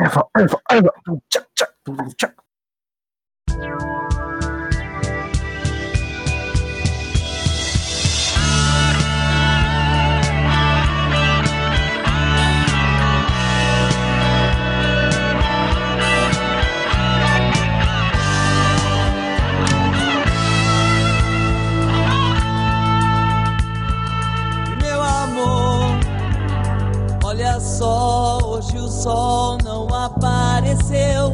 Ever, ever, ever. Check, check, check. Sol não apareceu.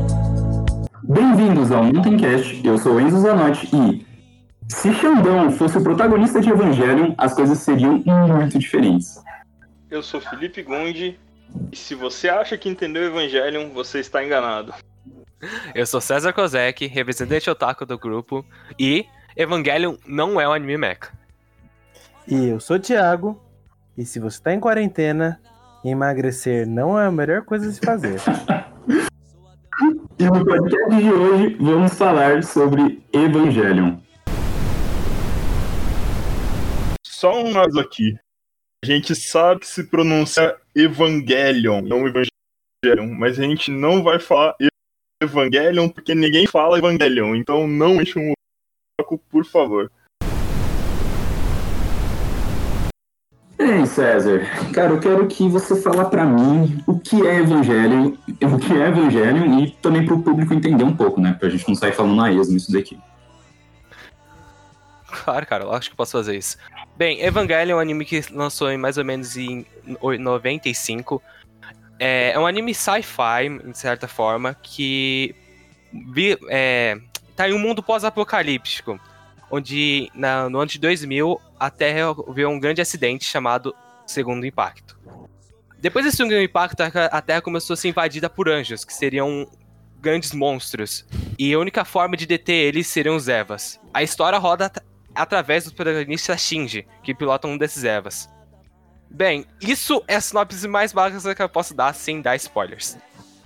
Bem-vindos ao Newtoncast, eu sou Enzo Zanotti e se Xandão fosse o protagonista de Evangelion, as coisas seriam muito diferentes. Eu sou Felipe Gundi e se você acha que entendeu Evangelion, você está enganado. Eu sou César Kozek, representante otaku do grupo, e Evangelion não é um anime mecha. E eu sou o Thiago. E se você tá em quarentena, emagrecer não é a melhor coisa a se fazer. E no podcast de hoje vamos falar sobre Evangelion. Só um nós aqui. A gente sabe que se pronuncia Evangelion, não Evangelion, mas a gente não vai falar Evangelion porque ninguém fala Evangelion, então não enche um saco, por favor. Ei, César, cara, eu quero que você fala pra mim o que é Evangelion, o que é Evangelion e também pro público entender um pouco, né? Pra gente não sair falando na esmo isso daqui. Claro, cara, eu acho que posso fazer isso. Bem, Evangelion é um anime que lançou em mais ou menos em 95. É, é um anime sci-fi, de certa forma, que vi, é, tá em um mundo pós-apocalíptico, onde na- no ano de 2000 a Terra viu um grande acidente chamado Segundo Impacto. Depois desse Segundo Impacto, a Terra começou a ser invadida por anjos, que seriam grandes monstros. E a única forma de deter eles seriam os Evas. A história roda at- através do protagonista Shinji, que pilota um desses Evas. Bem, isso é a sinopse mais básica que eu posso dar sem dar spoilers.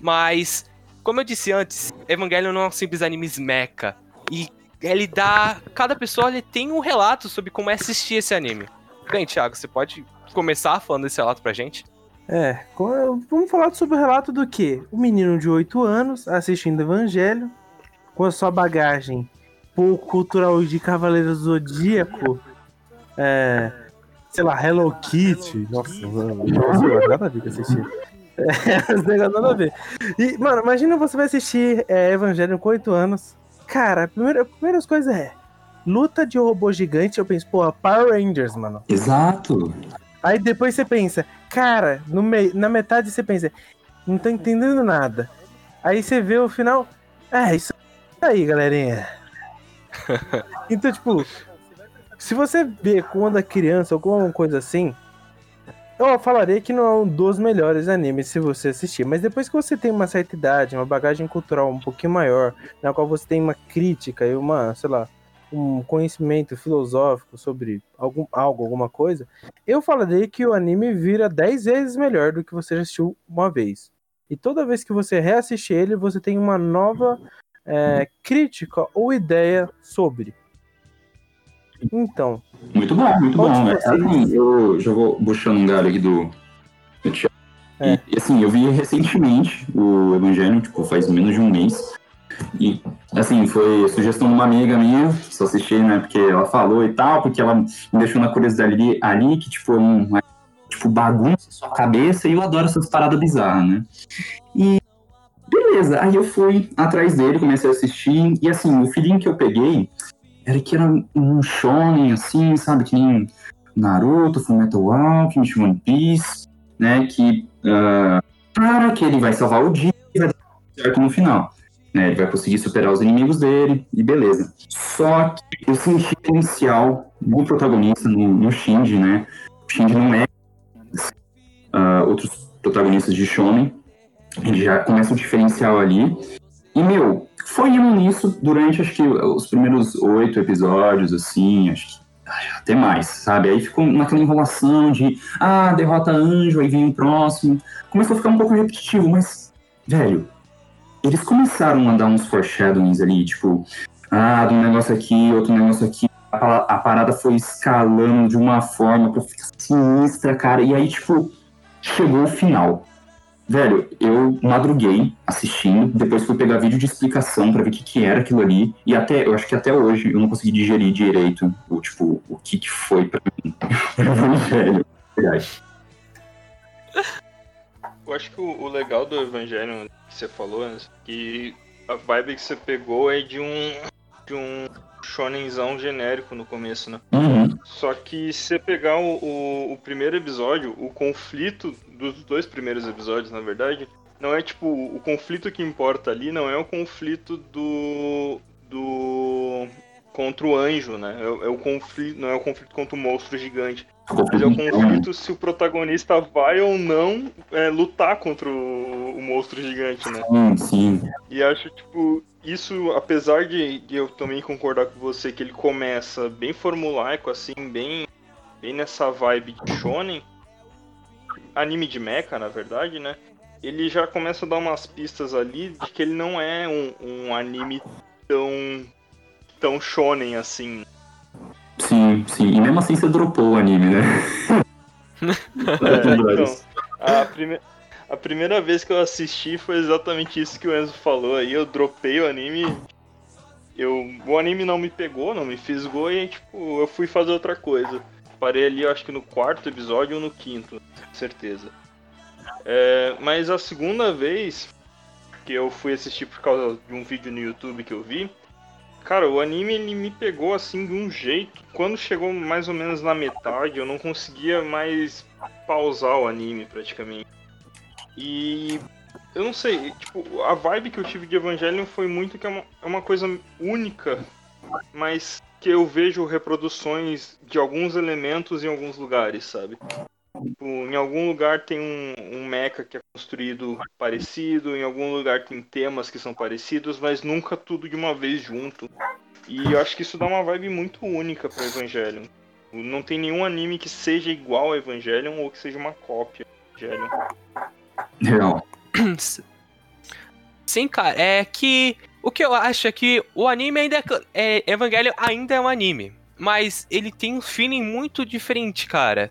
Mas, como eu disse antes, Evangelion não é um simples anime mecha. E ele dá. Cada pessoa ele tem um relato sobre como é assistir esse anime. Bem, Thiago, você pode começar falando esse relato pra gente? É, vamos falar sobre o relato do quê? Um menino de 8 anos assistindo Evangelho, com a sua bagagem pouco cultural de Cavaleiro Zodíaco, é, sei lá, Hello Kitty. Nossa, mano, nada a ver assistir. É, nada a ver. E, mano, imagina você vai assistir é, Evangelho com 8 anos. Cara, a primeira, a primeiras coisas é luta de robô gigante. Eu penso, pô, Power Rangers, mano. Exato. Aí depois você pensa, cara, no meio, na metade você pensa, não tô entendendo nada. Aí você vê o final, é isso aí, galerinha. então, tipo, se você vê quando é criança ou alguma coisa assim, eu falaria que não é um dos melhores animes se você assistir. Mas depois que você tem uma certa idade, uma bagagem cultural um pouquinho maior, na qual você tem uma crítica e uma, sei lá, um conhecimento filosófico sobre algum, algo, alguma coisa, eu falaria que o anime vira 10 vezes melhor do que você já assistiu uma vez. E toda vez que você reassistir ele, você tem uma nova é, crítica ou ideia sobre. Então, Muito bom, muito Qual bom. É, assim, eu já vou puxando um galho aqui do, do Thiago. É. E, assim, eu vi recentemente o Evangelho, tipo, faz menos de um mês. E, assim, foi sugestão de uma amiga minha, só assisti, né, porque ela falou e tal, porque ela me deixou na curiosidade ali, ali que, tipo, é um, tipo, bagunça sua cabeça, e eu adoro essas paradas bizarras, né. E, beleza, aí eu fui atrás dele, comecei a assistir, e, assim, o feeling que eu peguei era que era um shonen, assim, sabe, que nem Naruto, Fullmetal Alchemist, One Piece, né, que, para que ele vai salvar o dia e vai certo no final. Né, ele vai conseguir superar os inimigos dele e beleza. Só que eu senti potencial no protagonista, no, no Shinji, né? O Shinji não é ah, outros protagonistas de Shonen. Ele já começa um diferencial ali. E, meu, foi indo nisso durante, acho que, os primeiros oito episódios, assim, acho que até mais, sabe? Aí ficou naquela enrolação de, ah, derrota anjo, aí vem o próximo. Começou a ficar um pouco repetitivo, mas, velho, eles começaram a dar uns foreshadowings ali, tipo, ah, de um negócio aqui, outro negócio aqui. A parada foi escalando de uma forma pra ficar sinistra, cara. E aí, tipo, chegou o final. Velho, eu madruguei assistindo, depois fui pegar vídeo de explicação pra ver o que, que era aquilo ali. E até, eu acho que até hoje eu não consegui digerir direito o, tipo, o que, que foi pra mim. Evangelho. Verdade. Eu acho que o, o legal do Evangelho que você falou, que a vibe que você pegou é de um de um shonenzão genérico no começo, né? Uhum. Só que se você pegar o, o, o primeiro episódio, o conflito dos dois primeiros episódios, na verdade, não é tipo o conflito que importa ali, não é o conflito do do contra o anjo, né? É, é o conflito, não é o conflito contra o monstro gigante. Mas é o conflito se o protagonista vai ou não é, lutar contra o, o monstro gigante, né? Sim, sim. E acho, tipo, isso, apesar de, de eu também concordar com você que ele começa bem formulaico, assim, bem, bem nessa vibe de shonen, anime de mecha, na verdade, né? Ele já começa a dar umas pistas ali de que ele não é um, um anime tão, tão shonen assim. Sim, sim. E mesmo assim você dropou o anime, né? É, então, a, prime a primeira vez que eu assisti foi exatamente isso que o Enzo falou aí. Eu dropei o anime. Eu, o anime não me pegou, não me fisgou e tipo, eu fui fazer outra coisa. Parei ali, eu acho que no quarto episódio ou no quinto, com certeza. É, mas a segunda vez que eu fui assistir por causa de um vídeo no YouTube que eu vi, Cara, o anime ele me pegou assim de um jeito. Quando chegou mais ou menos na metade, eu não conseguia mais pausar o anime praticamente. E eu não sei, tipo, a vibe que eu tive de Evangelion foi muito que é uma, é uma coisa única, mas que eu vejo reproduções de alguns elementos em alguns lugares, sabe? Tipo, em algum lugar tem um, um mecha que é construído parecido, em algum lugar tem temas que são parecidos, mas nunca tudo de uma vez junto. E eu acho que isso dá uma vibe muito única pra Evangelion. Não tem nenhum anime que seja igual a Evangelion ou que seja uma cópia de Evangelion. Real. Sim, cara, é que o que eu acho é que o anime ainda é, é Evangelion ainda é um anime, mas ele tem um feeling muito diferente, cara.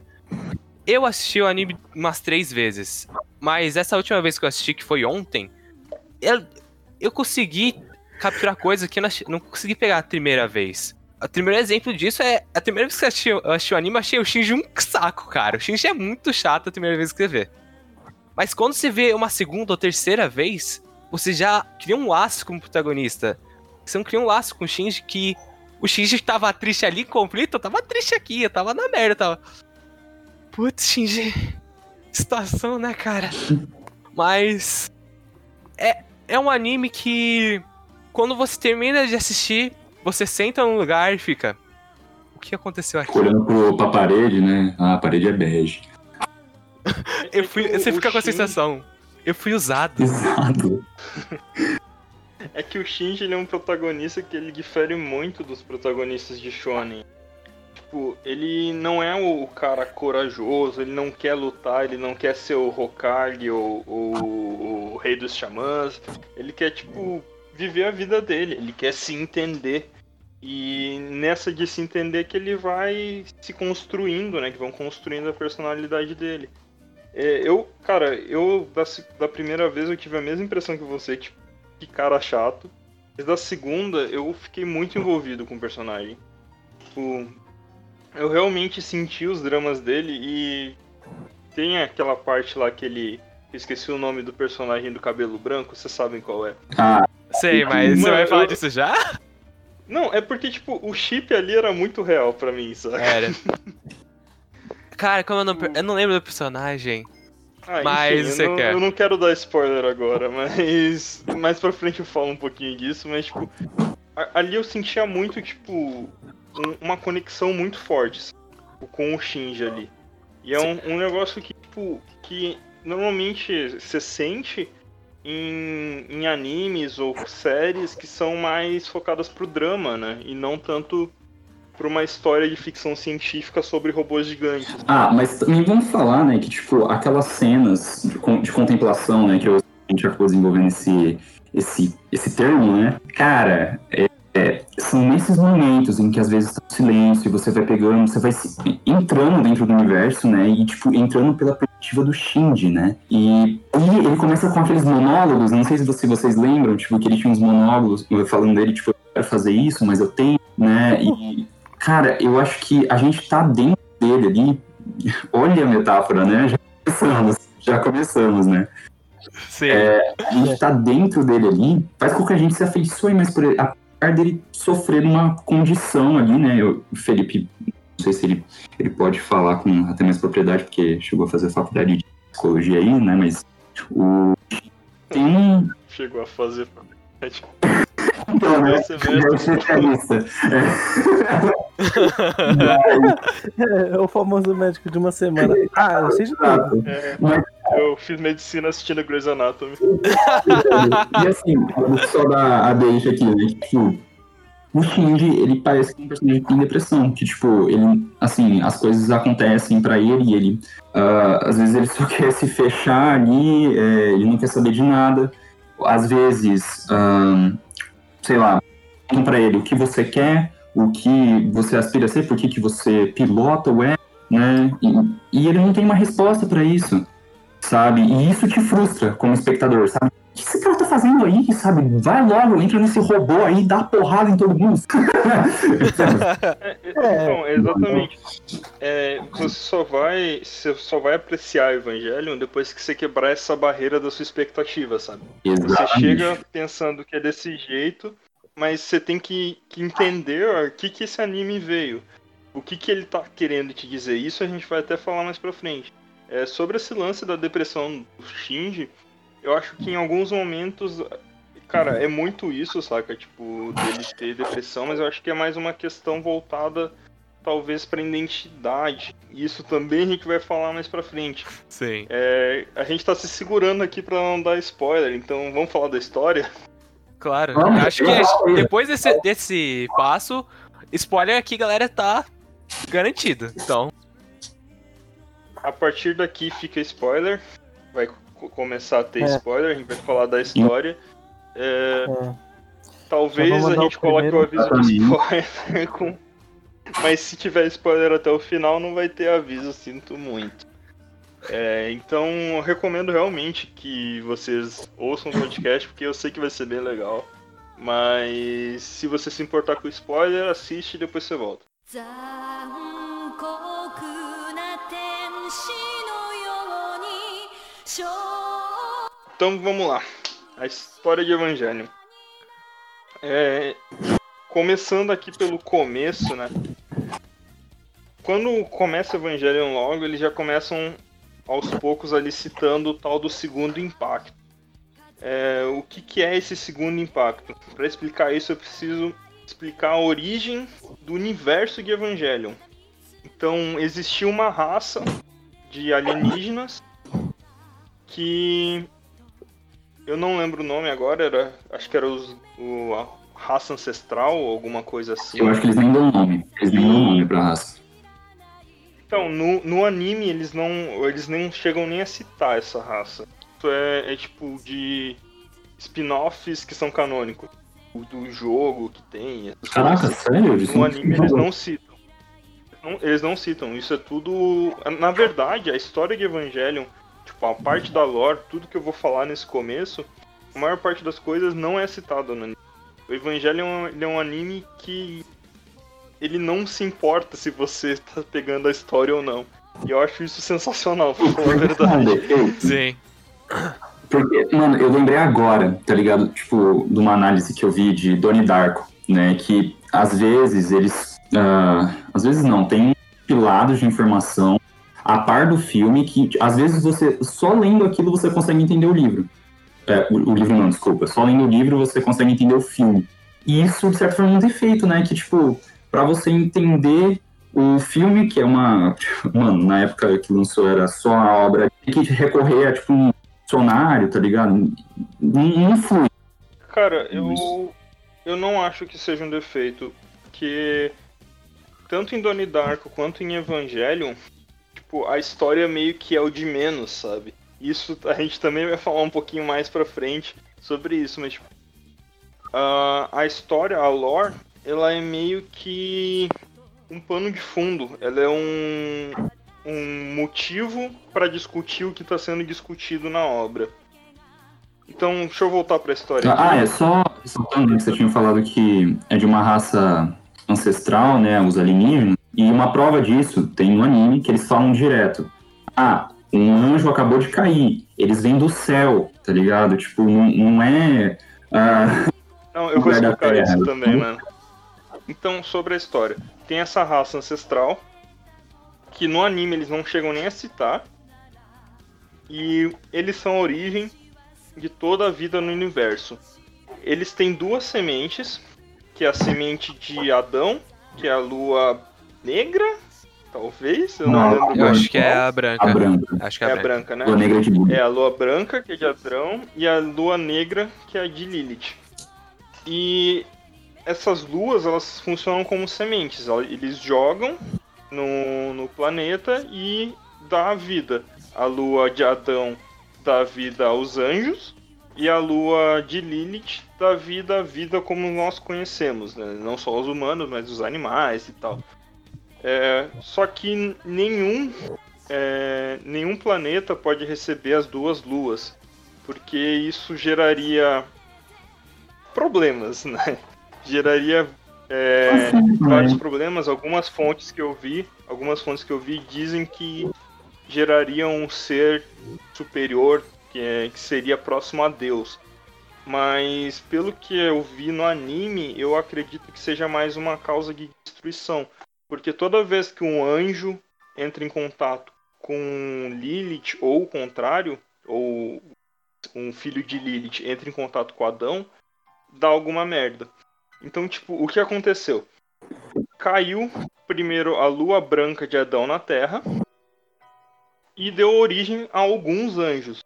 Eu assisti o anime umas três vezes, mas essa última vez que eu assisti, que foi ontem, eu, eu consegui capturar coisas que eu não, não consegui pegar a primeira vez. O primeiro exemplo disso é a primeira vez que eu assisti, eu assisti o anime, achei o Shinji um saco, cara. O Shinji é muito chato a primeira vez que você vê. Mas quando você vê uma segunda ou terceira vez, você já cria um laço com o protagonista. Você não cria um laço com o Shinji que o Shinji tava triste ali, conflito, eu tava triste aqui, eu tava na merda, eu tava. Putz, Shinji. Situação, né, cara? Mas. É, é um anime que. Quando você termina de assistir, você senta num lugar e fica. O que aconteceu aqui? Olhando pro, pra parede, né? Ah, a parede é bege. Eu fui, É que o- você fica com a Shinji- sensação. Eu fui usado. Exato. É que o Shinji ele é um protagonista que ele difere muito dos protagonistas de Shonen. Tipo, ele não é o cara corajoso, ele não quer lutar, ele não quer ser o Hokage ou, ou o rei dos xamãs. Ele quer, tipo, viver a vida dele, ele quer se entender. E nessa de se entender que ele vai se construindo, né? Que vão construindo a personalidade dele. É, eu, cara, eu da, da primeira vez eu tive a mesma impressão que você, tipo, que cara chato. Mas da segunda eu fiquei muito envolvido com o personagem. Tipo, eu realmente senti os dramas dele e tem aquela parte lá que ele. Eu esqueci o nome do personagem do cabelo branco, vocês sabem qual é. Ah, Sei, mas você Mano, vai falar eu- disso já? Não, é porque, tipo, o chip ali era muito real pra mim, sabe? Era. Cara, como eu não, eu não lembro do personagem. Ah, Mas enfim, você eu, não, quer? eu não quero dar spoiler agora, mas mais pra frente eu falo um pouquinho disso, mas tipo, a- ali eu sentia muito, tipo, um- uma conexão muito forte sabe? com o Shinji ali. E é um, um negócio que, tipo, que normalmente você sente em, em animes ou séries que são mais focadas pro drama, né? E não tanto pra uma história de ficção científica sobre robôs gigantes. Ah, mas também vamos falar, né, que, tipo, aquelas cenas de, de contemplação, né, que a gente acabou desenvolvendo esse, esse, esse termo, né? Cara, é, é, são nesses momentos em que às vezes tá silêncio e você vai pegando, você vai entrando dentro do universo, né? E, tipo, entrando pela perspectiva do Shinji, né? E, ele começa com aqueles monólogos, não sei se você, vocês lembram, tipo, que ele tinha uns monólogos falando dele, tipo, eu quero fazer isso, mas eu tenho, né? E, cara, eu acho que a gente tá dentro dele ali. Olha a metáfora, né? Já começamos, já começamos, né? É, a gente tá dentro dele ali, faz com que a gente se afeiçoe mais por ele, apesar dele sofrer uma condição ali, né? Eu, o Felipe, não sei se ele, ele pode falar com até mais propriedade, porque chegou a fazer faculdade de psicologia aí, né? Mas o. Tem um. Chegou a fazer faculdade. Então, né? É. É o famoso médico de uma semana. Ah, eu sei de tudo. É, Mas, eu fiz medicina assistindo Grey's Anatomy. e assim, só dar a deixa aqui, né? Tipo, o Shinji, ele parece um personagem que tem depressão, que, tipo, ele, assim, as coisas acontecem pra ele e ele, ah, às vezes ele só quer se fechar ali, é, ele não quer saber de nada. Às vezes, ahn, sei lá, perguntam pra ele o que você quer, o que você aspira a ser, por que, que você pilota o é, né? E, e ele não tem uma resposta pra isso, sabe? E isso te frustra como espectador, sabe? O que esse cara tá fazendo aí, sabe? Vai logo, entra nesse robô aí, dá porrada em todo mundo. É, então, exatamente. É, você só vai, você só vai apreciar Evangelion depois que você quebrar essa barreira da sua expectativa, sabe? Você Exatamente. chega pensando que é desse jeito, mas você tem que, que entender ó, o que, que esse anime veio. O que, que ele tá querendo te dizer. Isso a gente vai até falar mais pra frente. É, sobre esse lance da depressão do Shinji, eu acho que em alguns momentos. Cara, é muito isso, saca? Tipo, dele ter depressão, mas eu acho que é mais uma questão voltada, talvez, pra identidade. E isso também a gente vai falar mais pra frente. Sim. É, a gente tá se segurando aqui pra não dar spoiler, então vamos falar da história? Claro. Acho que depois desse, desse passo, spoiler aqui, galera, tá garantido. Então, A partir daqui fica spoiler. Vai co- começar a ter É. spoiler, a gente vai falar da história. É, É. talvez vamos a gente o coloque o aviso de spoiler com. Mas se tiver spoiler até o final, não vai ter aviso, sinto muito. É, então, eu recomendo realmente que vocês ouçam o podcast, porque eu sei que vai ser bem legal. Mas se você se importar com spoiler, assiste e depois você volta. 残 Então vamos lá. A história de Evangelion. É, começando aqui pelo começo, né? Quando começa Evangelion logo, eles já começam aos poucos ali citando o tal do segundo impacto. É, o que, que é esse segundo impacto? Para explicar isso, eu preciso explicar a origem do universo de Evangelion. Então, existiu uma raça de alienígenas que eu não lembro o nome agora, era, acho que era os, o, a raça ancestral ou alguma coisa assim. Eu acho que eles nem dão nome. Eles nem dão nome pra raça. Então, no, no anime eles não. Eles nem chegam nem a citar essa raça. Isso é, é tipo de spin-offs que são canônicos. Do jogo que tem. Caraca, coisas. sério? Eles No anime eles não citam. Não- eles não citam. Isso é tudo. Na verdade, a história de Evangelion, tipo, a parte da lore, tudo que eu vou falar nesse começo, a maior parte das coisas não é citada no anime. O Evangelion ele é um anime que ele não se importa se você tá pegando a história ou não. E eu acho isso sensacional, pra falar a verdade. Sim. Porque, mano, eu lembrei agora, tá ligado? Tipo, de uma análise que eu vi de Donnie Darko, né? Que às vezes eles. Ah, às vezes não, tem pilados de informação a par do filme que às vezes você, só lendo aquilo, você consegue entender o livro. É, o, o livro não, desculpa. Só lendo o livro você consegue entender o filme. E isso, de certa forma, é um defeito, né? Que, tipo, pra você entender o filme, que é uma. Mano, na época que lançou era só a obra, tem que recorrer a, tipo, um dicionário, tá ligado? Não, não flui. Cara, eu, eu não acho que seja um defeito, porque tanto em Donnie Darko quanto em Evangelion, tipo, a história meio que é o de menos, sabe? Isso a gente também vai falar um pouquinho mais pra frente sobre isso, mas tipo, ah, a história, a lore, ela é meio que um pano de fundo. Ela é um, um motivo para discutir o que está sendo discutido na obra. Então, deixa eu voltar pra história. aqui. Ah, é só soltando que você tinha falado que é de uma raça ancestral, né, os alienígenas, e uma prova disso tem no anime que eles falam direto. Ah, um anjo acabou de cair, eles vêm do céu, tá ligado? Tipo, não, não é... ah, Não, eu explicar Terra. isso também, mano. Então, sobre a história. Tem essa raça ancestral, que no anime eles não chegam nem a citar. E eles são a origem de toda a vida no universo. Eles têm duas sementes, que é a semente de Adão, que é a lua negra, talvez, eu não, Não, lembro Eu bem acho que é a a branca. branca, Acho que é É a a branca. branca, né? a negra de Buda. É a lua branca, que é de Adão, e a lua negra, que é a de Lilith. E essas luas, elas funcionam como sementes. Eles jogam no, no planeta e dá vida. A lua de Adão dá vida aos anjos, e a lua de Lilith dá vida à vida como nós conhecemos, né? Não só os humanos, mas os animais e tal. É, só que nenhum é, nenhum planeta pode receber as duas luas, porque isso geraria problemas, né? Geraria é, vários problemas. Algumas fontes que eu vi, algumas fontes que eu vi dizem que gerariam um ser superior que, é, que seria próximo a Deus. Mas pelo que eu vi no anime, eu acredito que seja mais uma causa de destruição. Porque toda vez que um anjo entra em contato com Lilith ou o contrário, ou um filho de Lilith entra em contato com Adão, dá alguma merda. Então, tipo, o que aconteceu? Caiu primeiro a lua branca de Adão na Terra e deu origem a alguns anjos.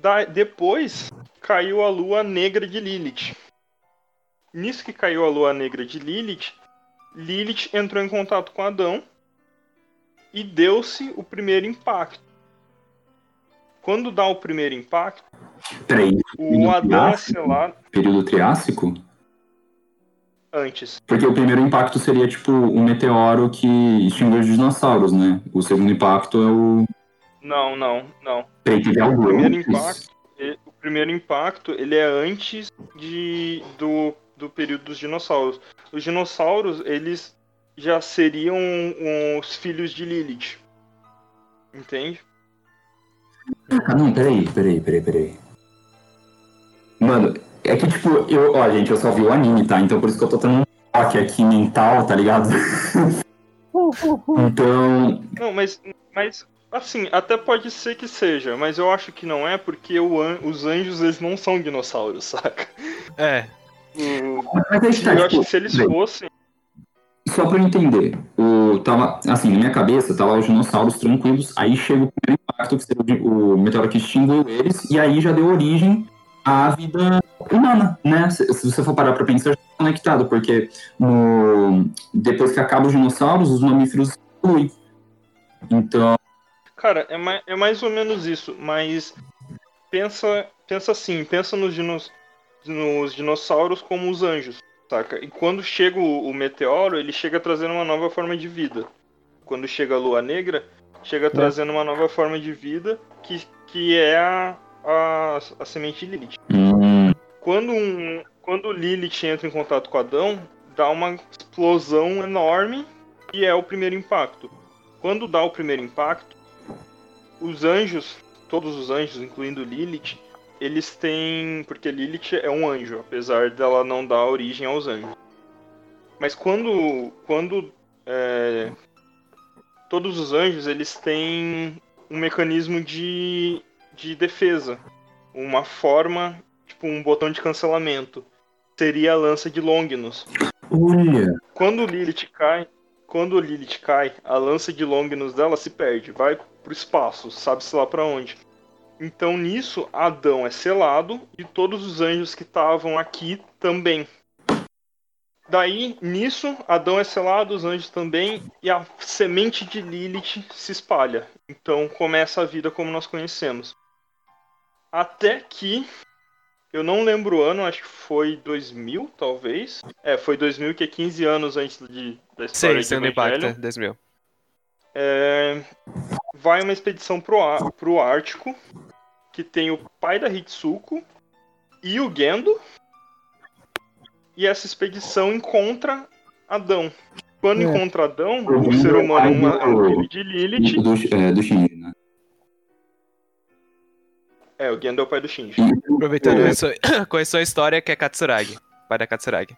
Da- depois caiu a lua negra de Lilith. Nisso que caiu a lua negra de Lilith, Lilith entrou em contato com Adão e deu-se o primeiro impacto. Quando dá o primeiro impacto, Peraí, o Adão é selado período Triássico? antes. Porque o primeiro impacto seria, tipo, um meteoro que extinguiu os dinossauros, né? O segundo impacto é o... Não, não, não. Peraí, teve algo primeiro impacto, e- o primeiro impacto ele é antes de, do, do período dos dinossauros. Os dinossauros, eles já seriam os filhos de Lilith. Entende? Ah, não, peraí, peraí, peraí, peraí. Mano, é que, tipo, eu... Ó, gente, eu só vi o anime, tá? Então por isso que eu tô tendo um toque aqui mental, tá ligado? então... Não, mas, mas assim, até pode ser que seja, mas eu acho que não é porque o an- os anjos eles não são dinossauros, saca? É, O- Mas tá, eu acho tipo, que se eles fossem. Só pra eu entender, o, tava, assim, na minha cabeça, tava os dinossauros tranquilos, aí chega o primeiro impacto, que seria o, o meteoro que extinguiu eles, e aí já deu origem à vida humana, né? Se, se você for parar pra pensar, já tá conectado, porque no, depois que acaba os dinossauros, os mamíferos evoluem. Então, Cara, é, mai- é mais ou menos isso, mas pensa, pensa assim, pensa nos, dinos- nos dinossauros como os anjos, saca? E quando chega o, o meteoro, ele chega trazendo uma nova forma de vida. Quando chega a lua negra, chega trazendo uma nova forma de vida que, que é a, a, a semente de Lilith. hum, Quando, um, quando Lilith entra em contato com Adão, dá uma explosão enorme e é o primeiro impacto. Quando dá o primeiro impacto, os anjos, todos os anjos, incluindo Lilith, eles têm. Porque Lilith é um anjo, apesar dela não dar origem aos anjos. Mas quando. quando é, todos os anjos eles têm um mecanismo de, de defesa. Uma forma, tipo um botão de cancelamento. Seria a lança de Longinus. olha, Quando o Lilith cai, quando o Lilith cai, a lança de Longinus dela se perde, vai pro espaço, sabe-se lá pra onde. Então nisso, Adão é selado e todos os anjos que estavam aqui também. Daí, nisso, Adão é selado, os anjos também, e a semente de Lilith se espalha. Então começa a vida como nós conhecemos. Até que. Eu não lembro o ano, acho que foi 2000, talvez. É, foi 2000, que é 15 anos antes de, da história Sim, de segundo Evangelion. impacto, 2000. É, vai uma expedição pro, pro Ártico, que tem o pai da Hitsuko e o Gendo. E essa expedição encontra Adão. Quando É. encontra Adão, O ser humano é uma- é do- filho de Lilith. Do, é, do Shinji, né? É, o Gendo é o pai do Shinji. Aproveitando É. isso, conheceu a história que é Katsuragi. Pai da Katsuragi.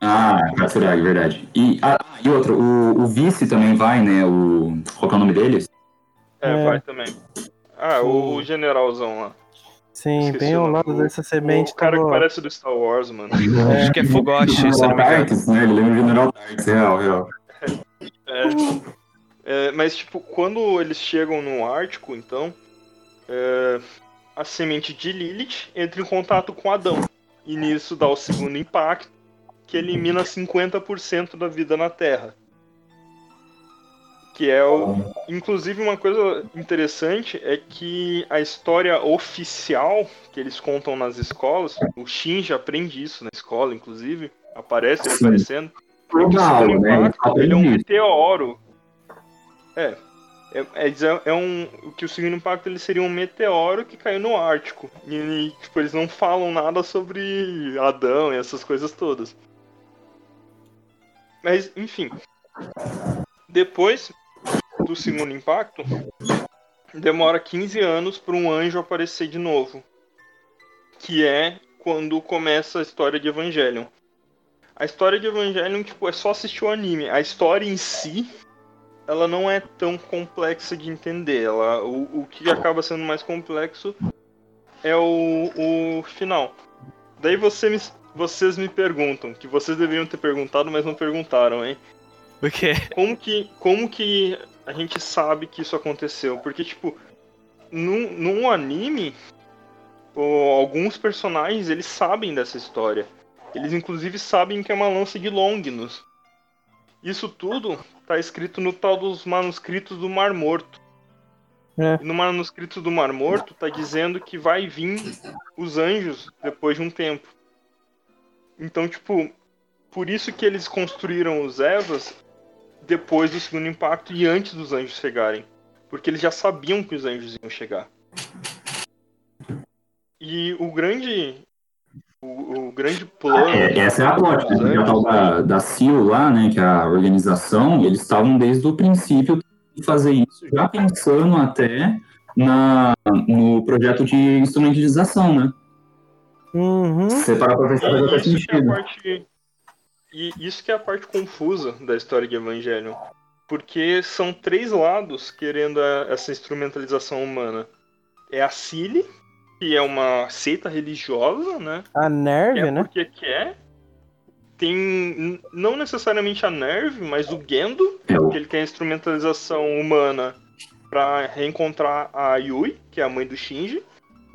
Ah, Katsuragi, verdade. E, ah, e outro, o, o vice também vai, né? O, qual que é o nome deles? É, É. vai também. Ah, o, o generalzão lá. Sim, Esqueci bem ao lado dessa semente o cara que parece do Star Wars, mano. Acho que é Fugoshi, se não me engano. Né? Ele lembra o General Tarks, real, real. É. É, mas, tipo, quando eles chegam no Ártico, então, é, a semente de Lilith entra em contato com Adão. E nisso dá o segundo impacto, que elimina 50% da vida na Terra. Que é o. Inclusive, uma coisa interessante é que a história oficial que eles contam nas escolas, o Shinji aprende isso na escola, inclusive, aparece ele aparecendo. O aula, né? impacto, ele é um meteoro. É. É, é, dizer- é um. O que o segundo impacto ele seria um meteoro que caiu no Ártico. E, e, tipo, eles não falam nada sobre Adão e essas coisas todas. Mas, enfim. Depois do segundo impacto, demora 15 anos para um anjo aparecer de novo. Que é quando começa a história de Evangelion. A história de Evangelion, tipo, é só assistir o anime. A história em si, ela não é tão complexa de entender. Ela, o, o que acaba sendo mais complexo é o, o final. Daí você me- vocês me perguntam, que vocês deveriam ter perguntado, mas não perguntaram, hein? O quê? Como que, como que a gente sabe que isso aconteceu? Porque, tipo, num, num anime, alguns personagens, eles sabem dessa história. Eles, inclusive, sabem que é uma lança de Longinus. Isso tudo tá escrito no tal dos manuscritos do Mar Morto. É. No manuscrito do Mar Morto tá dizendo que vai vir os anjos depois de um tempo. Então, tipo, por isso que eles construíram os Evas depois do segundo impacto e antes dos anjos chegarem. Porque eles já sabiam que os anjos iam chegar. E o grande. O, o grande plano. É, essa é a dos né? Tal anjos, da, da CIO lá, né? Que é a organização, eles estavam desde o princípio fazer isso, já pensando até na, no projeto de instrumentalização, né? Uhum. Você parar pra pensar, faz até isso que é a sentido. parte. E isso que é a parte confusa da história de Evangelion. Porque são três lados querendo a- essa instrumentalização humana. É a Cile, que é uma seita religiosa, né? A Nerve, quer né? porque quer. Tem não necessariamente a Nerve, mas o Gendo, É, que ele quer a instrumentalização humana pra reencontrar a Yui, que é a mãe do Shinji.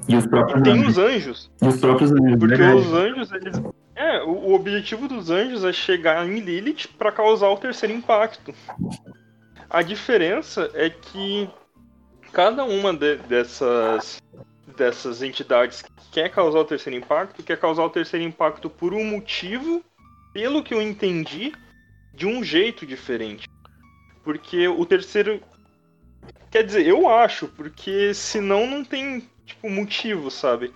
E os próprios E tem anjos. os anjos, E os próprios anjos, porque verdade. os anjos, eles. É, o, objetivo dos anjos é chegar em Lilith pra causar o terceiro impacto. A diferença é que cada uma de- dessas, dessas entidades que quer causar o terceiro impacto, quer causar o terceiro impacto por um motivo, pelo que eu entendi, de um jeito diferente. Porque o terceiro. Quer dizer, eu acho, porque senão não tem, tipo, motivo, sabe?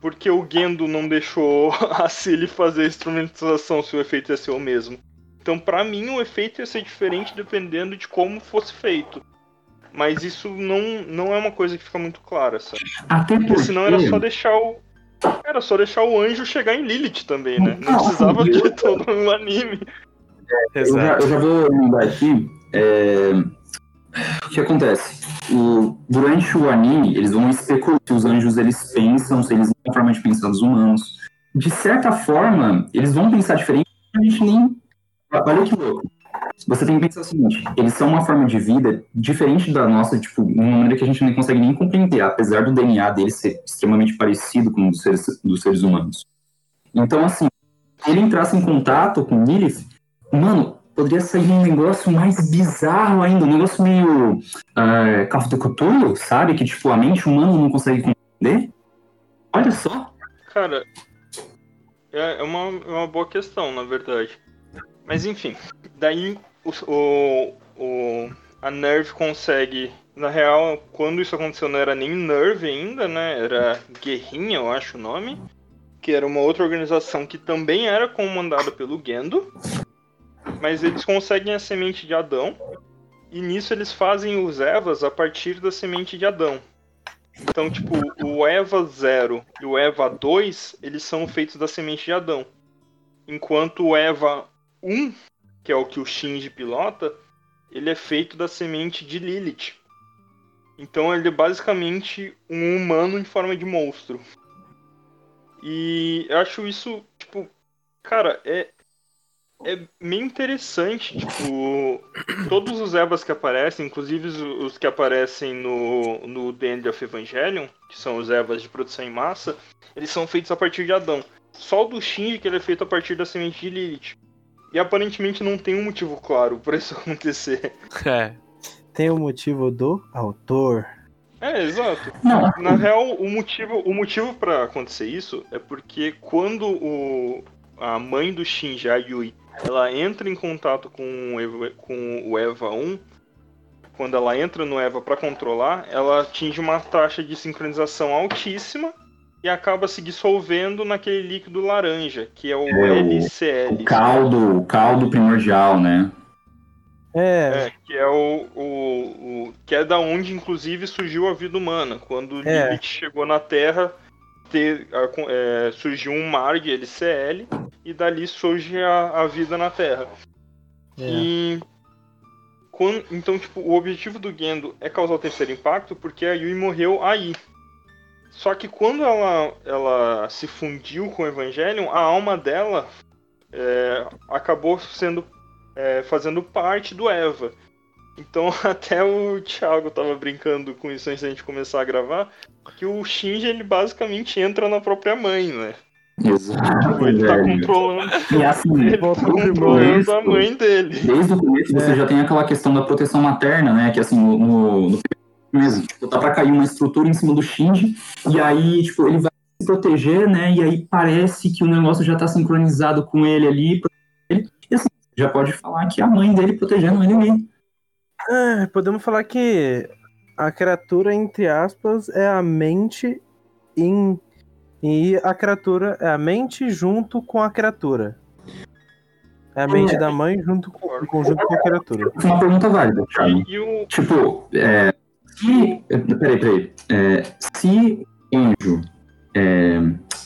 Porque o Gendo não deixou a Cilly fazer a instrumentalização se o efeito ia ser o mesmo. Então, pra mim, o efeito ia ser diferente dependendo de como fosse feito. Mas isso não, não é uma coisa que fica muito clara, sabe? Até Porque senão era porque- só deixar o. Era só deixar o anjo chegar em Lilith também, né? Não precisava de todo um anime. Eu já, eu já vou mandar aqui. é, O que acontece? O- Durante o anime, eles vão especular se os anjos eles pensam, se eles têm forma de pensar dos humanos. De certa forma, eles vão pensar diferente, a gente nem. Olha que louco. Você tem que pensar o seguinte: eles são uma forma de vida diferente da nossa, tipo, de uma maneira que a gente não consegue nem compreender, apesar do DNA deles ser extremamente parecido com o dos seres, dos seres humanos. Então, assim, se ele entrasse em contato com Lilith, mano, poderia sair um negócio mais bizarro ainda, um negócio meio uh, Cthulhu, sabe? Que, tipo, a mente humana não consegue compreender. Olha só. Cara, é é uma, é uma boa questão, na verdade. Mas enfim, daí o, o, o- a Nerve consegue. Na real, quando isso aconteceu não era nem Nerve ainda, né? Era Guerrinha, eu acho o nome. Que era uma outra organização que também era comandada pelo Gendo. Mas eles conseguem a semente de Adão. E nisso eles fazem os Evas a partir da semente de Adão. Então, tipo, o Eva 0 e o Eva 2, eles são feitos da semente de Adão. Enquanto o Eva 1, que é o que o Shinji pilota, ele é feito da semente de Lilith. Então ele é basicamente um humano em forma de monstro. E eu acho isso, tipo, cara, é é meio interessante, tipo, todos os Evas que aparecem, inclusive os, os que aparecem no, no The End of Evangelion, que são os Evas de produção em massa, eles são feitos a partir de Adão. Só o do Shinji que ele é feito a partir da semente de Lilith. E aparentemente não tem um motivo claro pra isso acontecer. É. Tem o motivo do autor. É, exato. Não, Na real, o motivo, o motivo para acontecer isso é porque quando o, a mãe do Shinji, a Yui, ela entra em contato com o Eva, com o Eva 1, quando ela entra no Eva para controlar, ela atinge uma taxa de sincronização altíssima e acaba se dissolvendo naquele líquido laranja, que é o É, o- LCL. o caldo, o caldo primordial, né? É, É, que é o, o, o- que é da onde inclusive surgiu a vida humana. Quando É. Lilith chegou na Terra, ter- é, surgiu um mar de LCL e dali surge a, a vida na Terra. é. E quan- então, tipo, o objetivo do Gendo é causar o terceiro impacto porque a Yui morreu aí. Só que quando ela, ela se fundiu com o Evangelion, a alma dela é, acabou sendo é, fazendo parte do Eva. Então até o Thiago tava brincando com isso antes da gente começar a gravar, que o Shinji ele basicamente entra na própria mãe, né? Exato, Ele tá velho. controlando, E assim, ele tá controlando a mãe dele. desde o começo você já tem aquela questão da proteção materna, né? Que assim, no, no, mesmo, tipo, tá pra cair uma estrutura em cima do Shinji, e aí, tipo, ele vai se proteger, né? E aí parece que o negócio já tá sincronizado com ele ali. Ele, e assim, já pode falar que é a mãe dele protegendo ele ali. Ah, podemos falar que a criatura, entre aspas, é a mente em. E a criatura é a mente junto com a criatura. É a mente da mãe junto com, em conjunto com a criatura. É uma pergunta válida, Thiago. Tipo, é, se. é, Peraí, peraí. É, se o anjo. É,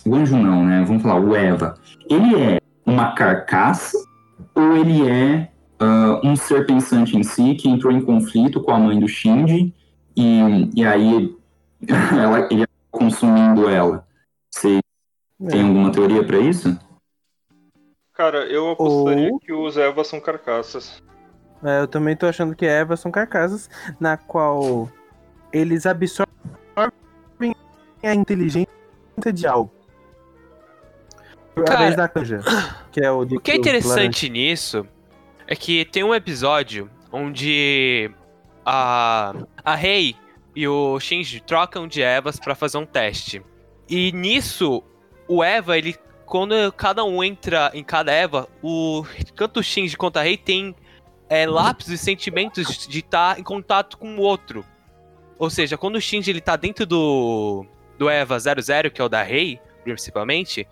o anjo não, né? Vamos falar, o Eva. Ele é uma carcaça ou ele é ah, um ser pensante em si que entrou em conflito com a mãe do Shinji e, e aí ela, ele consumindo ela? Você tem alguma teoria pra isso? cara, eu apostaria Ou- que os Evas são carcaças. É, eu também tô achando que Eva são carcaças na qual eles absorvem a inteligência de algo. Através da canja, que é o O que é interessante nisso é que tem um episódio onde a, a Rei e o Shinji trocam de Evas pra fazer um teste. E nisso, o Eva, ele. Quando cada um entra em cada Eva, o tanto o Shinji quanto a Rei tem é, lápis e sentimentos de estar em contato com o outro. Ou seja, quando o Shinji ele tá dentro do, do Eva 00, que é o da Rei, principalmente,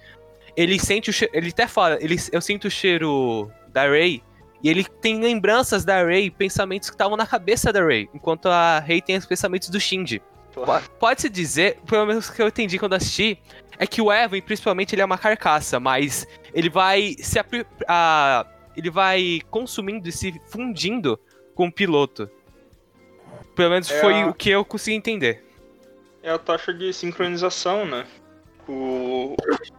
ele sente o cheiro. Ele até fala, ele, eu sinto o cheiro da Rey. E ele tem lembranças da Rey, pensamentos que estavam na cabeça da Rey, enquanto a Rey tem os pensamentos do Shinji. Po- Pode-se dizer, pelo menos que eu entendi quando assisti, é que o Evan, principalmente, ele é uma carcaça, mas ele vai se a- ele vai consumindo e se fundindo com o piloto. Pelo menos É foi a- o que eu consegui entender. É a taxa de sincronização, né? O...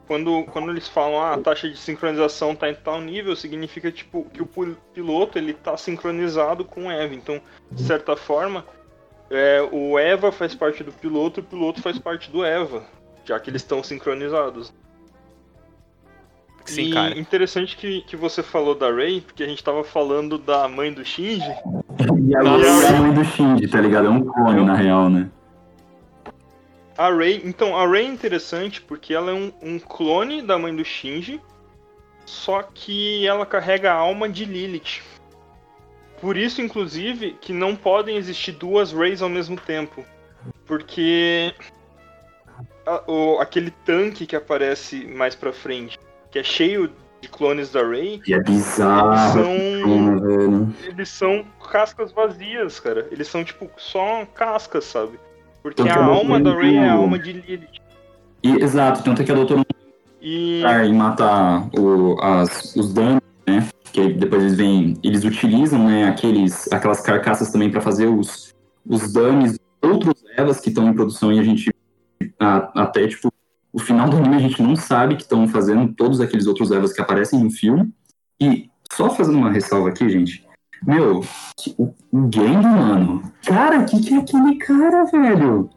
Quando, quando eles falam ah, a taxa de sincronização tá em tal nível, significa tipo que o piloto ele tá sincronizado com o Eva. Então, de certa forma, é, o Eva faz parte do piloto, o piloto faz parte do Eva, já que eles estão sincronizados. Sim, e cara. interessante que, que você falou da Rey, porque a gente tava falando da mãe do Shinji, E a é a mãe do Shinji, tá ligado? É um clone, na real, né? A Rey, então, a Rey é interessante porque ela é um, um clone da mãe do Shinji, só que ela carrega a alma de Lilith. Por isso, inclusive, que não podem existir duas Reys ao mesmo tempo. Porque a- o- aquele tanque que aparece mais pra frente, que é cheio de clones da Rey, E é eles bizarro. são Hum, velho. eles são cascas vazias, cara. Eles são tipo só cascas, sabe? Porque Tanto a alma da Rey é a alma de Lilith. E, exato, tanto é que a doutora E em matar o, as, os danos, né? Que depois eles vêm. Eles utilizam, né, aqueles, aquelas carcaças também pra fazer os, os danos de outros Evas que estão em produção e a gente. a- até, tipo, o final do anime a gente não sabe que estão fazendo todos aqueles outros Evas que aparecem no filme. E só fazendo uma ressalva aqui, gente. Meu, o, Gendo, mano. Cara, o que, que é aquele cara, velho?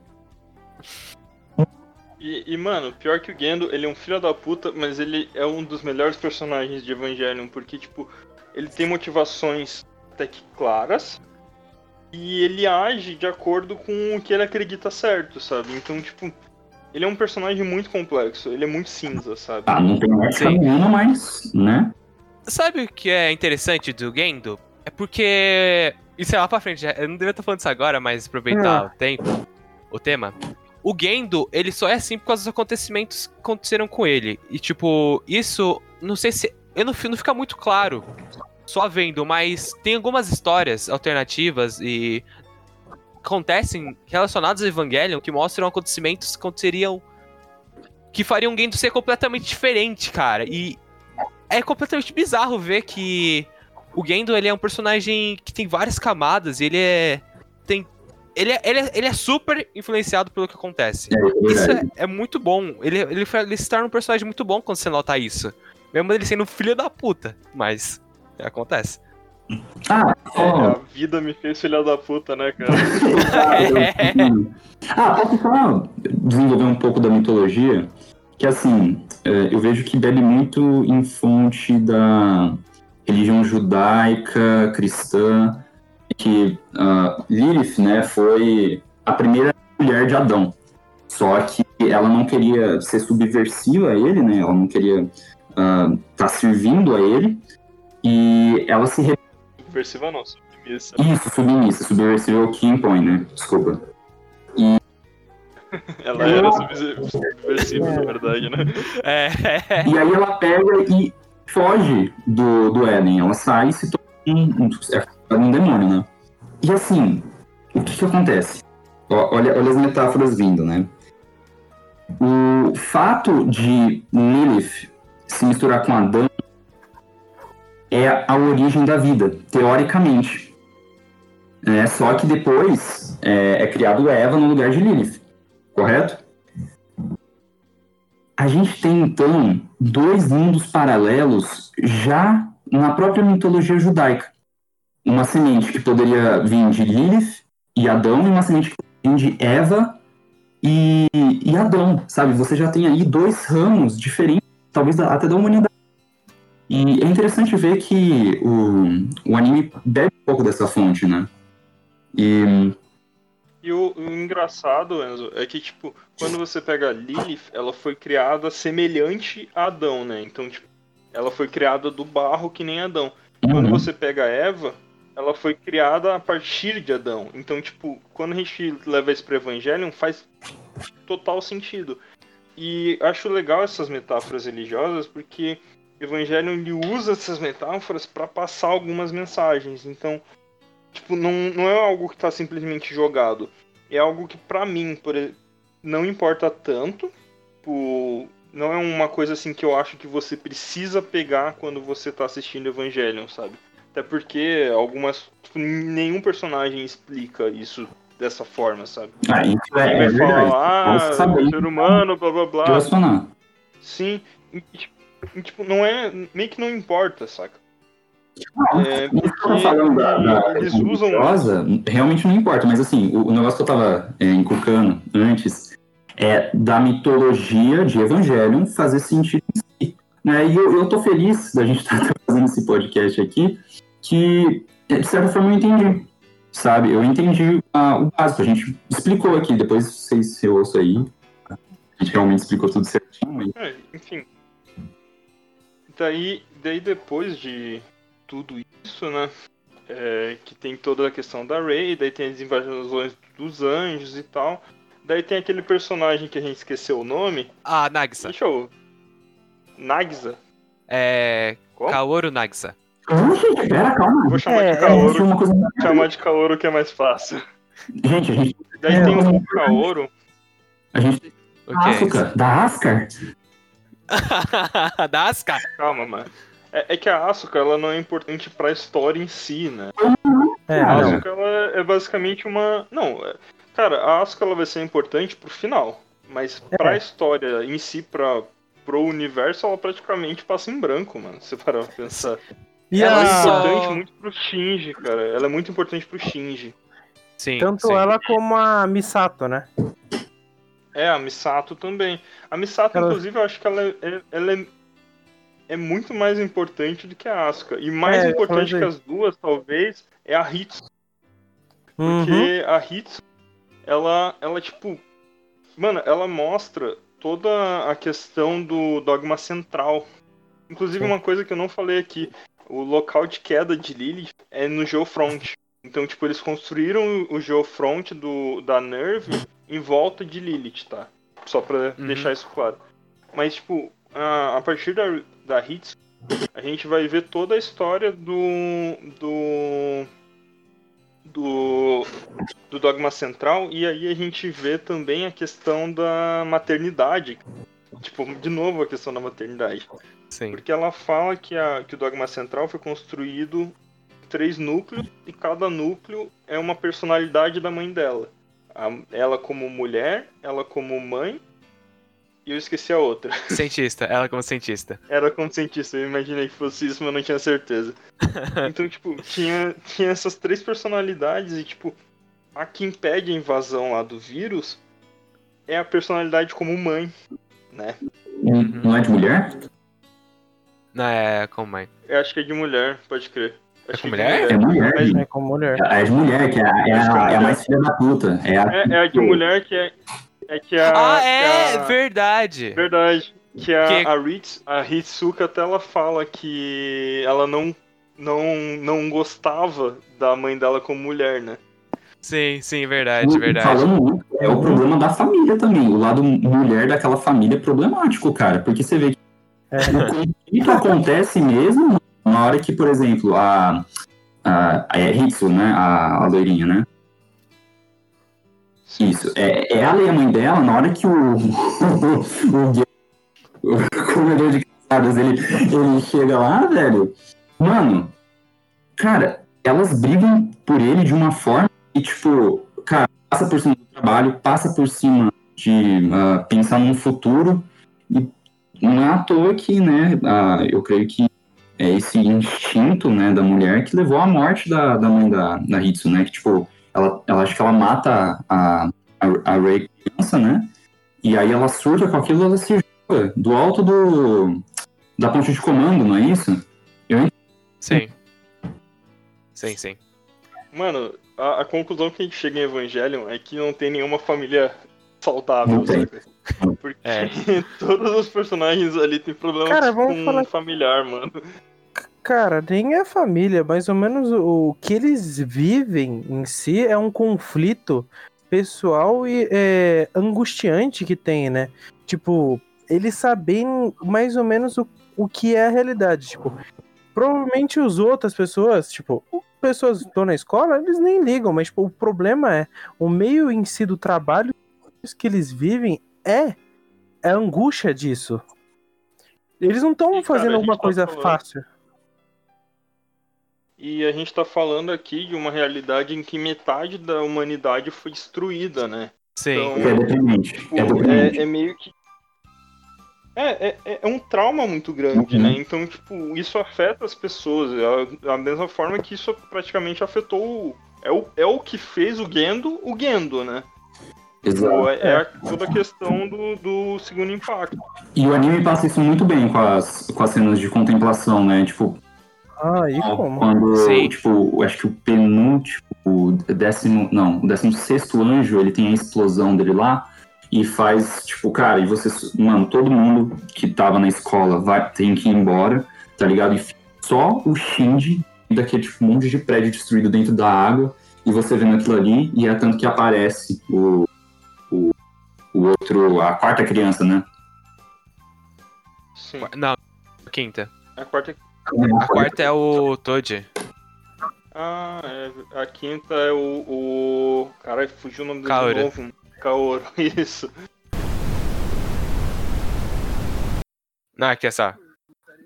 E, e, mano, pior que o Gendo, ele é um filho da puta, mas ele é um dos melhores personagens de Evangelion, porque, tipo, ele tem motivações até que claras e ele age de acordo com o que ele acredita certo, sabe? Então, tipo, ele é um personagem muito complexo, ele é muito cinza, sabe? Ah, não tem mais caminhando, mas, né? Sabe o que é interessante do Gendo? É porque. Isso é lá pra frente, eu não devia estar falando isso agora, mas aproveitar Hum. o tempo, o tema. O Gendo, ele só é assim por causa dos acontecimentos que aconteceram com ele. E, tipo, isso, não sei se. Eu não, não fica muito claro só vendo, mas tem algumas histórias alternativas e acontecem relacionadas ao Evangelion que mostram acontecimentos que aconteceriam. que fariam o Gendo ser completamente diferente, cara. E é completamente bizarro ver que o Gendo ele é um personagem que tem várias camadas e ele é. Tem, ele, é, ele, é, ele é super influenciado pelo que acontece. É, é Isso é, é muito bom. Ele, ele, ele se torna um personagem muito bom quando você nota isso. Mesmo ele sendo um filho da puta. Mas acontece. Ah, É, a vida me fez filha da puta, né, cara? Ah, posso só desenvolver um pouco da mitologia? Que assim, é, eu vejo que bebe muito em fonte da religião judaica, cristã, que ah, Lilith, né, foi a primeira mulher de Adão. Só que ela não queria ser subversiva a ele, né? Ela não queria estar servindo a ele. E ela se Subversiva não, submissa. isso, submissa, subversiva é o que impõe, né? Desculpa. Ela era subversi- subversiva, na verdade, né? É. E aí ela pega e foge do, do Éden. Ela sai e se torna um, um, é um demônio, né? E assim, o que que acontece? Ó, olha, olha as metáforas vindo, né? O fato de Lilith se misturar com Adão é a origem da vida, teoricamente. É, só que depois é, é criado Eva no lugar de Lilith, correto? A gente tem então dois mundos paralelos já na própria mitologia judaica. Uma semente que poderia vir de Lilith e Adão, e uma semente que poderia vir de Eva e, e Adão, sabe? Você já tem aí dois ramos diferentes, talvez até da humanidade. E é interessante ver que o, o anime bebe um pouco dessa fonte, né? E E o, o engraçado, Enzo, é que, tipo, quando você pega a Lilith, ela foi criada semelhante a Adão, né? Então, tipo, ela foi criada do barro que nem Adão. Quando Uhum. você pega a Eva, ela foi criada a partir de Adão. Então, tipo, quando a gente leva isso pro Evangelion, faz total sentido. E acho legal essas metáforas religiosas, porque Evangelion ele usa essas metáforas para passar algumas mensagens. Então, tipo, não, não é algo que tá simplesmente jogado. É algo que, pra mim, por, não importa tanto. Tipo, não é uma coisa assim que eu acho que você precisa pegar quando você tá assistindo Evangelion, sabe? Até porque algumas. tipo, nenhum personagem explica isso dessa forma, sabe? ah, isso é, é vai verdade. falar, Você ah, sabe ser humano, blá blá blá. relacionar. Sim. E, tipo, não é. Meio que não importa, saca? É, Isso que eu tô falando da, da eles usam- realmente não importa, mas assim, o, o negócio que eu tava é, encucando antes é da mitologia de Evangelion fazer sentido em si. Né? E eu, eu tô feliz da gente estar fazendo esse podcast aqui, que de certa forma eu entendi. sabe? Eu entendi ah, o básico, a gente explicou aqui, depois vocês se ouçam aí. A gente realmente explicou tudo certinho, mas É, enfim. Daí, daí depois de tudo isso, né? é, que tem toda a questão da Rey, daí tem as invasões dos anjos e tal. Daí tem aquele personagem que a gente esqueceu o nome. Ah, Nagisa. Deixa eu. Nagisa? É. Como? Kaoru Nagisa. Pera, calma. Vou chamar É, de é, Vou Kaoru. uma coisa... Chamar de Kaoru que é mais fácil. Gente, a gente, Daí É, tem o Kaoru. a gente O que é isso? Asuka, da Ascar. da Asuka? Calma, mano. É, é que a Asuka ela não é importante pra história em si, né? É, A não. Asuka ela é basicamente uma. Não, é- cara, a Asuka ela vai ser importante pro final. Mas pra É. história em si, pra, pro universo, ela praticamente passa em branco, mano. Se parar pra pensar. E ela é a- importante muito pro Shinji, cara. Ela é muito importante pro Shinji. Sim. Tanto sim. ela como a Misato, né? É, a Misato também. A Misato, Ela- inclusive, eu acho que ela, é, ela é, é muito mais importante do que a Asuka. E mais É, importante que as duas, talvez, é a Hitsu. Uhum. Porque a Hitsu, ela, ela, tipo. Mano, ela mostra toda a questão do dogma central. Inclusive, uma coisa que eu não falei aqui: o local de queda de Lilith é no Geofront. Então, tipo, eles construíram o Geofront do, da Nerve em volta de Lilith, tá? Só pra Uhum. deixar isso claro. Mas, tipo, a, a partir da, da Hitsu, a gente vai ver toda a história do. do. do, do dogma central, e aí a gente vê também a questão da maternidade. Tipo, de novo a questão da maternidade. Sim. Porque ela fala que, a, que o dogma central foi construído em três núcleos, e cada núcleo é uma personalidade da mãe dela. A- ela como mulher, ela como mãe, e eu esqueci a outra. Cientista, ela como cientista. Era como cientista, eu imaginei que fosse isso, mas não tinha certeza. Então, tipo, tinha, tinha essas três personalidades e, tipo, a que impede a invasão lá do vírus é a personalidade como mãe, né? Não não é de mulher? Não, é como mãe. Eu acho que é de mulher, pode crer. É Acho com que de mulher? É mulher. Mas- É como mulher. É de mulher, que é, a- é a, é a mais filha da puta. É a, É, é a de mulher que é. É que a. ah, que é! a- Verdade! Verdade. Que a, Que- a, Ritz, a Hitsuka até ela fala que ela não, não, não gostava da mãe dela como mulher, né? Sim, sim, verdade, verdade. Falando isso, é o problema da família também. O lado mulher daquela família é problemático, cara. Porque você vê que É. o conflito acontece mesmo na hora que, por exemplo, a. A, a Hitsu, né? A, a loirinha, né? Isso. É, ela e a mãe dela, na hora que o. o, Gui- o comedor de casadas ele, ele chega lá, velho. Mano, cara, elas brigam por ele de uma forma que, tipo, cara, passa por cima do trabalho, passa por cima de ah, pensar num futuro. E não é à toa que, né, ah, eu creio que é esse instinto, né, da mulher que levou à morte da, da mãe da, da Hitsu, né? Que, tipo, ela, ela acho que ela mata a, a, a Rei criança, né? E aí ela surta com aquilo ela se joga do alto do, da ponte de comando, não é isso? Sim. Sim, sim. Mano, a, a conclusão que a gente chega em Evangelion é que não tem nenhuma família saudável, Não tem. saca? Porque É. todos os personagens ali têm problemas Cara, com falar- familiar, mano. Cara, nem é família, mais ou menos o, o que eles vivem em si é um conflito pessoal e é, angustiante que tem, né? Tipo, eles sabem mais ou menos o, o que é a realidade. Tipo, provavelmente as outras pessoas, tipo, pessoas que estão na escola, eles nem ligam, mas tipo, o problema é o meio em si do trabalho que eles vivem é, é a angústia disso. Eles não estão cara, fazendo a gente alguma tá coisa fácil. E a gente tá falando aqui de uma realidade em que metade da humanidade foi destruída, né? Sim. Então, É deprimente. Tipo, É deprimente. é, é meio que. É, é, é um trauma muito grande, Uhum. né? Então, tipo, isso afeta as pessoas. É a- Da mesma forma que isso praticamente afetou. o- É o, é o que fez o Gendo o Gendo, né? Exato. Tipo, é, é a- toda a questão do, do segundo impacto. E o anime passa isso muito bem com as, com as cenas de contemplação, né? Tipo, Ah, e como? quando, Sim. tipo, eu acho que o penúltimo o décimo, não, o décimo sexto anjo, ele tem a explosão dele lá e faz, tipo, cara, e você, mano, todo mundo que tava na escola vai, tem que ir embora, tá ligado? E só o Shinji daquele tipo, monte de prédio destruído dentro da água e você vendo aquilo ali e é tanto que aparece o, o, o outro, a quarta criança, né? Sim. Não, quinta. A quarta. A quarta é o Toad. Ah, é, a quinta é o. o... Caralho, fugiu o nome dele Kaoru. de novo. Kaoru, isso. Não, aqui é só.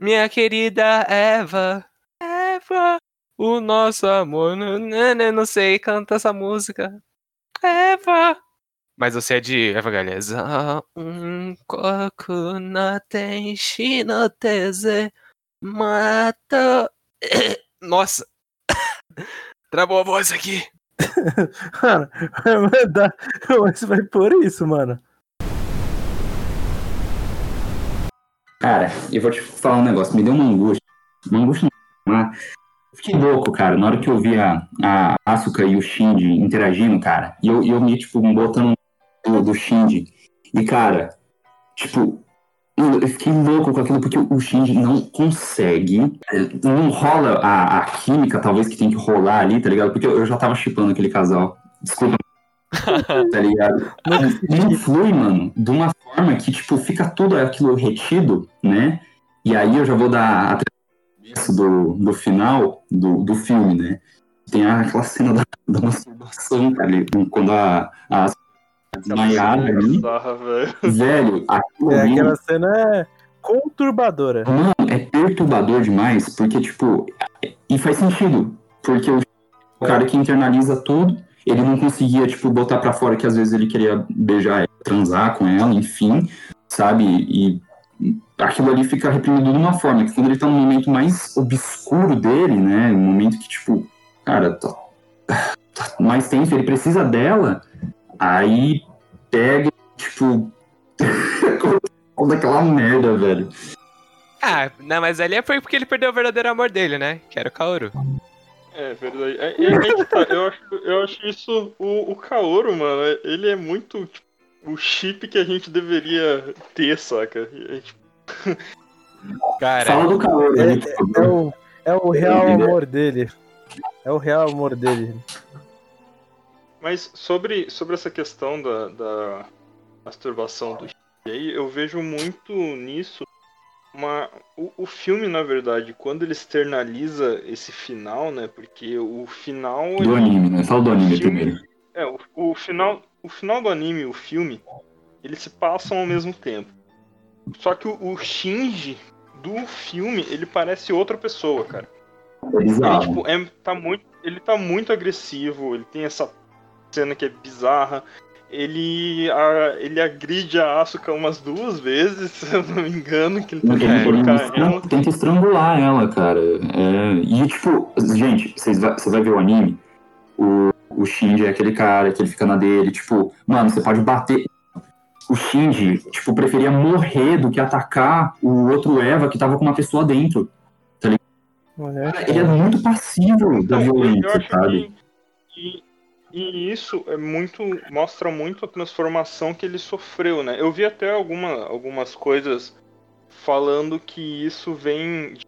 Minha querida Eva, Eva, o nosso amor, não, não, não sei, canta essa música. Eva. Mas você é de Evangelho. Um koku na tenshi no teze mata. Nossa. Travou a voz aqui. Mano, vai dar. Você vai por isso, mano. Cara, eu vou te falar um negócio, me deu uma angústia. Uma angústia não, uma... Fiquei louco, cara, na hora que eu vi a, a Asuka e o Shinji interagindo, cara, e eu, eu me, tipo, botando do, do Shinji. E, cara, tipo, eu fiquei louco com aquilo porque o Shinji não consegue, eh, não rola a, a química, talvez, que tem que rolar ali, tá ligado? Porque eu, eu já tava chipando aquele casal. Desculpa, tá ligado? Não flui, mano, de uma forma que, tipo, fica tudo aquilo retido, né? E aí eu já vou dar a começo do, do final do, do filme, né? Tem aquela cena da, da masturbação, cara, ali, quando a, a desmaiada ali. Bizarra, velho. Aquilo É, ali, aquela cena é conturbadora. mano, é perturbador demais, porque, tipo, e faz sentido, porque o, o cara que internaliza tudo, ele não conseguia, tipo, botar pra fora que às vezes ele queria beijar ela, transar com ela, enfim, sabe? E aquilo ali fica reprimido de uma forma que quando ele tá no momento mais obscuro dele, né, um momento que, tipo, cara, tá, tá mais tenso, ele precisa dela, aí pega, tipo, toda aquela merda, velho. Ah, não, mas ali é foi porque ele perdeu o verdadeiro amor dele, né? Que era o Kaoru. É verdade. É, é, é que tá, eu, acho, eu acho isso. O, o Kaoru, mano, é- ele é muito tipo, o chip que a gente deveria ter, saca? É, tipo, Cara, Fala do calor, É, né? é- é o, é o real amor dele. É o real amor dele. Mas sobre, sobre essa questão da, da masturbação do aí, eu vejo muito nisso uma, o, o filme, na verdade, quando ele externaliza esse final, né? Porque o final. Do anime, né? Fala do anime filme- primeiro. É, o, o final, o final do anime e o filme, eles se passam ao mesmo tempo. Só que o, o Shinji do filme, ele parece outra pessoa, cara. É Ele, tipo, é, tá muito, ele tá muito agressivo, ele tem essa cena que é bizarra. Ele, a, ele agride a Asuka umas duas vezes, se eu não me engano, que ele Ele tenta enforcar tenta, ela. tenta estrangular ela, cara. É, e, tipo, gente, vocês vai- você vai ver o anime, o, o Shinji é aquele cara que ele fica na dele, tipo, mano, você pode bater. O Shinji, tipo, preferia morrer do que atacar o outro Eva que tava com uma pessoa dentro. Cara, ele é muito passivo da violência, sabe? que. E isso é muito. mostra muito a transformação que ele sofreu, né? Eu vi até alguma, algumas coisas falando que isso vem. de-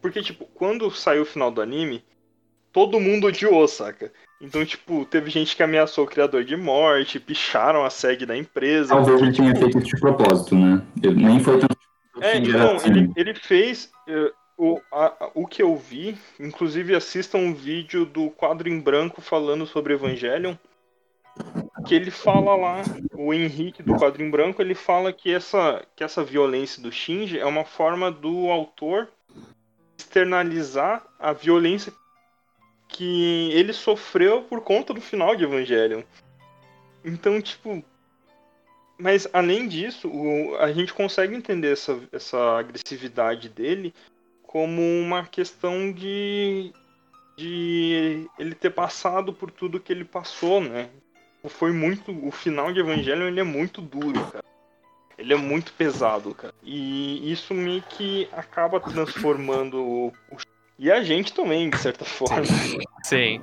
Porque, tipo, quando saiu o final do anime, todo mundo odiou, saca? Então, tipo, teve gente que ameaçou o criador de morte, picharam a SEG da empresa. Talvez ele tenha tipo, feito isso de propósito, né? Ele nem foi tanto. é, era então, assim. ele, ele fez. O, a- o que eu vi, inclusive assistam um vídeo do quadro em branco falando sobre Evangelion. Que ele fala lá, o Henrique do quadro em branco, ele fala que essa, que essa violência do Shinji é uma forma do autor externalizar a violência que ele sofreu por conta do final de Evangelion. Então, tipo, mas além disso, o- a gente consegue entender essa, essa agressividade dele como uma questão de, de ele ter passado por tudo que ele passou, né? Foi muito. O final de Evangelho ele é muito duro, cara. Ele é muito pesado, cara. E isso meio que acaba transformando o. E a gente também, de certa forma. sim.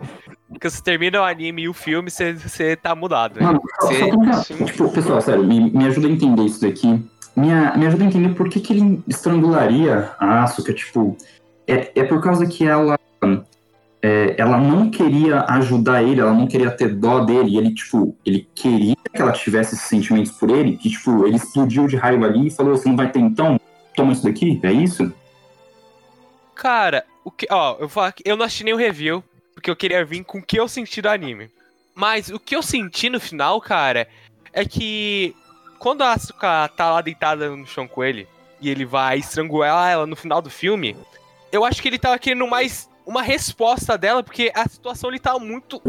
Porque você termina o anime e o filme, você, você tá mudado. Mano, só, só Você- pra- sim. tipo, pessoal, sério, me, me ajuda a entender isso daqui. Me, a- me ajuda a entender por que, que ele estrangularia a Asuka, tipo. É, é por causa que ela. é, ela não queria ajudar ele, ela não queria ter dó dele, e ele, tipo, ele queria que ela tivesse esses sentimentos por ele, que, tipo, ele explodiu de raiva ali e falou: Você não vai ter então? Toma isso daqui? É isso? Cara, o que. Ó, eu vou falar que eu não assisti o review, porque eu queria vir com o que eu senti do anime. Mas o que eu senti no final, cara, é que quando a Asuka tá lá deitada no chão com ele e ele vai estrangular ela no final do filme, eu acho que ele tava querendo mais uma resposta dela, porque a situação ele tá muito.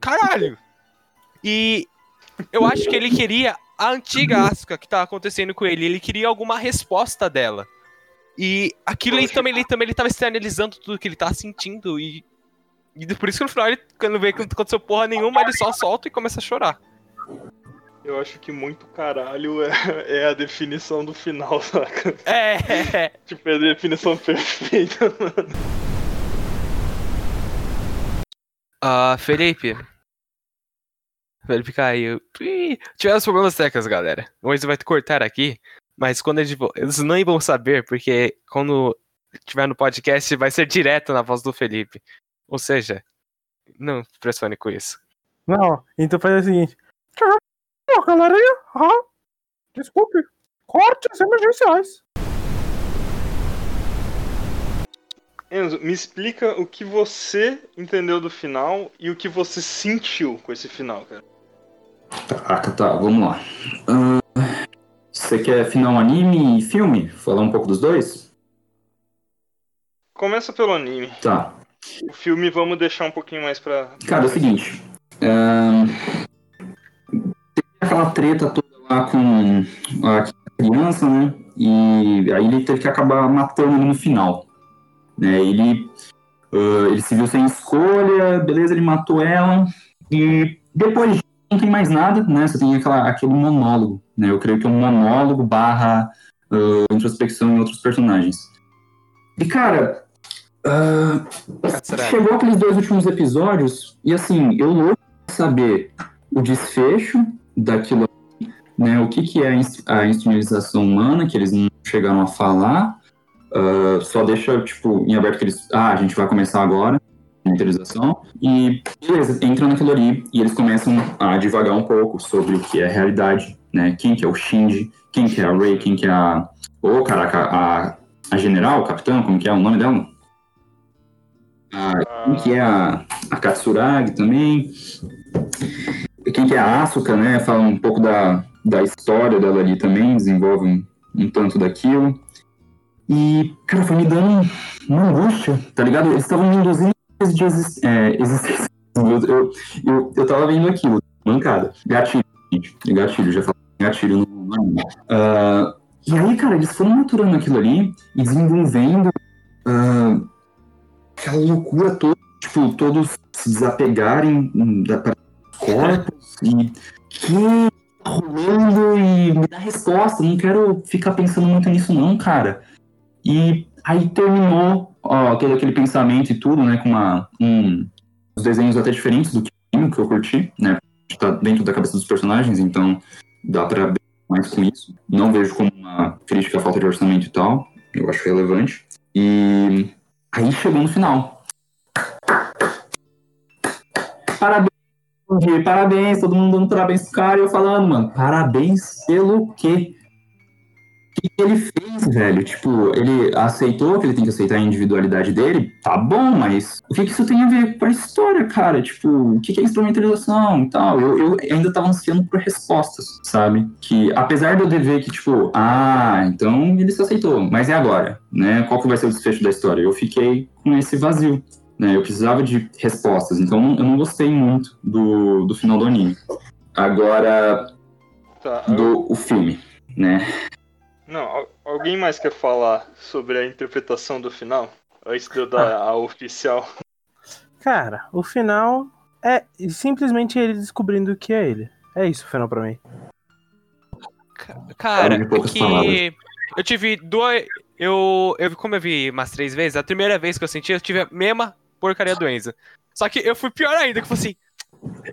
Caralho! E eu acho que ele queria a antiga Asuka que tava acontecendo com ele, ele queria alguma resposta dela. E aquilo ele também, ele também ele tava externalizando tudo que ele tava sentindo e. E por isso que no final, ele, quando vê que não aconteceu porra nenhuma, ele só solta e começa a chorar. Eu acho que muito caralho é, é a definição do final, saca? É, Tipo, é a definição perfeita, mano. Ah, Felipe. Felipe caiu. Ih, Tivemos problemas técnicos, galera. Hoje vai cortar aqui, mas quando eles, eles nem vão saber, porque quando tiver no podcast vai ser direto na voz do Felipe. Ou seja, não pressione com isso. Não, então faz o seguinte. Ô, galerinha, ah, desculpe, cortes emergenciais. Enzo, me explica o que você entendeu do final e o que você sentiu com esse final, cara. Caraca, tá, vamos lá. Ah, você quer final anime e filme? Falar um pouco dos dois? Começa pelo anime. Tá. O filme vamos deixar um pouquinho mais pra. Cara, é o seguinte. ahn, Tem aquela treta toda lá com a criança, né? E aí ele teve que acabar matando ele no final. Né? Ele, ah, ele se viu sem escolha, beleza, ele matou ela. E depois não tem mais nada, né? Você tem aquela, aquele monólogo, né? Eu creio que é um monólogo barra ah, introspecção em outros personagens. E, cara... Katsuragi. Chegou aqueles dois últimos episódios e assim, eu louco saber o desfecho daquilo, né? O que, que é a ins- a institucionalização humana, que eles não chegaram a falar. ah, só deixa, tipo, em aberto que eles. Ah, a gente vai começar agora, a interiorização. E beleza, entra naquilo ali e eles começam a divagar um pouco sobre o que é a realidade, né? Quem que é o Shinji, quem que é a Rei, quem que é a. Ô, caraca, a, a general, capitã, como que é o nome dela? Quem que é a, a Katsuragi também. Quem que é a Asuka, né? Fala um pouco da, da história dela ali também, desenvolve um, um tanto daquilo. E, cara, foi me dando uma angústia, tá ligado? Eles estavam me induzindo de é, existência. Eu, eu, eu, tava vendo aquilo, mancada. Gatilho, gente. Gatilho, já falei gatilho no no anime. Ah, e aí, cara, eles foram maturando aquilo ali e desenvolvendo ah, aquela loucura toda, tipo, todos se desapegarem hum, da corpos e que rolando e me dá resposta, não quero ficar pensando muito nisso não, cara. E aí terminou ó, todo aquele pensamento e tudo, né, com uma, um, uns desenhos até diferentes do que eu curti, né, tá dentro da cabeça dos personagens, então dá pra mais com isso. Não vejo como uma crítica à falta de orçamento e tal, eu acho relevante. E Aí chegou no final. Parabéns, Gui, parabéns, todo mundo dando parabéns pro cara e eu falando, mano, parabéns pelo quê? O que que ele fez, velho? Tipo, ele aceitou que ele tem que aceitar a individualidade dele? Tá bom, mas o que, que isso tem a ver com a história, cara? Tipo, o que, que é instrumentalização e tal? Eu, eu ainda tava ansiando por respostas, sabe? Que apesar de eu ver que, tipo, ah, então ele se aceitou, mas e agora? Né? Qual que vai ser o desfecho da história? Eu fiquei com esse vazio. Né? Eu precisava de respostas, então eu não gostei muito do, do final do anime. Agora, Tá. eu- do o filme, né? Não, al- alguém mais quer falar sobre a interpretação do final? Antes de eu dar a oficial. Cara, o final é simplesmente ele descobrindo o que é ele. É isso o final pra mim. Cara, de poucas que palavras. eu tive duas. Eu, eu, como eu vi umas três vezes, a primeira vez que eu senti, eu tive a mesma porcaria do Enzo. Só que eu fui pior ainda, que eu falei assim.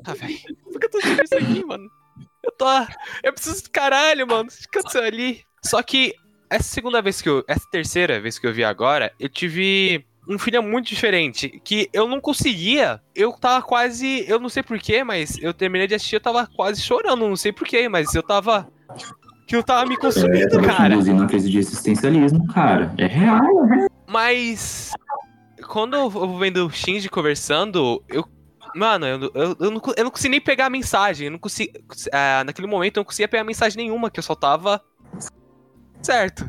Ah, velho, por que eu tô assistindo isso aqui, mano? Eu tô. Eu preciso caralho, mano. Descansa ali. Só que essa segunda vez que eu. Essa terceira vez que eu vi agora, eu tive um filho muito diferente. Que eu não conseguia. Eu tava quase. Eu não sei porquê, mas eu terminei de assistir, eu tava quase chorando. Não sei porquê, mas eu tava. Que eu tava me É, consumindo, tava te cara. induzindo uma crise de existencialismo, cara. É real, né? Mas quando eu vou vendo o Shinji conversando, eu. Mano, eu, eu, eu, não, eu não consegui nem pegar a mensagem. Eu não consegui. ah, naquele momento eu não conseguia pegar mensagem nenhuma, que eu só tava. Certo.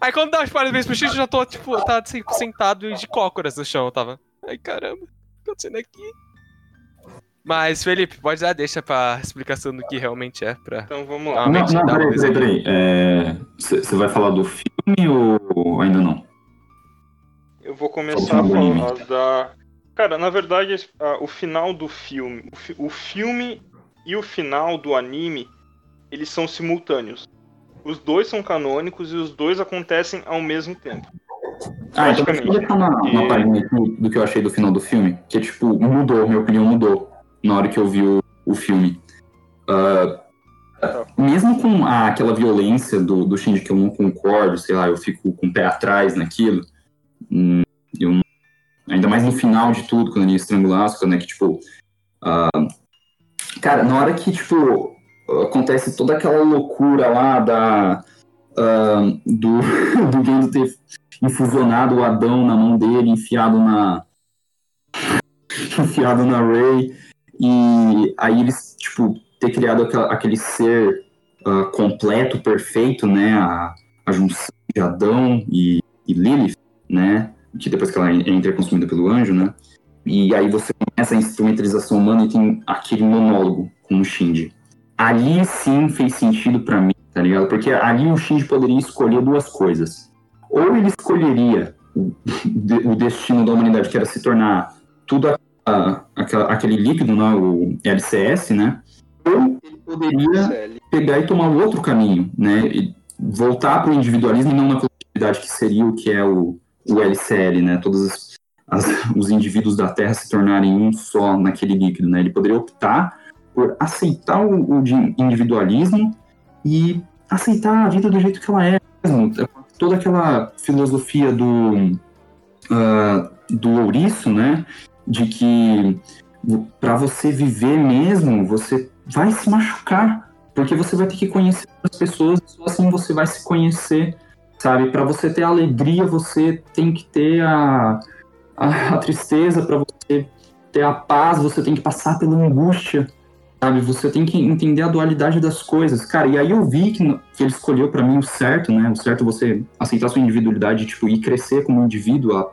Aí quando dá os parabéns pro Shinji, eu já tô, tipo, tava assim, sentado de cócoras no chão, eu tava. Ai caramba, o que tá acontecendo aqui? Mas, Felipe, pode dar deixa pra explicação do que realmente é pra. Então vamos lá. Não, não, peraí, peraí, peraí. Você vai falar do filme ou ainda não? Eu vou começar a falar da. Cara, na verdade, a- o final do filme. O, fi- o filme e o final do anime, eles são simultâneos. Os dois são canônicos e os dois acontecem ao mesmo tempo. Ah, então deixa eu deixar na E- página aqui do que eu achei do final do filme. Que, tipo, mudou, minha opinião mudou na hora que eu vi o, o filme. Ah, mesmo com a- aquela violência do, do Shinji que eu não concordo, sei lá, eu fico com o pé atrás naquilo. Eu ainda mais no final de tudo, quando ele ia né? Que, tipo. ah, cara, na hora que, tipo, acontece toda aquela loucura lá da. ah, do, do Gendo ter infusionado o Adão na mão dele, enfiado na. enfiado na Ray. E aí eles, tipo, ter criado aquela- aquele ser ah, completo, perfeito, né? A, a junção de Adão e, e Lilith, né? Que depois que ela é interconsumida pelo anjo, né? E aí você começa a instrumentalização humana e tem aquele monólogo com o Shinji. Ali sim fez sentido pra mim, tá ligado? Porque ali o Shinji poderia escolher duas coisas. Ou ele escolheria o, de- o destino da humanidade, que era se tornar tudo a- a- aquele líquido, né, o LCS, né? Ou ele poderia pegar e tomar o outro caminho, né? E voltar para o individualismo e não na coletividade, que seria o que é o, o LCL, né? Todos os, as- os indivíduos da Terra se tornarem um só naquele líquido, né? Ele poderia optar por aceitar o, o individualismo e aceitar a vida do jeito que ela é. Toda aquela filosofia do, ah, do ouriço, né? De que para você viver mesmo, você vai se machucar, porque você vai ter que conhecer as pessoas, só assim você vai se conhecer, sabe? Para você ter alegria, você tem que ter a, a, a tristeza, para você ter a paz, você tem que passar pela angústia, sabe? Você tem que entender a dualidade das coisas, cara. E aí eu vi que, que ele escolheu para mim o certo, né? O certo é você aceitar sua individualidade, tipo, e crescer como indivíduo, a-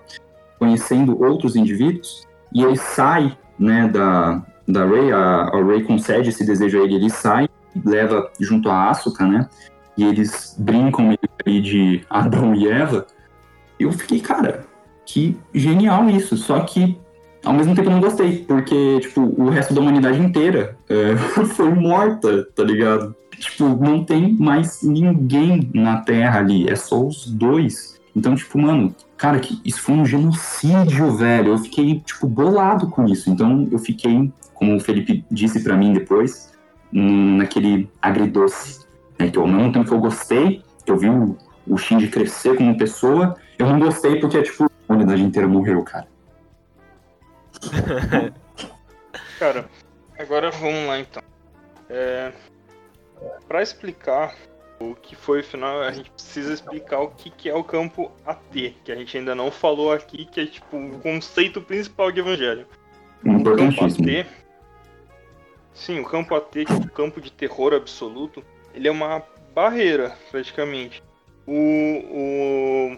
conhecendo outros indivíduos. E ele sai, né, da, da Ray, a, a Ray concede esse desejo a ele, ele sai, leva junto a Asuka, né? E eles brincam ali de Adão e Eva. Eu fiquei, cara, que genial isso. Só que ao mesmo tempo eu não gostei, porque, tipo, o resto da humanidade inteira é, foi morta, tá ligado? Tipo, não tem mais ninguém na Terra ali, é só os dois. Então, tipo, mano, cara, que isso foi um genocídio, velho. Eu fiquei, tipo, bolado com isso. Então, eu fiquei, como o Felipe disse pra mim depois, hum, naquele agridoce. Né? Que ao mesmo tempo que eu gostei, eu vi o, o Shinji crescer como pessoa, eu não gostei porque, tipo, a humanidade inteira morreu, cara. Cara, agora vamos lá então. É, para explicar o que foi o final, a gente precisa explicar o que, que é o campo AT, que a gente ainda não falou aqui, que é tipo o conceito principal de Evangelho. O campo. AT. Sim, o campo AT, que é o campo de terror absoluto, ele é uma barreira, praticamente. O. O.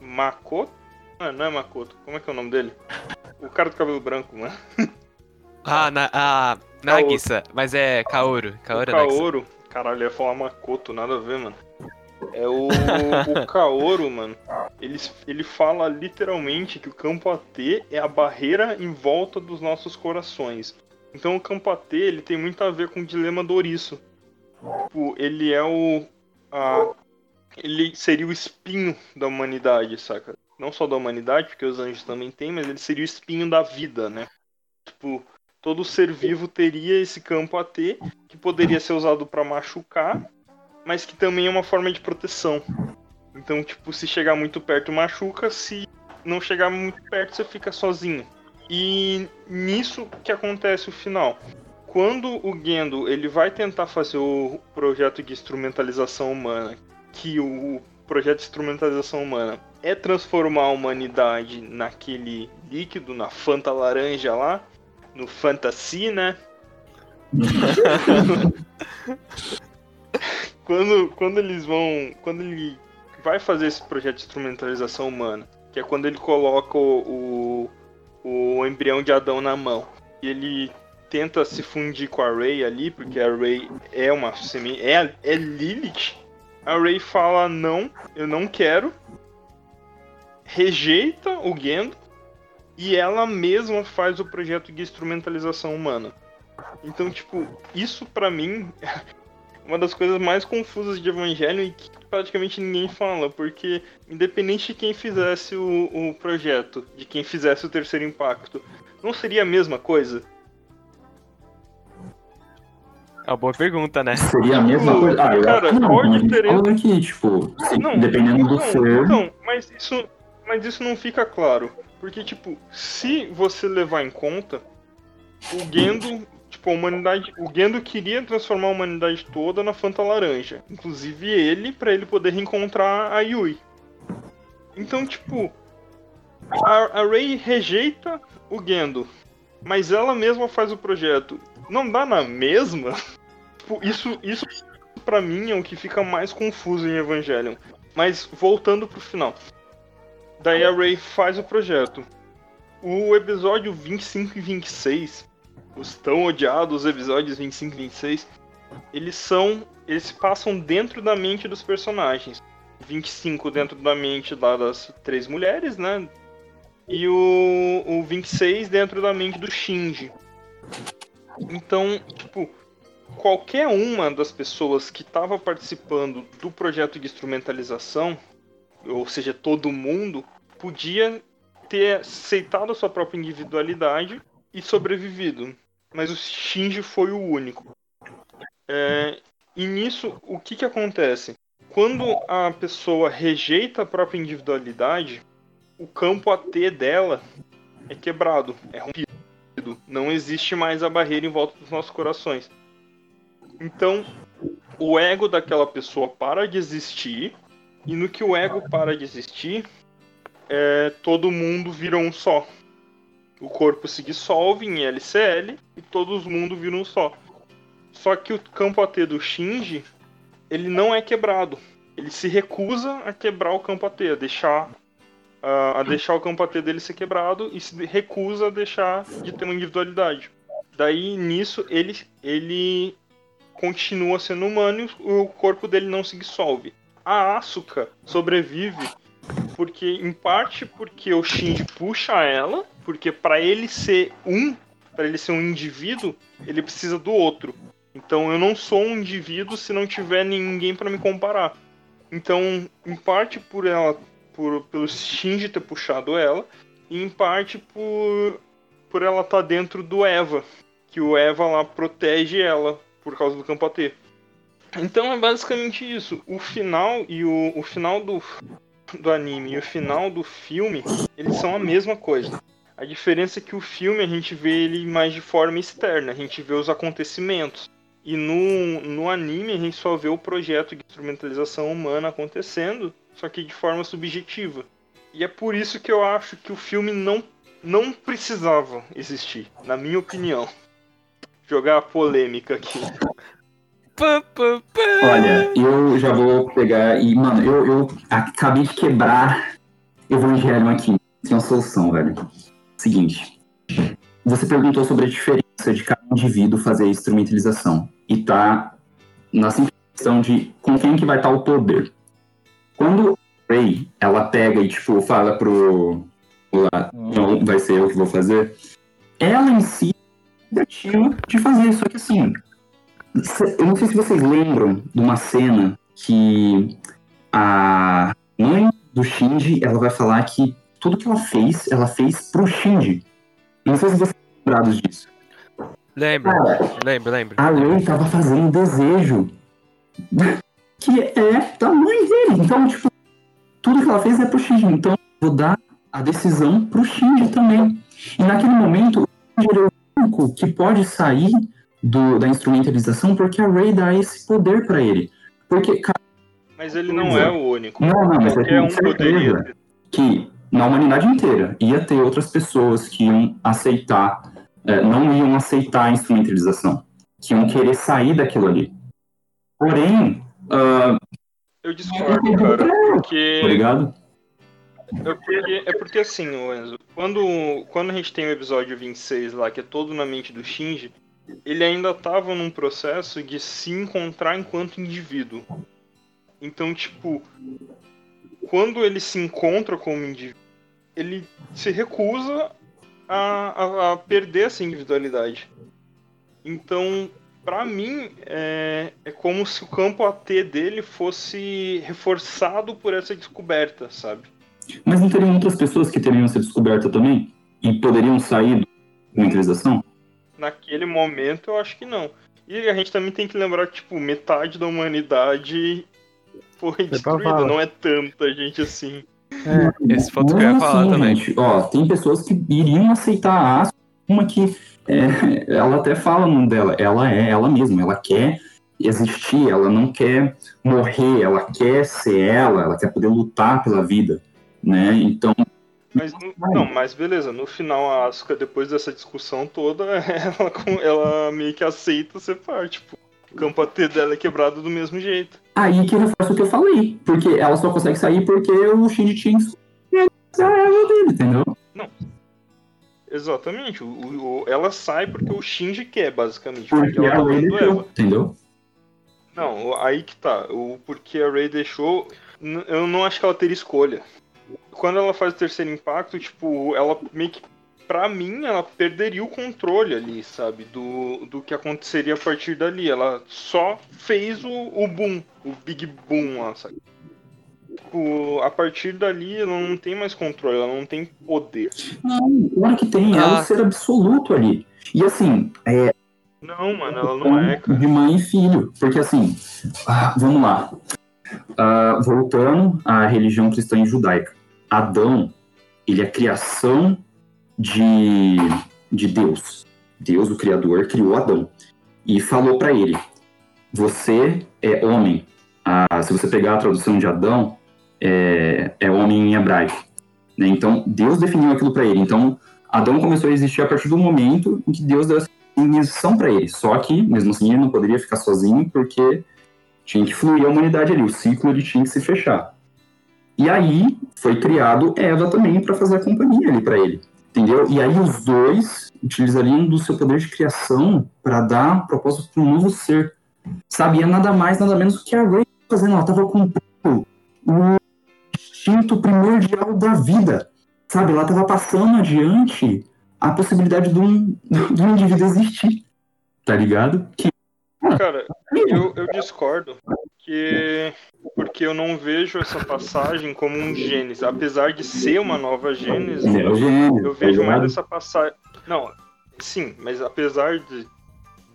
Makoto? Ah, não é Makoto, como é que é o nome dele? O cara do cabelo branco, mano. Ah, na, a Nagisa, mas é Kaoru. Kaoru o é Nagisa. Kaoru, caralho, eu ia falar Makoto, nada a ver, mano. É o, o Kaoru, mano. Ele, ele fala literalmente que o campo AT é a barreira em volta dos nossos corações. Então o campo AT ele tem muito a ver com o dilema do ouriço. Tipo, ele é o. A, ele seria o espinho da humanidade, saca? Não só da humanidade, porque os anjos também têm, mas ele seria o espinho da vida, né? Tipo, todo ser vivo teria esse campo AT que poderia ser usado pra machucar, mas que também é uma forma de proteção. Então, tipo, se chegar muito perto machuca, se não chegar muito perto você fica sozinho. E nisso que acontece o final. Quando o Gendo ele vai tentar fazer o projeto de instrumentalização humana, que o projeto de instrumentalização humana é transformar a humanidade naquele líquido, na Fanta laranja lá, no Fantasy, né? quando, quando eles vão. Quando ele vai fazer esse projeto de instrumentalização humana, que é quando ele coloca o, o, o embrião de Adão na mão, e ele tenta se fundir com a Rey ali, porque a Rey é uma semi. É, é Lilith. A Rey fala: Não, eu não quero. Rejeita o Gendo. E ela mesma faz o projeto de instrumentalização humana. Então, tipo, isso pra mim é uma das coisas mais confusas de Evangelho e que praticamente ninguém fala, porque independente de quem fizesse o, o projeto, de quem fizesse o terceiro impacto, não seria a mesma coisa? É uma boa pergunta, né? Seria a mesma coisa. Ah, eu Cara, acho que não. gente diferença? falou aqui, tipo, se- Não, dependendo do não, ser. Não, mas isso, mas isso não fica claro. Porque, tipo, se você levar em conta, o Gendo, tipo, a humanidade. O Gendo queria transformar a humanidade toda na Fanta Laranja. Inclusive ele, pra ele poder reencontrar a Yui. Então, tipo, a, a Rey rejeita o Gendo. Mas ela mesma faz o projeto. Não dá na mesma? Tipo, isso, isso pra mim é o que fica mais confuso em Evangelion. Mas voltando pro final. Daí a Ray faz o projeto. O episódio 25 e 26, os tão odiados episódios 25 e 26, eles são. Eles passam dentro da mente dos personagens. 25 dentro da mente lá das três mulheres, né? E o, o 26 dentro da mente do Shinji. Então, tipo, qualquer uma das pessoas que estava participando do projeto de instrumentalização, ou seja, todo mundo, podia ter aceitado a sua própria individualidade e sobrevivido. Mas o Shinji foi o único. É, e nisso, o que, que acontece? Quando a pessoa rejeita a própria individualidade, o campo AT dela é quebrado, é rompido. Não existe mais a barreira em volta dos nossos corações. Então, o ego daquela pessoa para de existir, e no que o ego para de existir, é, todo mundo vira um só. O corpo se dissolve em LCL e todo mundo vira um só. Só que o campo AT do Shinji, ele não é quebrado. Ele se recusa a quebrar o campo AT, a deixar, a, a deixar o campo AT dele ser quebrado e se recusa a deixar de ter uma individualidade. Daí, nisso, ele, ele continua sendo humano e o corpo dele não se dissolve. A Asuka sobrevive porque, em parte, porque o Shinji puxa ela, porque para ele ser um, para ele ser um indivíduo, ele precisa do outro. Então eu não sou um indivíduo se não tiver ninguém para me comparar. Então, em parte por ela, por pelo Shinji ter puxado ela, e em parte por por ela estar dentro do Eva, que o Eva lá protege ela por causa do campo AT. Então é basicamente isso. O final e o, o final do, do anime e o final do filme, eles são a mesma coisa. A diferença é que o filme a gente vê ele mais de forma externa, a gente vê os acontecimentos. E no, no anime a gente só vê o projeto de instrumentalização humana acontecendo, só que de forma subjetiva. E é por isso que eu acho que o filme não, não precisava existir, na minha opinião. Jogar a polêmica aqui. Olha, eu já vou pegar e, mano, eu, eu acabei de quebrar Evangelho aqui. Tem uma solução, velho. Seguinte. Você perguntou sobre a diferença de cada indivíduo fazer a instrumentalização. E tá na simples questão de com quem que vai estar o poder. Quando a Ray, ela pega e, tipo, fala pro... Lá, não, vai ser eu que vou fazer. Ela em si objetivo de fazer, só que assim, eu não sei se vocês lembram de uma cena que a mãe do Shinji, ela vai falar que tudo que ela fez, ela fez pro Shinji. Não sei se vocês estão lembrados disso. Lembro, Cara, lembro, lembro. a Rey tava fazendo um desejo que é da mãe dele. Então, tipo, tudo que ela fez é pro Shinji. Então, vou dar a decisão pro Shinji também. E naquele momento, o Shinji é o único que pode sair do- da instrumentalização porque a Rey dá esse poder pra ele. Porque, cara, Mas ele não é o único. não, não, mas eu Qualquer um poderia. que na humanidade inteira ia ter outras pessoas que iam aceitar, eh, não iam aceitar a instrumentalização, que iam querer sair daquilo ali. Porém, ah, Eu discordo, cara. Porque ligado? É porque, é porque assim, Enzo, quando, quando a gente tem o episódio 26 lá, que é todo na mente do Shinji, ele ainda tava num processo de se encontrar enquanto indivíduo. Então, tipo, quando ele se encontra como indivíduo, ele se recusa a, a, a perder essa individualidade. Então, pra mim, é, é como se o campo AT dele fosse reforçado por essa descoberta, sabe? Mas não teriam outras pessoas que teriam sido descobertas também? E poderiam sair da instrumentalização? Naquele momento, eu acho que não. E a gente também tem que lembrar que, tipo, metade da humanidade foi destruída. Não é tanta gente assim. Esse ponto que eu ia Não falar assim, também. gente. Ó, tem pessoas que iriam aceitar a uma que é, ela até fala no nome dela, ela é ela mesma, ela quer existir, ela não quer morrer, ela quer ser ela, ela quer poder lutar pela vida, né? Então, Mas, não, mas beleza. No final, a Asuka, depois dessa discussão toda, ela, ela meio que aceita ser parte. Tipo, o campo AT dela é quebrado do mesmo jeito. aí que reforça o que eu falei, porque ela só consegue sair porque o Shinji tinha a ela dele, entendeu? Exatamente. O, o- ela sai porque o Shinji quer, basicamente. Porque Porque ela tá deixou, Eva. entendeu? Não, aí que tá. O porquê a Ray deixou, eu não acho que ela teria escolha. Quando ela faz o terceiro impacto, tipo, ela meio que. Pra mim, ela perderia o controle ali, sabe? Do, do que aconteceria a partir dali. Ela só fez o, o boom, o big boom lá, sabe? Tipo, a partir dali ela não tem mais controle, ela não tem poder. Não, claro que tem, ela é Ah. o ser absoluto ali. E assim, é, Não, mano, ela não é, cara. de mãe e filho. Porque assim, ah, vamos lá. Ah, voltando à religião cristã e judaica. Adão, ele é a criação de, de Deus. Deus, o Criador, criou Adão. E falou para ele: Você é homem. Ah, se você pegar a tradução de Adão, é, é homem em hebraico. né? Então, Deus definiu aquilo para ele. Então, Adão começou a existir a partir do momento em que Deus deu essa definição para ele. Só que, mesmo assim, ele não poderia ficar sozinho porque tinha que fluir a humanidade ali. O ciclo ele tinha que se fechar. E aí foi criado Eva também para fazer a companhia ali para ele. Entendeu? E aí os dois utilizariam do seu poder de criação para dar propósito para um novo ser. Sabia nada mais, nada menos do que a Ray fazendo. Ela estava cumprindo o instinto primordial da vida. Sabe? Ela estava passando adiante a possibilidade de um, de um indivíduo existir. Tá ligado? Que Cara, eu, eu discordo. Que, porque eu não vejo essa passagem como um Gênesis. Apesar de ser uma nova Gênesis, é eu tá vejo mais essa passagem. Não, sim, mas apesar de,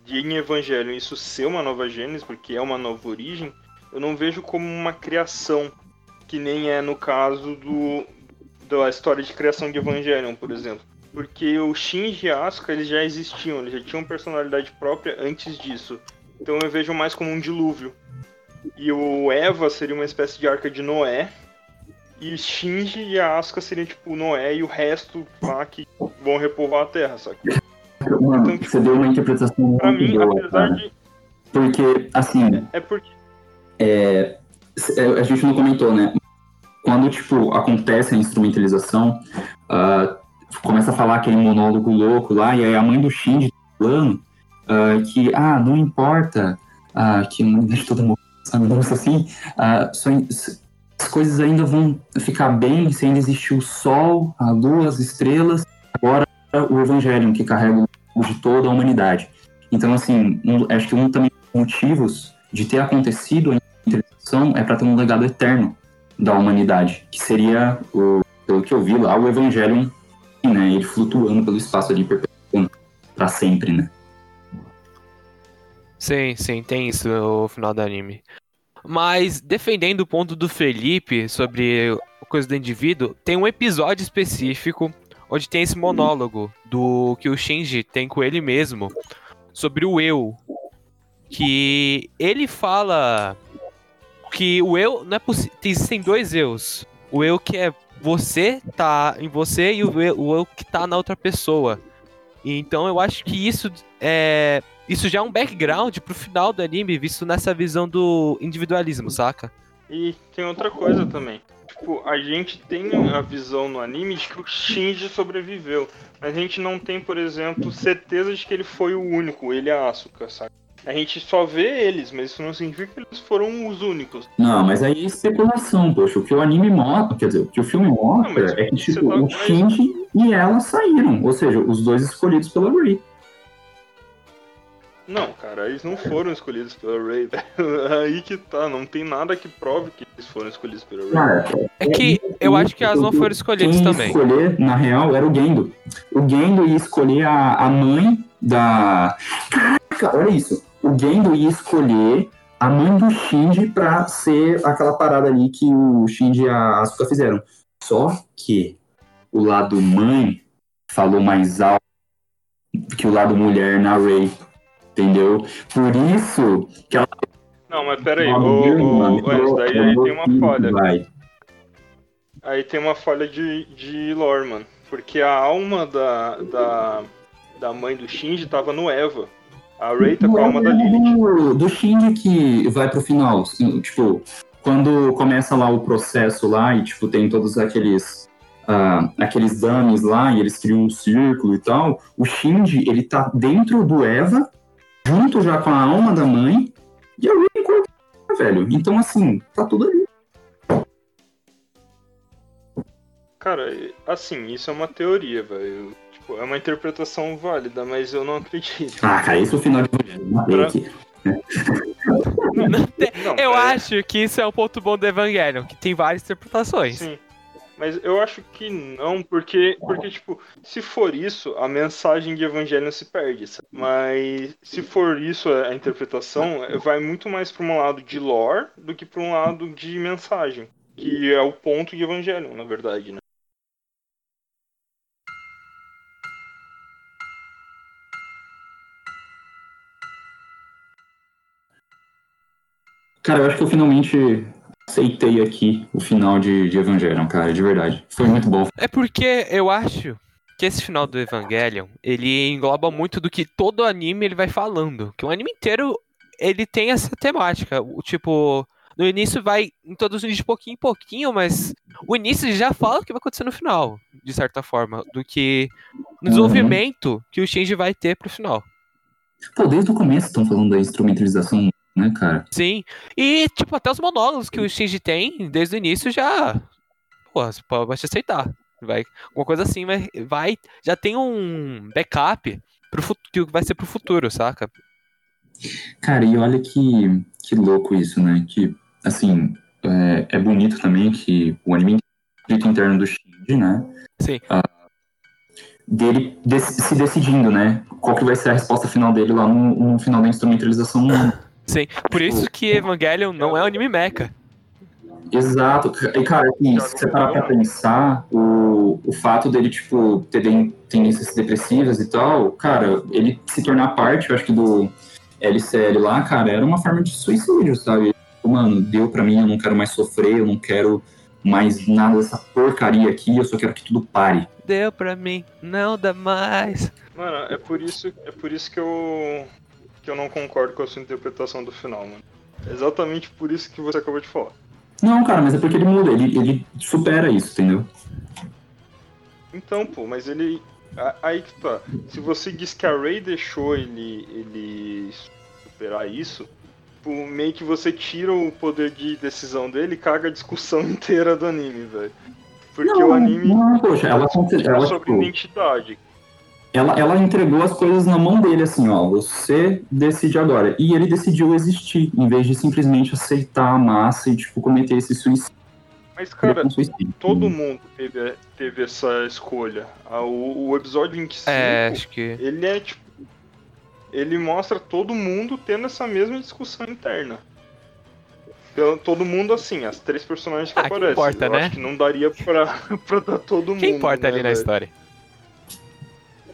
de em Evangelho isso ser uma nova Gênesis, porque é uma nova origem, eu não vejo como uma criação. Que nem é no caso do da história de criação de Evangelion, por exemplo. Porque o Shinji e Asuka eles já existiam, eles já tinham personalidade própria antes disso. Então eu vejo mais como um dilúvio. E o Eva seria uma espécie de arca de Noé. E Shinji e a Asuka seriam tipo Noé e o resto lá que vão repovoar a Terra, sabe? Mano, Então, tipo, você deu uma interpretação Pra mim, boa, apesar de. Porque, assim, É porque. é, a gente não comentou, né? Quando, tipo, acontece a instrumentalização, ah, começa a falar aquele monólogo louco lá, e aí a mãe do Shinji tá falando ah, que, ah, não importa ah, que morra, sabe? Um negócio assim, ah, só as coisas ainda vão ficar bem se ainda existir o sol, a lua, as estrelas, agora o Evangelho que carrega o de toda a humanidade. Então, assim, um- acho que um também dos motivos de ter acontecido a são é pra ter um legado eterno da humanidade, que seria, o, pelo que eu vi lá, o Evangelion, né? Ele flutuando pelo espaço ali, perpetuando pra sempre, né? Sim, sim, tem isso no final do anime. Mas, defendendo o ponto do Felipe sobre a coisa do indivíduo, tem um episódio específico onde tem esse monólogo do que o Shinji tem com ele mesmo sobre o eu. Que ele fala que o eu não é possível. Existem dois eus. O eu que é você, tá em você, e o eu, o eu que tá na outra pessoa. Então eu acho que isso é. Isso já é um background pro final do anime, visto nessa visão do individualismo, saca? E tem outra coisa também. Tipo, a gente tem a visão no anime de que o Shinji sobreviveu. Mas a gente não tem, por exemplo, certeza de que ele foi o único, ele a Asuka, sabe? A gente só vê eles, mas isso não significa que eles foram os únicos. Não, mas aí é especulação, poxa. O que o anime mostra, quer dizer, o que o filme mostra Não, é que, tipo, tá- o Shinji e ela saíram. Ou seja, os dois escolhidos pela Rei. Não, cara, eles não foram escolhidos pela Ray. velho. Aí que tá, não tem nada que prove que eles foram escolhidos pela Ray. Cara, É que eu acho que elas não foram escolhidas quem também. escolher, na real, era o Gendo. O Gendo ia escolher a, a mãe da. Caraca, olha isso. O Gendo ia escolher a mãe do Shinji pra ser aquela parada ali que o Shinji e a Asuka fizeram. Só que o lado mãe falou mais alto que o lado mulher na Ray. Entendeu? Por isso que ela. Não, mas pera aí, Ó, ô, meu ô, irmão, ô, Enzo, daí aí tem uma aqui, falha. Vai. Aí tem uma falha de, de lore, mano. Porque a alma da, da, da mãe do Shinji tava no Eva. A Ray tá com a alma da Lilith. do, do Shinji que vai pro final. Tipo, quando começa lá o processo lá e, tipo, tem todos aqueles. ah, aqueles dummies lá e eles criam um círculo e tal. O Shinji, ele tá dentro do Eva, junto já com a alma da mãe, e a Ray encontra, velho. Então, assim, tá tudo ali. Cara, assim, isso é uma teoria, velho. Tipo, é uma interpretação válida, mas eu não acredito. Ah, cara, esse é o final de Pra- aqui. Não, Eu é- acho que isso é um ponto bom do Evangelion, que tem várias interpretações. Sim. Mas eu acho que não, porque, porque, tipo, se for isso, a mensagem de Evangelho se perde. sabe? Mas se for isso a interpretação, vai muito mais para um lado de lore do que para um lado de mensagem. Que é o ponto de Evangelho, na verdade, né? Cara, eu acho que eu finalmente aceitei aqui o final de, de Evangelion, cara, de verdade. Foi muito bom. É porque eu acho que esse final do Evangelion, ele engloba muito do que todo anime ele vai falando. Que o anime inteiro, ele tem essa temática. O tipo, no início vai introduzindo de pouquinho em pouquinho, mas o início já fala o que vai acontecer no final, de certa forma. Do que no Uhum. desenvolvimento que o Shinji vai ter pro final. Pô, desde o começo estão falando da instrumentalização, né, cara? Sim. E, tipo, até os monólogos que o Shinji tem, desde o início, já. Pô, você pode aceitar. Vai, alguma coisa assim, vai, vai. Já tem um backup pro fut- que vai ser pro futuro, saca? Cara, e olha que, que louco isso, né? Que, assim, é, é bonito também que o anime interno do Shinji, né? Sim. Dele dec- se decidindo, né? Qual que vai ser a resposta final dele lá no, no final da instrumentalização. Sim. Por isso que Evangelion não é um anime mecha. Exato. E, cara, assim, se você parar pra pensar, o, o fato dele, tipo, ter tendências depressivas e tal, cara, ele se tornar parte, eu acho que do LCL lá, cara, era uma forma de suicídio, sabe? Mano, deu pra mim, eu não quero mais sofrer, eu não quero mais nada dessa porcaria aqui, eu só quero que tudo pare. Deu pra mim, não dá mais. Mano, é por isso, é por isso que eu que eu não concordo com a sua interpretação do final, mano. Exatamente por isso que você acabou de falar. Não, cara, mas é porque ele muda, ele, ele supera isso, entendeu? Então, pô, mas ele. Aí que tá. Se você diz que a Ray deixou ele, ele superar isso, tipo, meio que você tira o poder de decisão dele e caga a discussão inteira do anime, velho. Porque não, o anime Não, poxa, ela, discute ela sobre tipo, identidade. Ela, ela entregou as coisas na mão dele, assim, ó, você decide agora. E ele decidiu existir, em vez de simplesmente aceitar a massa e, tipo, cometer esse suicídio. Mas, cara, com suicídio. todo mundo teve, teve essa escolha. Ah, O, o episódio 25, É, acho que. ele é tipo. Ele mostra todo mundo tendo essa mesma discussão interna. Então, Todo mundo assim, as três personagens que Ah, que aparecem. importa, Eu né? acho que não daria pra, pra dar todo mundo. Quem importa né, ali na velho? história?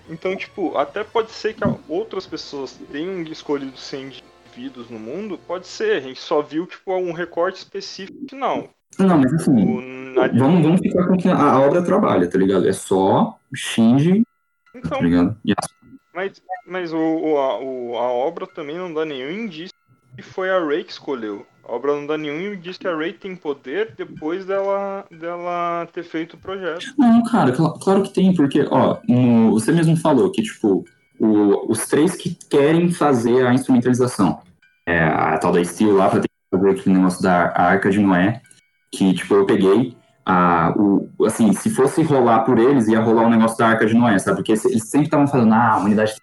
Então, tipo, até pode ser que outras pessoas tenham escolhido ser indivíduos no mundo. Pode ser, a gente só viu, tipo, um recorte específico final. Não, mas assim, O, na- vamos, vamos ficar com que a, obra trabalha, tá ligado? É só Shinji, Então, tá ligado? Mas, mas o, o- a, o- a obra também não dá nenhum indício que foi a Rey que escolheu. A obra não dá nenhum indício que a Rey tem poder depois dela, dela ter feito o projeto. Não, cara, cla- claro que tem, porque, ó, no- você mesmo falou que, tipo, o- os três que querem fazer a instrumentalização. É, a tal da Steel lá, pra ter que fazer aquele negócio da Arca de Noé, que, tipo, eu peguei, a, o, assim, se fosse rolar por eles, ia rolar o negócio da Arca de Noé, sabe? Porque eles sempre estavam falando, ah, a humanidade...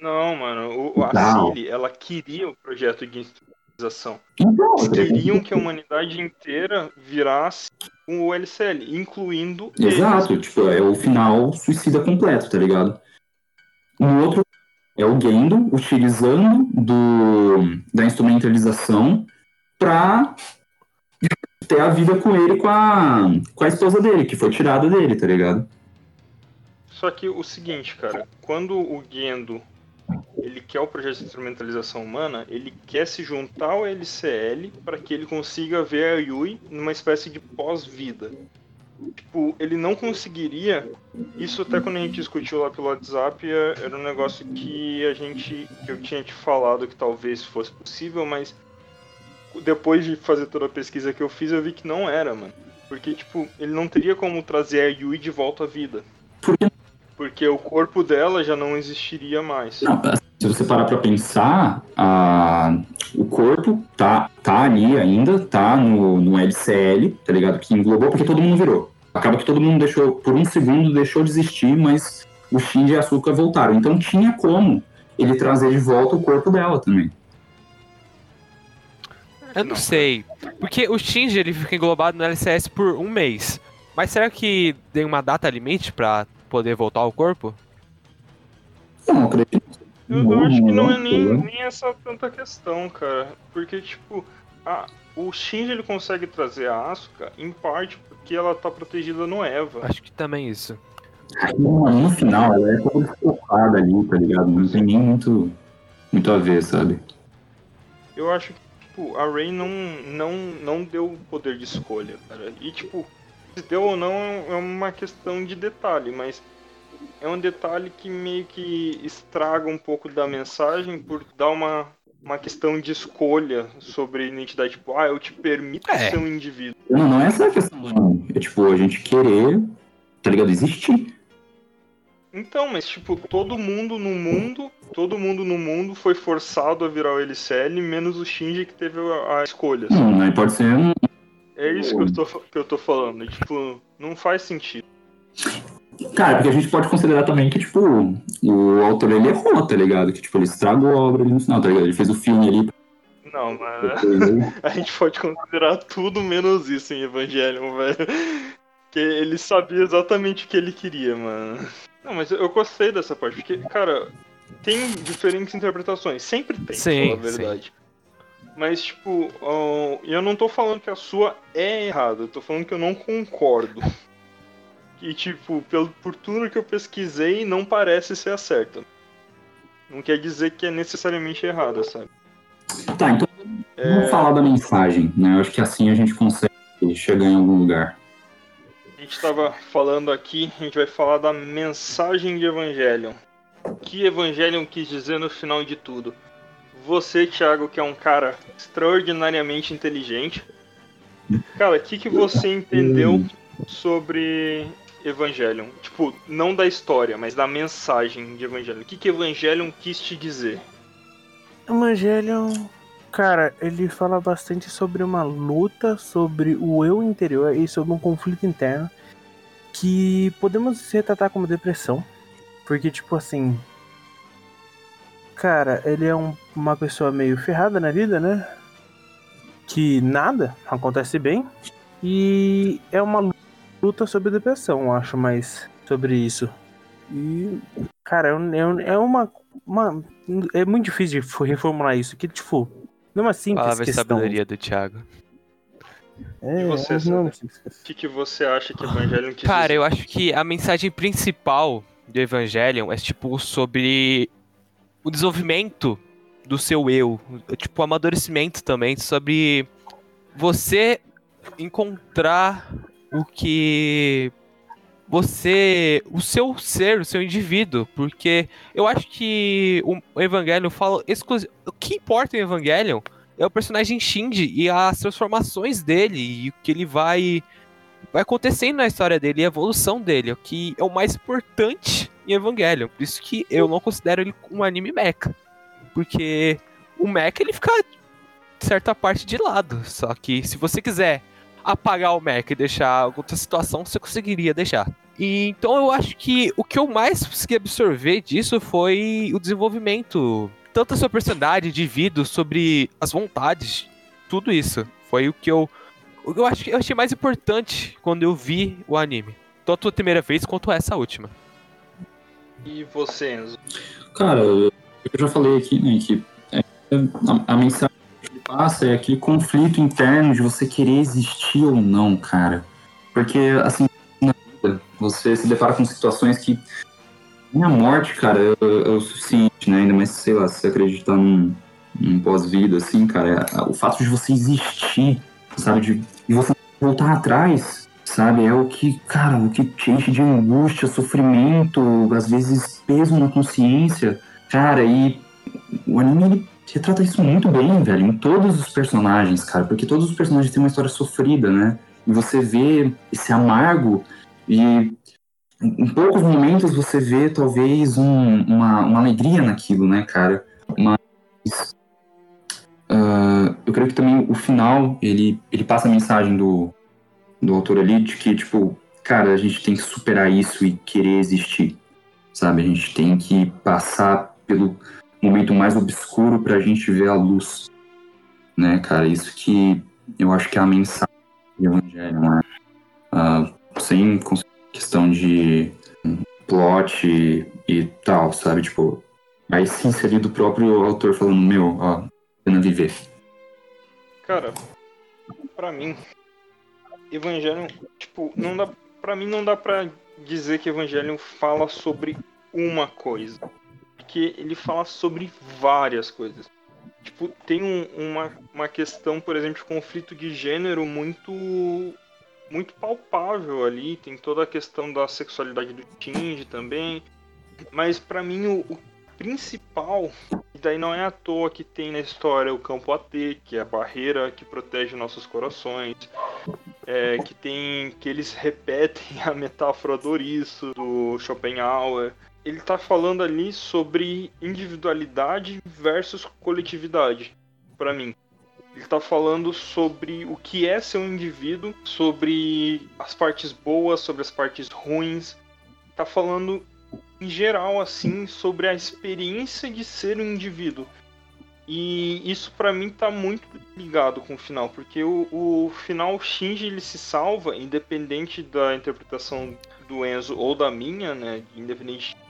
Não, mano, o, a. Cilly, ela queria o projeto de instrumentalização. Então, Eles queriam que a humanidade inteira virasse o LCL, incluindo eles. Exato, tipo, é o final suicida completo, tá ligado? No outro é o Gendo utilizando do, da instrumentalização pra ter a vida com ele com a, com a esposa dele, que foi tirada dele, tá ligado? Só que o seguinte, cara, quando o Gendo ele quer o projeto de instrumentalização humana, ele quer se juntar ao LCL para que ele consiga ver a Yui numa espécie de pós-vida. Tipo, ele não conseguiria. Isso até quando a gente discutiu lá pelo WhatsApp é- era um negócio que a gente. que eu tinha te falado que talvez fosse possível, mas depois de fazer toda a pesquisa que eu fiz, eu vi que não era, mano. Porque, tipo, ele não teria como trazer a Yui de volta à vida. Por que Porque o corpo dela já não existiria mais. Não, se você parar pra pensar, a, o corpo tá, tá ali ainda, tá no, no LCL, tá ligado? Que englobou porque todo mundo virou. Acaba que todo mundo deixou, por um segundo, deixou de existir, mas o Shinji e a Asuka voltaram. Então tinha como ele trazer de volta o corpo dela também. Eu não sei. Porque o Shinji ele fica englobado no LCS por um mês. Mas será que tem uma data limite pra poder voltar ao corpo? Não, acredito. Eu, eu acho que não é nem, não. nem essa tanta questão, cara. Porque, tipo, a, o Shinji ele consegue trazer a Asuka em parte porque ela tá protegida no Eva. Acho que também isso. No, no final, ela é toda desfocada ali, tá ligado? Não tem nem muito, muito a ver, sabe? Eu acho que, tipo, a Rey não, não, não deu o poder de escolha, cara. E, tipo, se deu ou não é uma questão de detalhe, mas é um detalhe que meio que estraga um pouco da mensagem por dar uma, uma questão de escolha sobre identidade. Tipo, ah, eu te permito É. ser um indivíduo. Não, não é essa a questão, não. É tipo, a gente querer, tá ligado? Existir. Então, mas tipo, todo mundo no mundo, todo mundo no mundo foi forçado a virar o LCL, menos o Shinji que teve a, a escolha. Hum, aí pode ser um, É isso que eu, tô, que eu tô falando. Tipo, não faz sentido. Cara, porque a gente pode considerar também que, tipo, o autor ele errou, tá ligado? Que, tipo, ele estragou a obra ali no final, tá ligado? Ele fez o filme ali. Não, mas a gente pode considerar tudo menos isso em Evangelion, velho. Que ele sabia exatamente o que ele queria, mano. Não, mas eu gostei dessa parte, porque, cara, tem diferentes interpretações. Sempre tem, Sim, pra falar a verdade. Mas, tipo, eu não tô falando que a sua é errada, eu tô falando que eu não concordo. Que, tipo, pelo, por tudo que eu pesquisei, não parece ser a certa. Não quer dizer que é necessariamente errada, sabe? Tá, então vamos falar da mensagem, né? Eu acho que assim a gente consegue chegar em algum lugar. A gente estava falando aqui, a gente vai falar da mensagem de Evangelion. O que Evangelion quis dizer no final de tudo? Você, Thiago, que é um cara extraordinariamente inteligente. Cara, o que, que você entendeu sobre Evangelion? Tipo, não da história, mas da mensagem de Evangelion. O que, que Evangelion quis te dizer? Evangelion, cara, ele fala bastante sobre uma luta, sobre o eu interior e sobre um conflito interno que podemos retratar como depressão. Porque, tipo assim. Cara, ele é um- uma pessoa meio ferrada na vida, né? Que nada acontece bem. E é uma luta sobre depressão, eu acho, mais sobre isso. E, cara, é, um- é um- é uma, uma. É muito difícil de reformular isso. Que, tipo, não é uma simples Palavra de questão. sabedoria do Thiago. É, E você, não é simples O que, que você acha que Evangelion quis Cara, dizer? eu acho que a mensagem principal do Evangelion é tipo sobre o desenvolvimento do seu eu, tipo o amadurecimento também, sobre você encontrar o que você, o seu ser, o seu indivíduo, porque eu acho que o Evangelion fala exclusi- o que importa em Evangelion é o personagem Shinji e as transformações dele e o que ele vai vai acontecendo na história dele e a evolução dele, o que é o mais importante em Evangelion. Por isso que eu não considero ele um anime mecha. Porque o mecha ele fica certa parte de lado. Só que se você quiser apagar o mecha e deixar outra situação, você conseguiria deixar. E, então eu acho que o que eu mais consegui absorver disso foi o desenvolvimento, tanto da sua personalidade, de vida, sobre as vontades, tudo isso. Foi o que eu o que eu acho que eu achei mais importante quando eu vi o anime. Tanto a primeira vez quanto essa última. E você, Enzo? Cara, eu já falei aqui, né, que é, a, a mensagem passa é aquele conflito interno de você querer existir ou não, cara. Porque, assim, na vida, você se depara com situações que. Minha morte, cara, é, é o suficiente, né? Ainda mais, sei lá, se você acreditar num, num pós-vida, assim, cara, é- o fato de você existir, sabe, de, de você voltar atrás, sabe, é o que, cara, o que te enche de angústia, sofrimento, às vezes peso na consciência. Cara, e o anime retrata isso muito bem, velho, em todos os personagens, cara, porque todos os personagens têm uma história sofrida, né? E você vê esse amargo e em poucos momentos você vê talvez um- uma, uma alegria naquilo, né, cara? Mas ah, eu creio que também o final ele, ele passa a mensagem do, do autor ali de que, tipo, cara, a gente tem que superar isso e querer existir sabe? A gente tem que passar pelo momento mais obscuro pra gente ver a luz, né, cara? Isso que eu acho que é a mensagem do Evangelho, né? Ah, sem questão de hum, plot e, e tal, sabe? Tipo, a essência ali do próprio autor falando, meu, ó, pena viver. Cara, pra mim, Evangelion, tipo, não dá, pra mim não dá pra dizer que Evangelion fala sobre uma coisa, porque ele fala sobre várias coisas. Tipo, tem um- uma, uma questão, por exemplo, de conflito de gênero muito muito palpável ali, tem toda a questão da sexualidade do Shinji também, mas pra mim o, o principal e daí não é à toa que tem na história o campo AT, que é a barreira que protege nossos corações. É, que tem. que eles repetem a metáfora do ouriço, do Schopenhauer. Ele tá falando ali sobre individualidade versus coletividade, pra mim. Ele tá falando sobre o que é ser um indivíduo, sobre as partes boas, sobre as partes ruins. Tá falando em geral, assim, sobre a experiência de ser um indivíduo. E isso pra mim tá muito ligado com o final, porque o, o final Shinji ele se salva, independente da interpretação do Enzo ou da minha, né? Independente de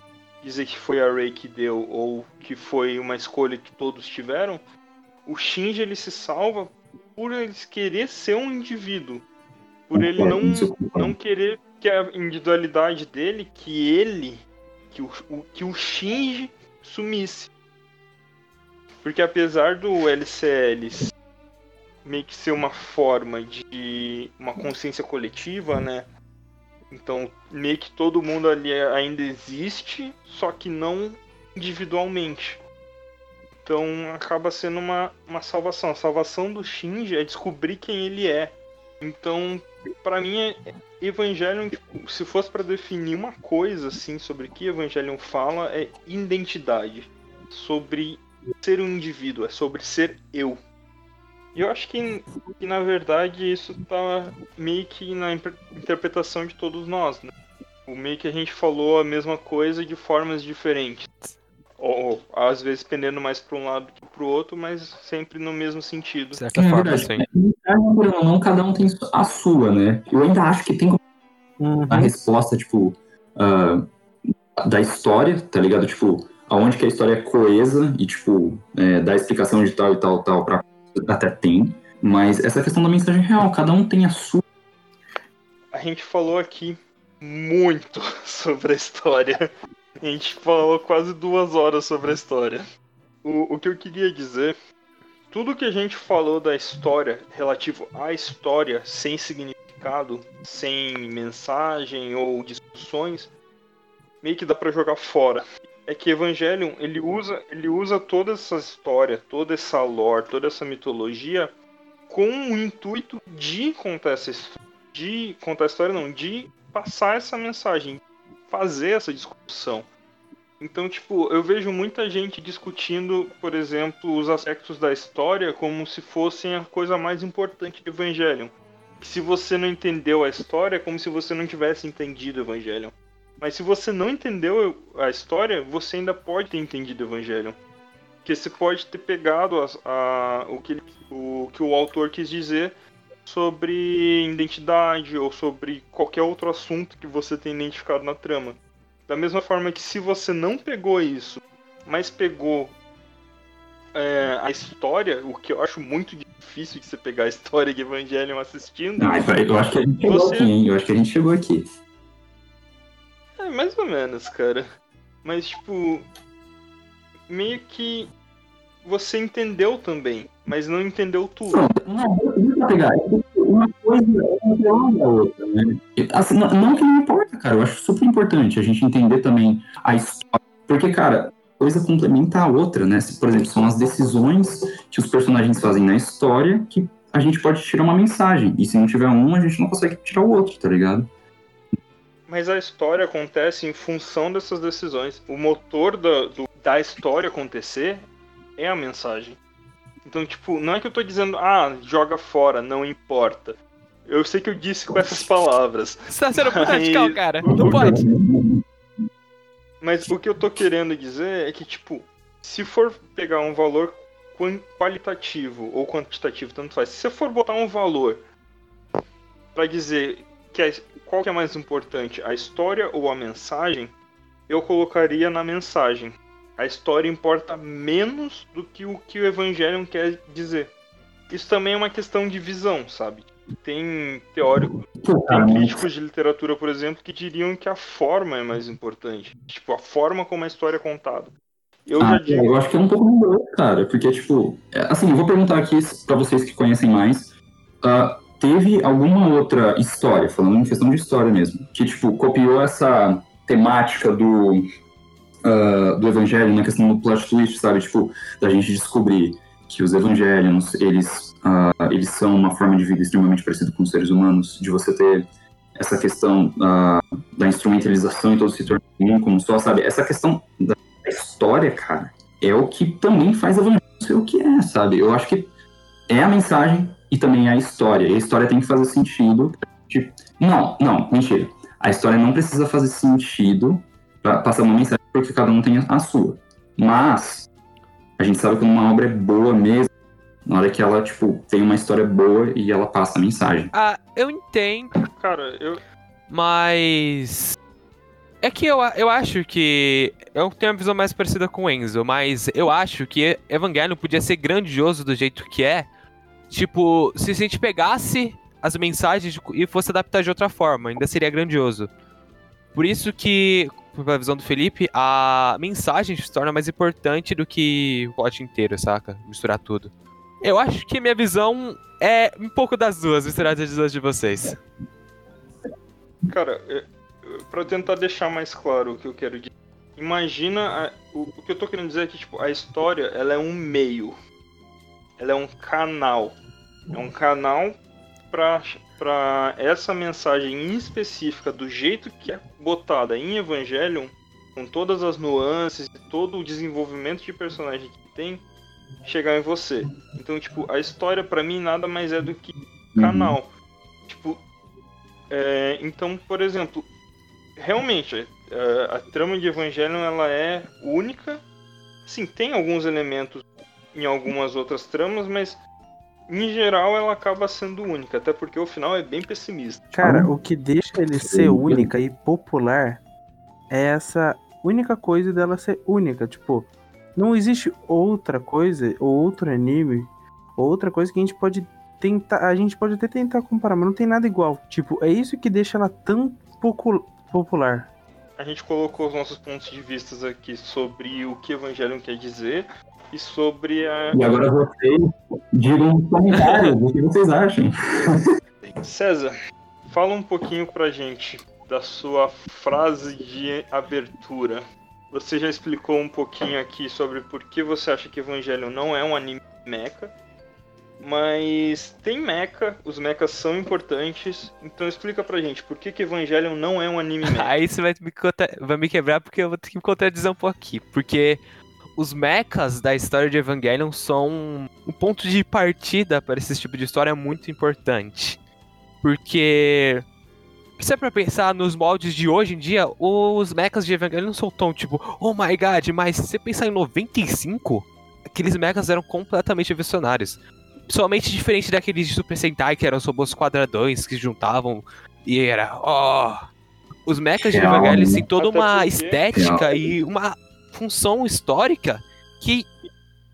dizer que foi a Rei que deu ou que foi uma escolha que todos tiveram, o Shinji ele se salva por ele querer ser um indivíduo, por ele não não querer que a individualidade dele, que ele, que o, o- que o Shinji sumisse. Porque apesar do LCL meio que ser uma forma de uma consciência coletiva, né? Então, meio que todo mundo ali ainda existe, só que não individualmente. Então, acaba sendo uma, uma salvação. A salvação do Shinji é descobrir quem ele é. Então, pra mim, é- Evangelion, tipo, se fosse pra definir uma coisa assim sobre o que Evangelion fala, é identidade. Sobre ser um indivíduo, é sobre ser eu. E eu acho que, que, na verdade isso tá meio que na interpretação de todos nós, né? O meio que a gente falou a mesma coisa de formas diferentes. Ou, ou, às vezes pendendo mais para um lado que para o outro, mas sempre no mesmo sentido. De certa É forma, verdade. sim. Ou não, cada um tem a sua, né? Eu ainda acho que tem Uhum. a resposta, tipo, ah, da história, tá ligado? Tipo, aonde que a história é coesa e, tipo, é, dá explicação de tal e tal, tal, pra... até tem. Mas essa questão da mensagem real, cada um tem a sua. A gente falou aqui muito sobre a história. A gente falou quase duas horas sobre a história. O, o que eu queria dizer, tudo que a gente falou da história, relativo à história, sem significado, sem mensagem ou discussões, meio que dá pra jogar fora. É que Evangelion, ele usa, ele usa toda essa história, toda essa lore, toda essa mitologia com o intuito de contar essa de contar a história, não, de passar essa mensagem, fazer essa discussão. Então, tipo, eu vejo muita gente discutindo, por exemplo, os aspectos da história como se fossem a coisa mais importante do Evangelion. Que se você não entendeu a história, é como se você não tivesse entendido o Evangelion. Mas se você não entendeu a história, você ainda pode ter entendido o Evangelion. Porque você pode ter pegado a- a- o, que, ele- o que o autor quis dizer sobre identidade ou sobre qualquer outro assunto que você tenha identificado na trama. Da mesma forma que se você não pegou isso, mas pegou é, a história, o que eu acho muito difícil de você pegar a história de Evangelion assistindo, Ah, eu acho que a gente chegou Você- aqui, hein? Eu acho que a gente chegou aqui. É mais ou menos, cara. Mas tipo, meio que você entendeu também, mas não entendeu tudo. Não, eu pegar. Uma coisa é à outra, né? Assim, não, não que não importa, cara. Eu acho super importante a gente entender também a história. Porque, cara, coisa complementa a outra, né? Por exemplo, são as decisões que os personagens fazem na história que a gente pode tirar uma mensagem. E se não tiver um, a gente não consegue tirar o outro, tá ligado? Mas a história acontece em função dessas decisões. O motor da, do- da história acontecer é a mensagem. Então, tipo, não é que eu tô dizendo, ah, joga fora, não importa. Eu sei que eu disse com essas palavras. Você tá sendo Aí- radical, cara. Não pode. Mas o que eu tô querendo dizer é que, tipo, se for pegar um valor qualitativo ou quantitativo, tanto faz. Se você for botar um valor pra dizer que a- qual que é mais importante, a história ou a mensagem, eu colocaria na mensagem. A história importa menos do que o que o Evangelion quer dizer. Isso também é uma questão de visão, sabe? Tem teórico, tem críticos de literatura, por exemplo, que diriam que a forma é mais importante. Tipo, a forma como a história é contada. Eu Ah, já digo. Eu acho que é um pouco melhor, cara, porque, tipo, é, assim, eu vou perguntar aqui pra vocês que conhecem mais. ah, teve alguma outra história, falando em questão de história mesmo, que, tipo, copiou essa temática do, ah, do evangelho na questão do plot twist, sabe? Tipo, da gente descobrir que os evangelions, eles, ah, eles são uma forma de vida extremamente parecida com os seres humanos, de você ter essa questão ah, da instrumentalização e todo se tornar um como só, sabe? Essa questão da história, cara, é o que também faz Evangelho ser o que é, sabe? Eu acho que é a mensagem e também a história. E a história tem que fazer sentido. Tipo, não, não, mentira. A história não precisa fazer sentido pra passar uma mensagem, porque cada um tem a- sua. Mas a gente sabe quando uma obra é boa mesmo, na hora que ela, tipo, tem uma história boa e ela passa a mensagem. Ah, eu entendo, Cara, eu. mas. É que eu, eu acho que. Eu tenho uma visão mais parecida com o Enzo, mas eu acho que Evangelion podia ser grandioso do jeito que é. Tipo, se a gente pegasse as mensagens e fosse adaptar de outra forma, ainda seria grandioso. Por isso que, pela visão do Felipe, a mensagem se torna mais importante do que o plot inteiro, saca? Misturar tudo. Eu acho que minha visão é um pouco das duas, misturar as duas de vocês. Cara, pra tentar deixar mais claro o que eu quero dizer. Imagina. a- o, o que eu tô querendo dizer é que, tipo, a história ela é um meio. Ela é um canal. É um canal pra, pra essa mensagem em específica, do jeito que é botada em Evangelion, com todas as nuances e todo o desenvolvimento de personagem que tem, chegar em você. Então, tipo, a história pra mim nada mais é do que canal. Tipo, é, então, por exemplo, realmente, é, a trama de Evangelion ela é única. Sim, tem alguns elementos em algumas outras tramas, mas em geral ela acaba sendo única, até porque o final é bem pessimista. Cara, o que deixa ele ser única e popular é essa única coisa dela ser única. Tipo, não existe outra coisa, ou outro anime, ou outra coisa que a gente pode tentar. A gente pode até tentar comparar, mas não tem nada igual. Tipo, é isso que deixa ela tão pocu- popular. A gente colocou os nossos pontos de vista aqui sobre o que Evangelion quer dizer e sobre a. E agora vocês digam comentários o que vocês acham. César, fala um pouquinho pra gente da sua frase de abertura. Você já explicou um pouquinho aqui sobre por que você acha que Evangelion não é um anime mecha, mas tem mecha, os mechas são importantes, então explica pra gente por que, que Evangelion não é um anime mecha. Aí você vai me, contra- vai me quebrar porque eu vou ter que me contradizer um pouco aqui. Porque os mechas da história de Evangelion são um ponto de partida para esse tipo de história muito importante. Porque. Se é pra pensar nos moldes de hoje em dia, os mechas de Evangelion não são tão tipo, oh my god, mas se você pensar em 95, aqueles mechas eram completamente revolucionários. Somente diferente daqueles de Super Sentai, que eram os robôs quadradões que juntavam e era, ó. Os mechas de Evangelion né? têm toda uma porque- estética Real. e uma função histórica que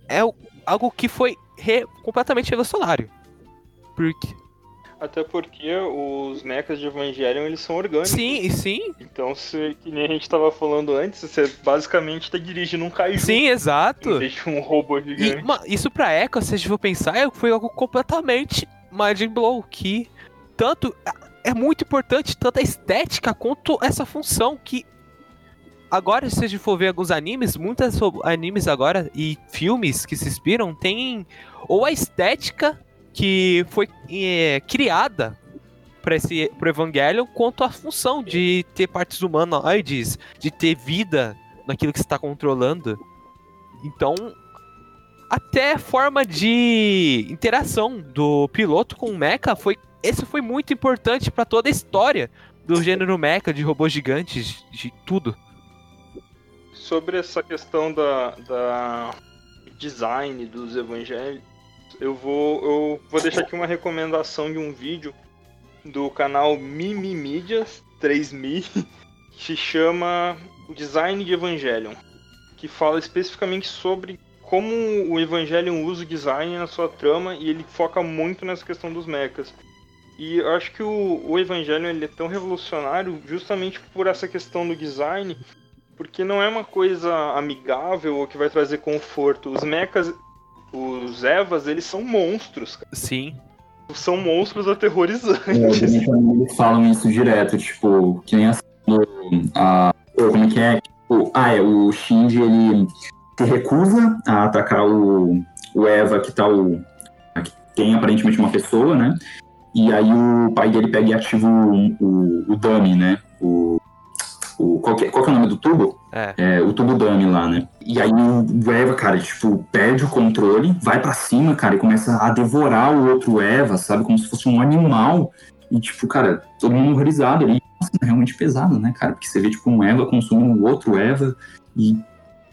é algo que foi re- completamente revolucionário. Porque. Até porque os mechas de Evangelion eles são orgânicos. Sim, sim, Então, se, que nem a gente tava falando antes, você basicamente tá dirigindo um kaiju. sim, exato. vez de um robô E gigante. ma- isso pra Echo, se a gente for pensar, é- foi algo completamente mind blow, que tanto é muito importante, tanto a estética quanto essa função que agora se a gente for ver alguns animes, muitos animes agora e filmes que se inspiram têm ou a estética que foi é, criada para esse pro Evangelion, quanto a função de ter partes humanoides, de ter vida naquilo que está controlando. Então, até forma de interação do piloto com o mecha foi esse foi muito importante para toda a história do gênero mecha, de robôs gigantes, de tudo. Sobre essa questão da, da design dos evangelhos, eu vou, eu vou deixar aqui uma recomendação de um vídeo do canal Mimimídias 3000 que se chama Design de Evangelion, que fala especificamente sobre como o Evangelion usa o design na sua trama e ele foca muito nessa questão dos mechas. E eu acho que o, o Evangelion ele é tão revolucionário justamente por essa questão do design, porque não é uma coisa amigável ou que vai trazer conforto. Os mechas, os Evas, eles são monstros, cara. Sim. São monstros É, aterrorizantes. eles falam isso direto, tipo, que nem assim, a, pô, como é que é? Tipo, ah, é, o Shinji, ele se recusa a atacar o, o Eva, que tá o. que tem aparentemente uma pessoa, né? E aí o pai dele pega e ativa o, o, o dummy, né? O, o, qual, que, é- qual que é o nome do tubo? É. É, o tubo dummy lá, né? E aí o Eva, cara, tipo, perde o controle, vai pra cima, cara, e começa a devorar o outro Eva, sabe? Como se fosse um animal. E, tipo, cara, todo mundo horrorizado ali. Nossa, é realmente pesado, né, cara? Porque você vê, tipo, um Eva consumindo o outro Eva e.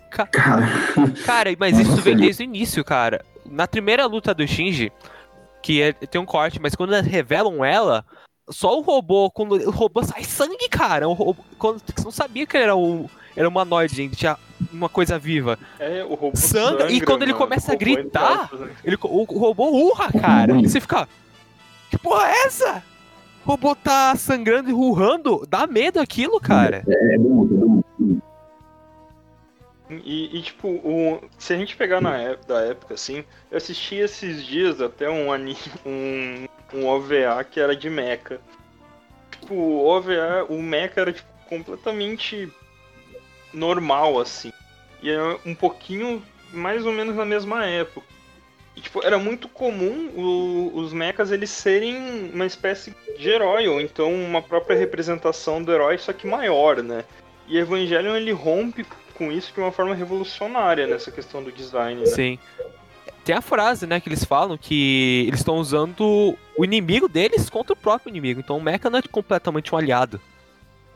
Ca- Cara, Cara, mas isso Nossa, vem ele- desde o início, cara. Na primeira luta do Shinji, que é- tem um corte, mas quando eles revelam ela, só o robô, quando o robô sai sangue, cara. O robô, quando você não sabia que ele era um era humanoide, gente, tinha uma coisa viva. É, o robô Sangra, e quando ele mano. começa a gritar, né? Ele, o, o robô urra, cara. E você fica. Que porra é essa? O robô tá sangrando e urrando. Dá medo aquilo, cara. é é bom. E, e, tipo, o- se a gente pegar na época, da época, assim, eu assisti esses dias até um anime, um, um OVA que era de mecha. Tipo, o OVA, o mecha era tipo, completamente normal, assim. E era um pouquinho mais ou menos na mesma época. E, tipo, era muito comum o- os mechas eles serem uma espécie de herói, ou então uma própria representação do herói, só que maior, né? E Evangelion ele rompe com isso de uma forma revolucionária nessa questão do design, né? Sim. Tem a frase, né, que eles falam que eles estão usando o inimigo deles contra o próprio inimigo. Então o Mecha não é completamente um aliado.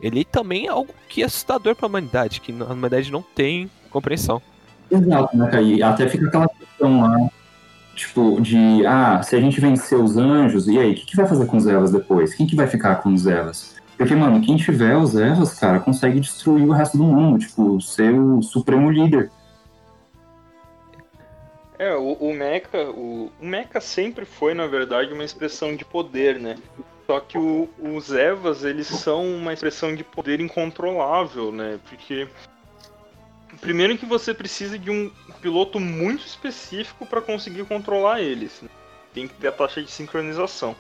ele também é algo que é assustador pra humanidade, que a humanidade não tem compreensão. Exato, né? E até fica aquela questão lá, tipo, de, ah, se a gente vencer os anjos, e aí, o que, que vai fazer com os Evas depois? Quem que vai ficar com os Evas? Porque, mano, quem tiver os Evas, cara, consegue destruir o resto do mundo, tipo, ser o supremo líder. É, o, o mecha, o, o mecha sempre foi, na verdade, uma expressão de poder, né? Só que o- os Evas, eles são uma expressão de poder incontrolável, né? Porque primeiro que você precisa de um piloto muito específico para conseguir controlar eles. né? Tem que ter a taxa de sincronização.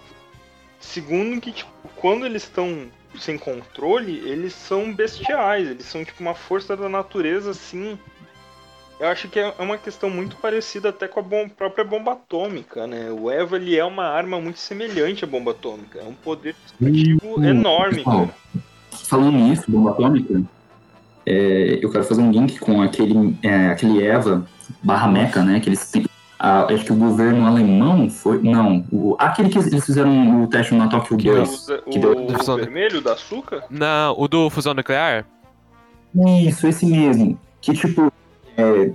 Segundo que tipo, quando eles estão sem controle, eles são bestiais, eles são tipo uma força da natureza assim eu acho que é uma questão muito parecida até com a bom- própria bomba atômica, né? O Eva ele é uma arma muito semelhante à bomba atômica. É um poder destrutivo Hum, enorme, pessoal, cara. Falando nisso, bomba atômica, é, eu quero fazer um link com aquele, é, aquele Eva barra Meca, né? Que eles têm. ah, acho que o governo alemão foi. Não, o, aquele que eles fizeram o teste na Tóquio Que 2. O, que deu- o, o vermelho da açúcar? Não, o do fusão nuclear? Isso, esse mesmo. Que tipo. É,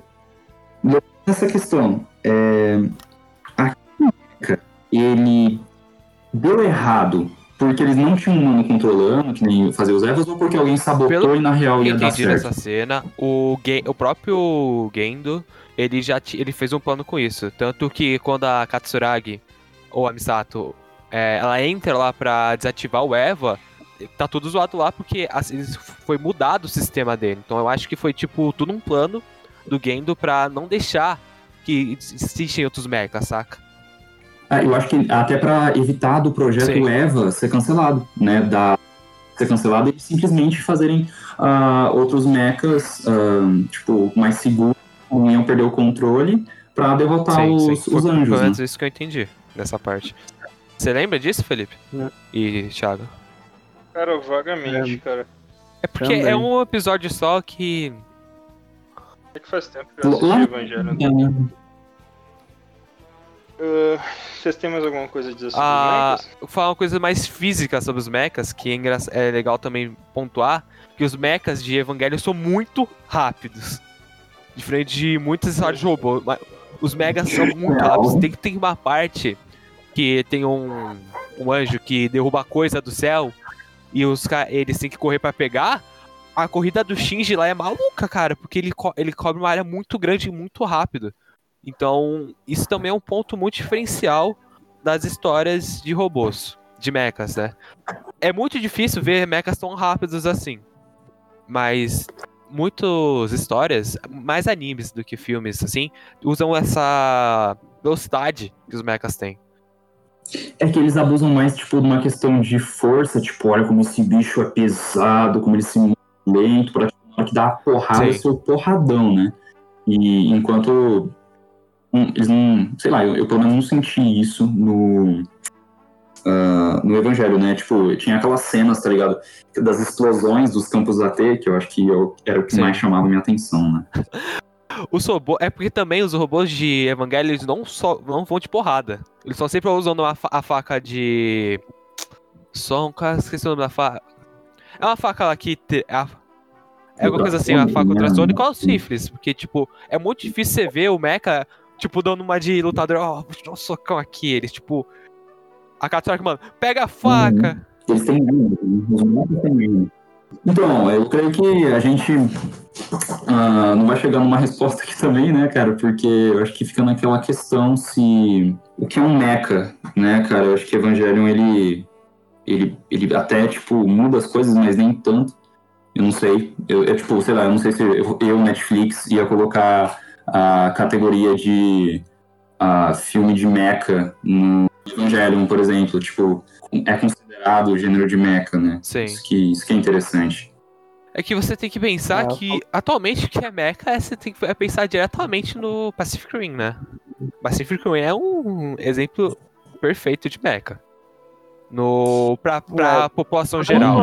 essa questão. É, a química, ele deu errado porque eles não tinham um humano controlando, que nem fazer os Evas, ou porque alguém sabotou Pelo e na real ia dar certo. nessa cena. O, Gen- o próprio Gendo, ele já ele fez um plano com isso. Tanto que quando a Katsuragi, ou a Misato, é, ela entra lá pra desativar o Eva, tá tudo zoado lá porque assim, foi mudado o sistema dele. Então eu acho que foi tipo tudo um plano do Gendo pra não deixar que existissem outros mechas, saca? Ah, eu acho que até pra evitar do projeto Sim. EVA ser cancelado, né? Da, ser cancelado e simplesmente fazerem ah, outros mechas, ah, tipo, mais seguros, não iam perder o controle pra derrotar os, Foi os anjos, pelo né? menos isso que eu entendi dessa parte. Você lembra disso, Felipe? Não. E Thiago? Cara, vagamente, cara. É porque Também. é um episódio só que. É que faz tempo que eu assisti Lá- Evangelho. É, Ah, vocês têm mais alguma coisa a dizer sobre Ah, mechas? vou falar uma coisa mais física sobre os mechas, que é, engra- é legal também pontuar, que os mechas de Evangelho são muito rápidos. Diferente de muitas histórias de robô. mas Os megas são muito rápidos. Tem que ter uma parte que tem um, um anjo que derruba coisa do céu e os eles têm que correr pra pegar. A corrida do Shinji lá é maluca, cara, porque ele, co- ele cobre uma área muito grande e muito rápido. Então, isso também é um ponto muito diferencial das histórias de robôs, de mechas, né? É muito difícil ver mechas tão rápidos assim. Mas muitas histórias, mais animes do que filmes, assim, usam essa velocidade que os mechas têm. É que eles abusam mais, tipo, de uma questão de força, tipo, olha como esse bicho é pesado, como ele se lento, pra que dá a porrada, Sim. seu porradão, né? E enquanto hum, eles não, sei lá, eu, eu pelo menos não senti isso no ah, no Evangelho, né? Tipo, tinha aquelas cenas, tá ligado? Das explosões dos campos AT, que eu acho que eu- era o que Sim. mais chamava minha atenção, né? Os robôs. É porque também os robôs de Evangelho eles não, só, não vão de porrada. Eles estão sempre usando uma fa- a faca de. Só um cara, esqueci o nome da faca. É uma faca lá que. te- é a- É alguma coisa assim, uma faca ultrassônica ou os rifles. Porque, tipo, é muito difícil você ver o Mecha, tipo, dando uma de lutador. Ó, vou te dar um socão aqui. Eles, tipo. A Katsuki, mano, pega a faca. Eles têm medo, né? os humanos têm medo. Então, eu creio que a gente ah, não vai chegar numa resposta aqui também, né, cara? Porque eu acho que fica naquela questão se o que é um mecha, né, cara? Eu acho que Evangelion ele ele, ele até tipo muda as coisas, mas nem tanto. Eu não sei. Eu, eu, tipo, sei lá, eu não sei se eu, eu, Netflix ia colocar a categoria de ah, filme de mecha no Evangelion, por exemplo, tipo, é considerado o gênero de mecha, né? Sim. Isso que, isso que é interessante. É que você tem que pensar Ah, que atualmente o que é mecha é você tem que é pensar diretamente no Pacific Rim, né? Pacific Rim é um exemplo perfeito de mecha. No, pra, pra É. população geral.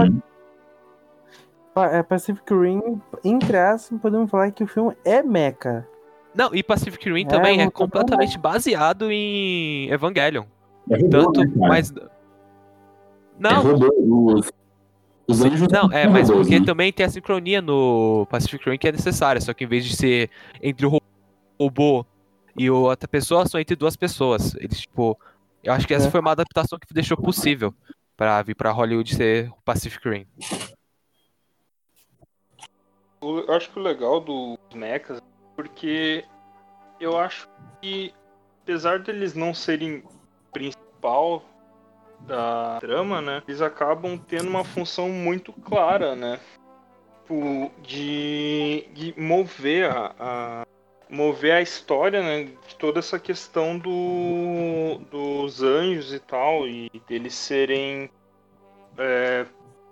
Pa- É Pacific Rim, entre aspas, podemos falar que o filme é mecha. Não, e Pacific Rim É, também é bom, completamente baseado em Evangelion. É robô, Tanto, né, mas. É Não, robô. Os, Os anjos Não, é, mas robôs, porque né? também tem a sincronia no Pacific Rim que é necessária, só que em vez de ser entre o ro- robô e outra pessoa, são entre duas pessoas. Eles, tipo, eu acho que essa É. foi uma adaptação que deixou possível pra vir pra Hollywood ser o Pacific Rim. O- Eu acho que o legal dos mechas, porque eu acho que, apesar deles não serem principal da trama, né, eles acabam tendo uma função muito clara, né, tipo, de, de mover a, a- mover a história, né, de toda essa questão do, dos anjos e tal, e deles serem é,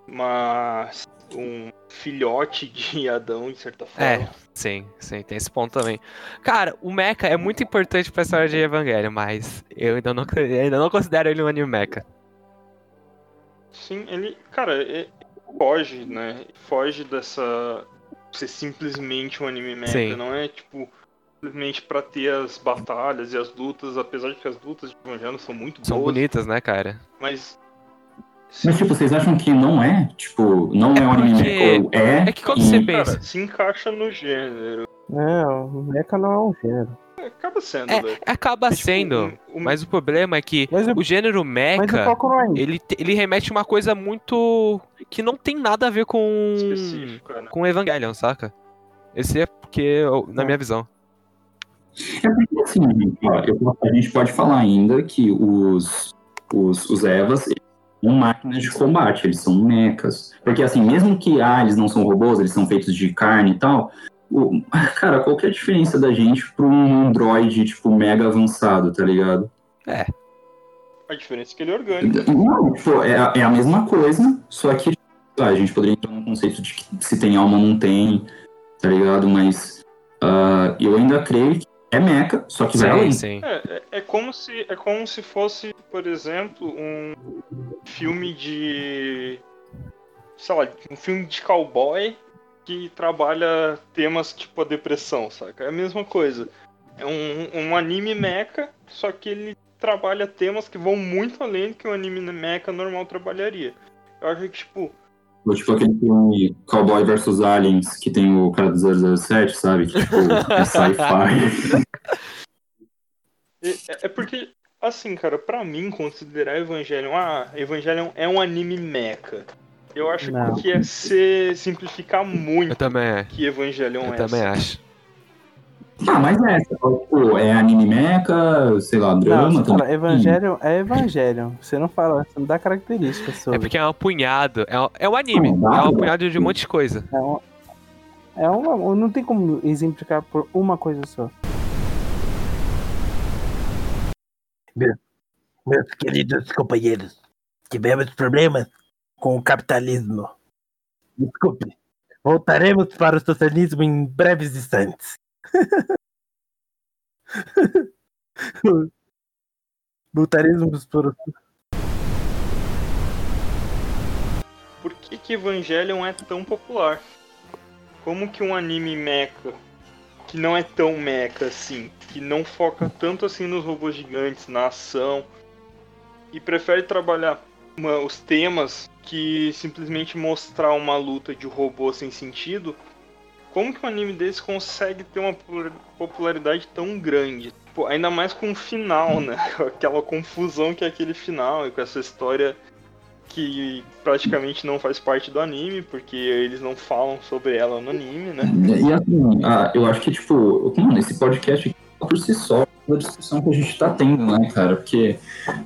uma um filhote de Adão, de certa forma. É. Sim, sim, tem esse ponto também. Cara, o Mecha é muito importante pra história de Evangelho, mas eu ainda não, eu ainda não considero ele um anime Mecha. Sim, ele, cara, é- foge, né? Foge dessa ser simplesmente um anime mecha, Sim. não é tipo simplesmente pra ter as batalhas e as lutas, apesar de que as lutas de Evangelho são muito São boas, bonitas, né, cara? mas Mas, tipo, vocês acham que não é? Tipo, não é, um anime porque- é? é que quando e- você cara, pensa- se encaixa no gênero. Não, o mecha não é um gênero. Acaba sendo, É, né? acaba Tipo, sendo, um- um- mas o problema é que Mas o, o gênero Mecha, é ele, ele remete uma coisa muito. que não tem nada a ver com. específico, né? com Evangelion, saca? Esse é porque, eu- na minha visão. É porque, assim, eu- a gente pode falar ainda que os, os, os Evas são máquinas de combate, eles são mechas. Porque, assim, mesmo que ah, eles não são robôs, eles são feitos de carne e tal, o- cara, qual que é a diferença da gente pra um androide, tipo, mega avançado, tá ligado? A diferença é que ele é orgânico. Não, tipo, é, a- é a mesma coisa, só que ah, a gente poderia entrar no conceito de que se tem alma ou não tem, tá ligado? Mas ah, eu ainda creio que é mecha, só que vai Sim, além. sim. É, é, é como se é como se fosse, por exemplo, um filme de sei lá, um filme de cowboy que trabalha temas tipo a depressão, saca? É a mesma coisa. É um, um anime mecha, só que ele trabalha temas que vão muito além do que um anime mecha normal trabalharia. Eu acho que, tipo, Ou tipo aquele filme Cowboy vs Aliens, que tem o cara do 007, sabe? Que, tipo, é sci-fi. É, é porque, assim, cara, pra mim, considerar Evangelion, ah, Evangelion é um anime mecha. Eu acho Não. que é ser simplificar Eu muito também, que Evangelion eu é. também acho. Ah, mas é, tipo, é anime mecha, sei lá, Não, drama você fala, também. Evangelion é Evangelion. Você não fala, você não dá características sobre. É porque é um punhado. É um, é um anime. Não, É um punhado de um monte de coisa. É, um, é uma, não tem como exemplificar por uma coisa só. Meus queridos companheiros, tivemos problemas com o capitalismo. Desculpe. Voltaremos para o socialismo em breves instantes. Para o Por que, que Evangelion é tão popular? Como que um anime mecha, que não é tão mecha assim, que não foca tanto assim nos robôs gigantes, na ação, e prefere trabalhar uma- os temas que simplesmente mostrar uma luta de robô sem sentido, como que um anime desse consegue ter uma popularidade tão grande? Pô, ainda mais com o final, né? Aquela confusão que é aquele final, e com essa história que praticamente não faz parte do anime, porque eles não falam sobre ela no anime, né? E assim, ah, eu acho que, tipo, mano, esse podcast aqui por si só, a discussão que a gente tá tendo, né, cara? Porque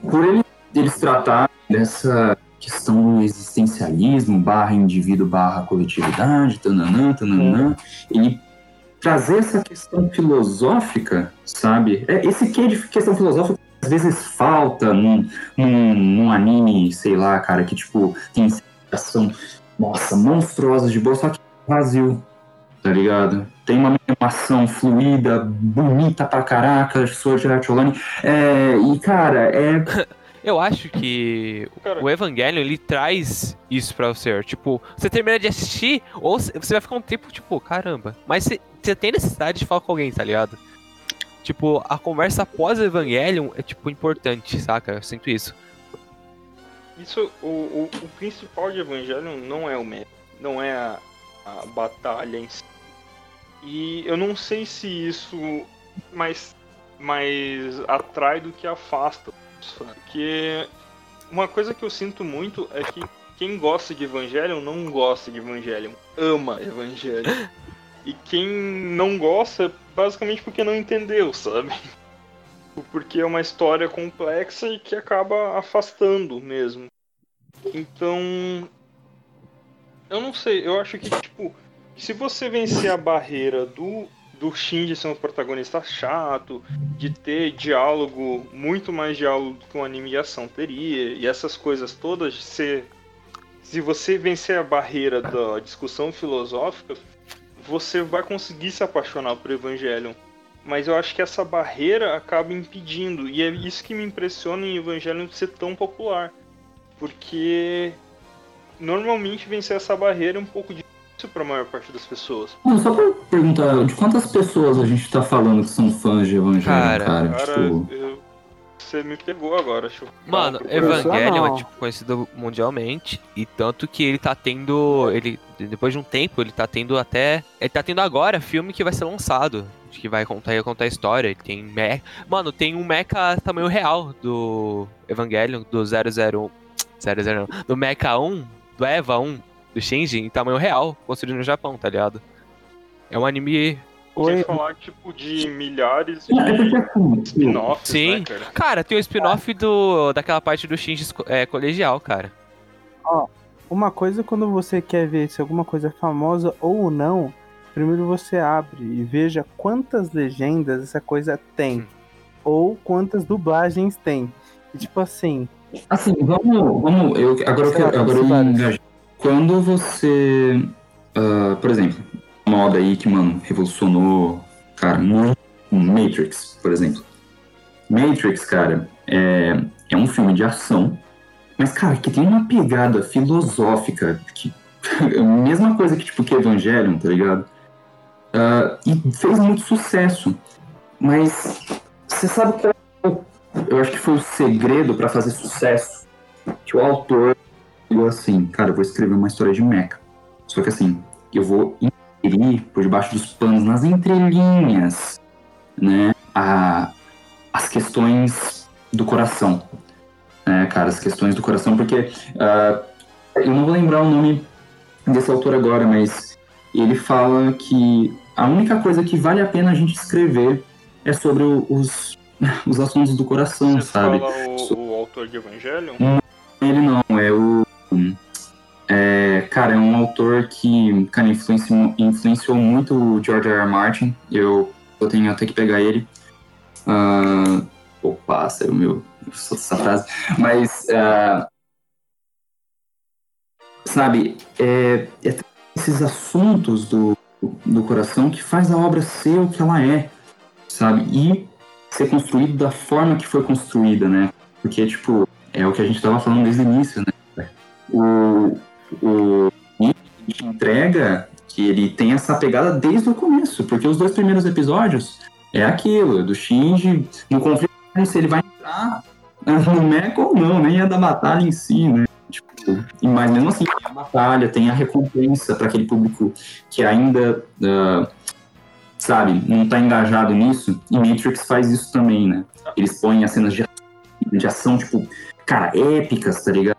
por ele, eles tratarem dessa questão do existencialismo, barra indivíduo, barra coletividade, tananã, tananã, ele trazer essa questão filosófica, sabe? É, esse que de questão filosófica às vezes falta num, num, num anime, sei lá, cara, que, tipo, tem ação, nossa, monstruosa de boa, só que vazio, tá ligado? Tem uma animação fluida, bonita pra caraca, Sword Art Online. É, e, cara, é. Eu acho que Cara, o Evangelion, ele traz isso pra você. Tipo, você termina de assistir, ou você vai ficar um tempo, tipo, caramba. Mas você, você tem necessidade de falar com alguém, tá ligado? Tipo, a conversa após o Evangelion é, tipo, importante, saca? Eu sinto isso. isso, o, o, o principal de Evangelion não é o meme, não é a, a batalha em si. E eu não sei se isso mais, mais atrai do que afasta. Porque uma coisa que eu sinto muito é que quem gosta de Evangelion não gosta de Evangelion, ama Evangelion. E quem não gosta, basicamente porque não entendeu, sabe? Porque é uma história complexa e que acaba afastando mesmo. Então. Eu não sei, eu acho que, tipo, se você vencer a barreira do, do Shinji ser um protagonista chato, de ter diálogo, muito mais diálogo que um anime de ação teria, e essas coisas todas, se, se você vencer a barreira da discussão filosófica, você vai conseguir se apaixonar por Evangelion. Mas eu acho que essa barreira acaba impedindo, e é isso que me impressiona em Evangelion ser tão popular. Porque normalmente vencer essa barreira é um pouco difícil para a maior parte das pessoas. Não, só pra perguntar, de quantas pessoas a gente tá falando que são fãs de Evangelho, Cara, cara? Cara, Tipo, eu- você me pegou agora, eu Mano. Evangelion é tipo conhecido mundialmente e tanto que ele tá tendo, ele depois de um tempo ele tá tendo até, ele tá tendo agora filme que vai ser lançado, que vai contar, contar a história. Ele tem me... mano, tem um mecha tamanho real do Evangelion do 00 00 não, do mecha 1, do Eva 1, do Shinji em tamanho real, construído no Japão, tá ligado? É um anime Sem Oi, falar, tipo, de milhares de não, é assim, spin-offs, Sim. né, cara? Cara, tem o spin-off do daquela parte do Shinji é, colegial, cara. uma coisa quando você quer ver se alguma coisa é famosa ou não, primeiro você abre e veja quantas legendas essa coisa tem. Hum. Ou quantas dublagens tem. E, tipo assim, Assim, vamos. vamos eu, agora eu quero. Agora eu vários. Quando você. ah, por exemplo, moda aí que, mano, revolucionou, cara, muito. Matrix, por exemplo. Matrix, cara, é, é um filme de ação, mas, cara, que tem uma pegada filosófica, que. mesma coisa que, tipo, que Evangelion, tá ligado? Ah, e fez muito sucesso. Mas você sabe qual é eu acho que foi o segredo pra fazer sucesso que o autor falou assim, cara, eu vou escrever uma história de mecha. Só que assim, eu vou inserir por debaixo dos panos, nas entrelinhas, né, a, as questões do coração. Né, cara, as questões do coração, porque ah, eu não vou lembrar o nome desse autor agora, mas ele fala que a única coisa que vale a pena a gente escrever é sobre os, os assuntos do coração, Você sabe? fala o, o autor de Evangelion? Ele não, é cara, é um autor que, cara, influenciou, influenciou muito o George R. R. Martin. Eu, eu tenho até que pegar ele. Ah, o pássaro, meu. dessa frase. Mas. ah, sabe, é, é esses assuntos do, do coração que faz a obra ser o que ela é, sabe? E ser construído da forma que foi construída, né? Porque, tipo, é o que a gente tava falando desde o início, né? O, o entrega que ele tem essa pegada desde o começo, porque os dois primeiros episódios é aquilo, é do Shinji no conflito se ele vai entrar no mecha ou não, nem é da batalha em si, né? Tipo, mas mesmo assim, tem a batalha, tem a recompensa para aquele público que ainda, ah, sabe, não tá engajado nisso, e Matrix faz isso também, né? Eles põem as cenas de, de ação, tipo, cara, épicas, tá ligado?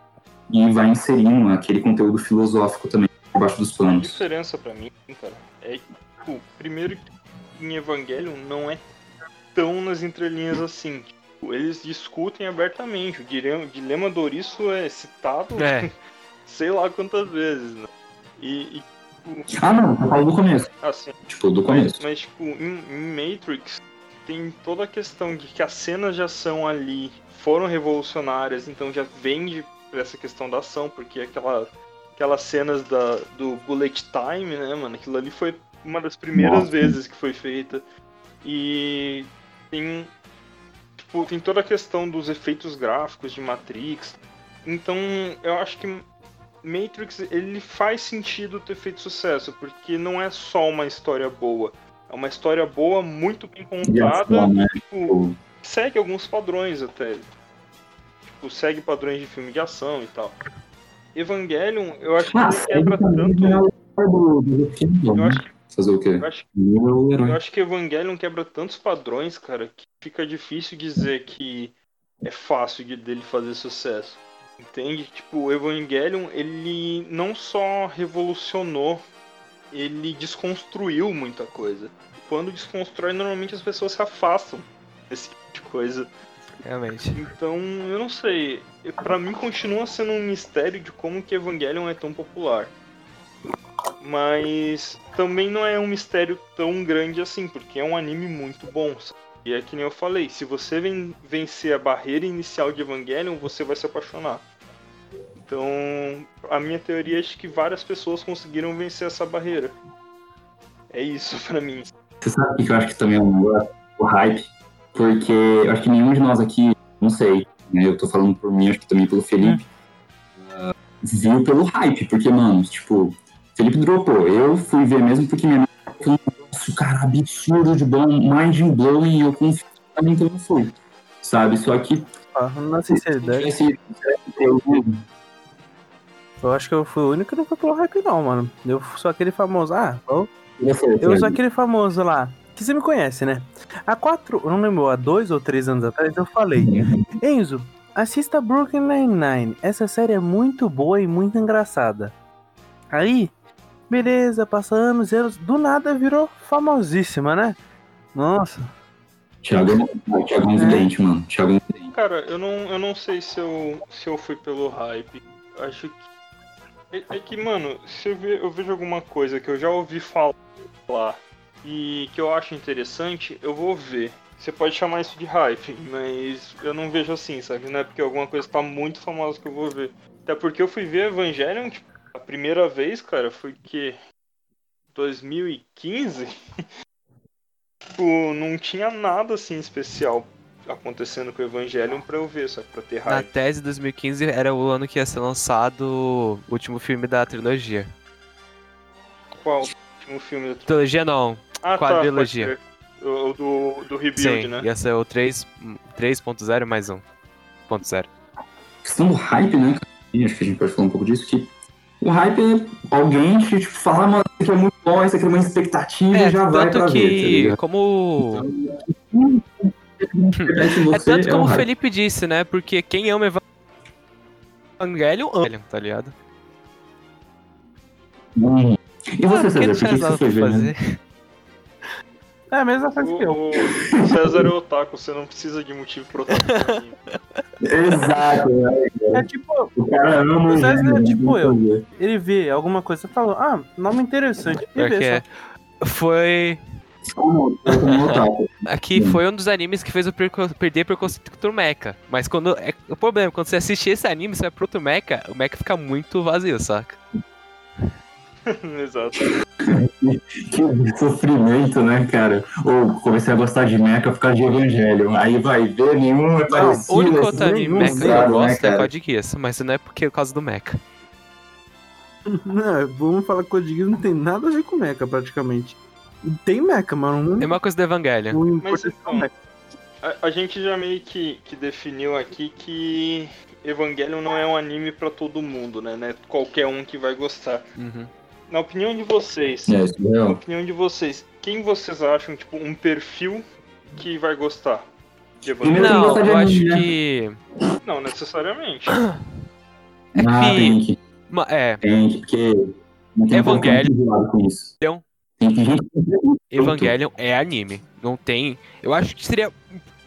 E vai inserindo aquele conteúdo filosófico também, debaixo dos A panos. diferença pra mim, cara, é que, tipo, primeiro que em Evangelion não é tão nas entrelinhas assim. Tipo, eles discutem abertamente. O dilema, dilema do Ouriço é citado É. sei lá quantas vezes, né? E, e, Ah, não, eu falo do começo. assim, Tipo, do mas, começo. mas, tipo, em, em Matrix tem toda a questão de que as cenas de ação ali foram revolucionárias, então já vende essa questão da ação, porque aquela, aquelas cenas da, do bullet time, né, mano? Aquilo ali foi uma das primeiras Nossa. vezes que foi feita. E tem, tipo, tem toda a questão dos efeitos gráficos de Matrix. Então, eu acho que Matrix ele faz sentido ter feito sucesso, porque não é só uma história boa. É uma história boa, muito bem E contada, ação, né? tipo, segue alguns padrões até. Tipo, segue padrões de filme de ação e tal. Evangelion, eu acho que Ah, ele quebra tanto. do, do filme, Eu né? acho, que- Fazer o quê? acho, eu acho que Evangelion quebra tantos padrões, cara, que fica difícil dizer que é fácil de, dele fazer sucesso. Entende? Tipo, o Evangelion, ele não só revolucionou, ele desconstruiu muita coisa. Quando desconstrói, normalmente as pessoas se afastam desse tipo de coisa. Realmente. Então, eu não sei. Pra mim continua sendo um mistério de como que Evangelion é tão popular. Mas também não é um mistério tão grande assim, porque é um anime muito bom. E é que nem eu falei, se você ven- vencer a barreira inicial de Evangelion, você vai se apaixonar. Então, a minha teoria é de que várias pessoas conseguiram vencer essa barreira. É isso pra mim. Você sabe o que eu acho que também é um negócio? O hype. Porque eu acho que nenhum de nós aqui, não sei, né? Eu tô falando por mim, acho que também pelo Felipe, ah, viu pelo hype. Porque, mano, tipo, Felipe dropou. Eu fui ver mesmo porque minha mãe nossa, cara, absurdo de bom, mind blowing, eu confio, então eu fui. Sabe? Só que Ah, Na sinceridade, esse eu, eu acho que eu fui o único que não foi pelo hype, não, mano. Eu sou aquele famoso. Ah, eu, eu sou aquele famoso lá. Que você me conhece, né? Há quatro, não lembro, há dois ou três anos atrás eu falei: Enzo, assista Brooklyn Nine-Nine. Essa série é muito boa e muito engraçada. Aí, beleza, passa anos e anos. Do nada virou famosíssima, né? Nossa. Thiago, Thiago é um vidente, mano. Thiago é um vidente. Cara, eu não, eu não sei se eu, se eu fui pelo hype. Acho que. É, é que, mano, se eu, ver, eu vejo alguma coisa que eu já ouvi falar e que eu acho interessante, eu vou ver. Você pode chamar isso de hype, mas eu não vejo assim, sabe? Não é porque alguma coisa tá muito famosa que eu vou ver. Até porque eu fui ver Evangelion, tipo, a primeira vez, cara, foi que. 2015? tipo, não tinha nada assim especial acontecendo com o Evangelion pra eu ver, só pra ter Na hype. tese, 2015 era o ano que ia ser lançado o último filme da trilogia. Qual último filme da Trilogia não, Ah, Quadrilogia. Tá, pode crer. o, o do, do Rebuild, sim, né? ia ser o 3 3.0 mais 1.0. questão do hype, né? E acho que a gente pode falar um pouco disso, que o hype é alguém que, tipo, fala, mano, isso aqui é muito bom, isso aqui é uma expectativa É, e já vai pra tanto ver, tá que, como Internet, É tanto como um o hype. Felipe disse, né? Porque quem ama Evangelion ama, tá ligado? Hum. E você, Ah, César, por que que você foi ver, né? É a mesma coisa que eu. O, César é otaku, você não precisa de motivo pro otaku. Exato, né? É tipo, O cara ama O César é né? tipo eu. Ele vê alguma coisa e fala, ah, nome interessante. E Porque vê só. foi. Como como otaku. Aqui foi um dos animes que fez eu perder preconceito contra o Mecha. Mas quando. É, o problema, quando você assiste esse anime, você vai pro outro Mecha, o Mecha fica muito vazio, saca? Exato. Que sofrimento, né, cara? Ou comecei a gostar de Mecha por causa de Evangelho. Aí vai ver, nenhum é parecido. o único outro anime Mecha que eu né, gosto é cara? Code Geass, mas não é porque por causa do Mecha. Não, vamos falar que o Code Geass não tem nada a ver com Mecha, praticamente. Tem Mecha, mas não. É uma coisa do Evangelion. não Mas então, Mecha. A, a gente já meio que, que definiu aqui que Evangelion não é um anime pra todo mundo, né? Não é qualquer um que vai gostar. Uhum. Na opinião de vocês, É, na opinião de vocês, quem vocês acham, tipo, um perfil que vai gostar de Evangelion? que Não, eu acho né? que. Não necessariamente. É Ah, que. tem que, ma- É, tem que, porque Evangelho. com isso. Então- Evangelion é anime. Não tem. Eu acho que seria.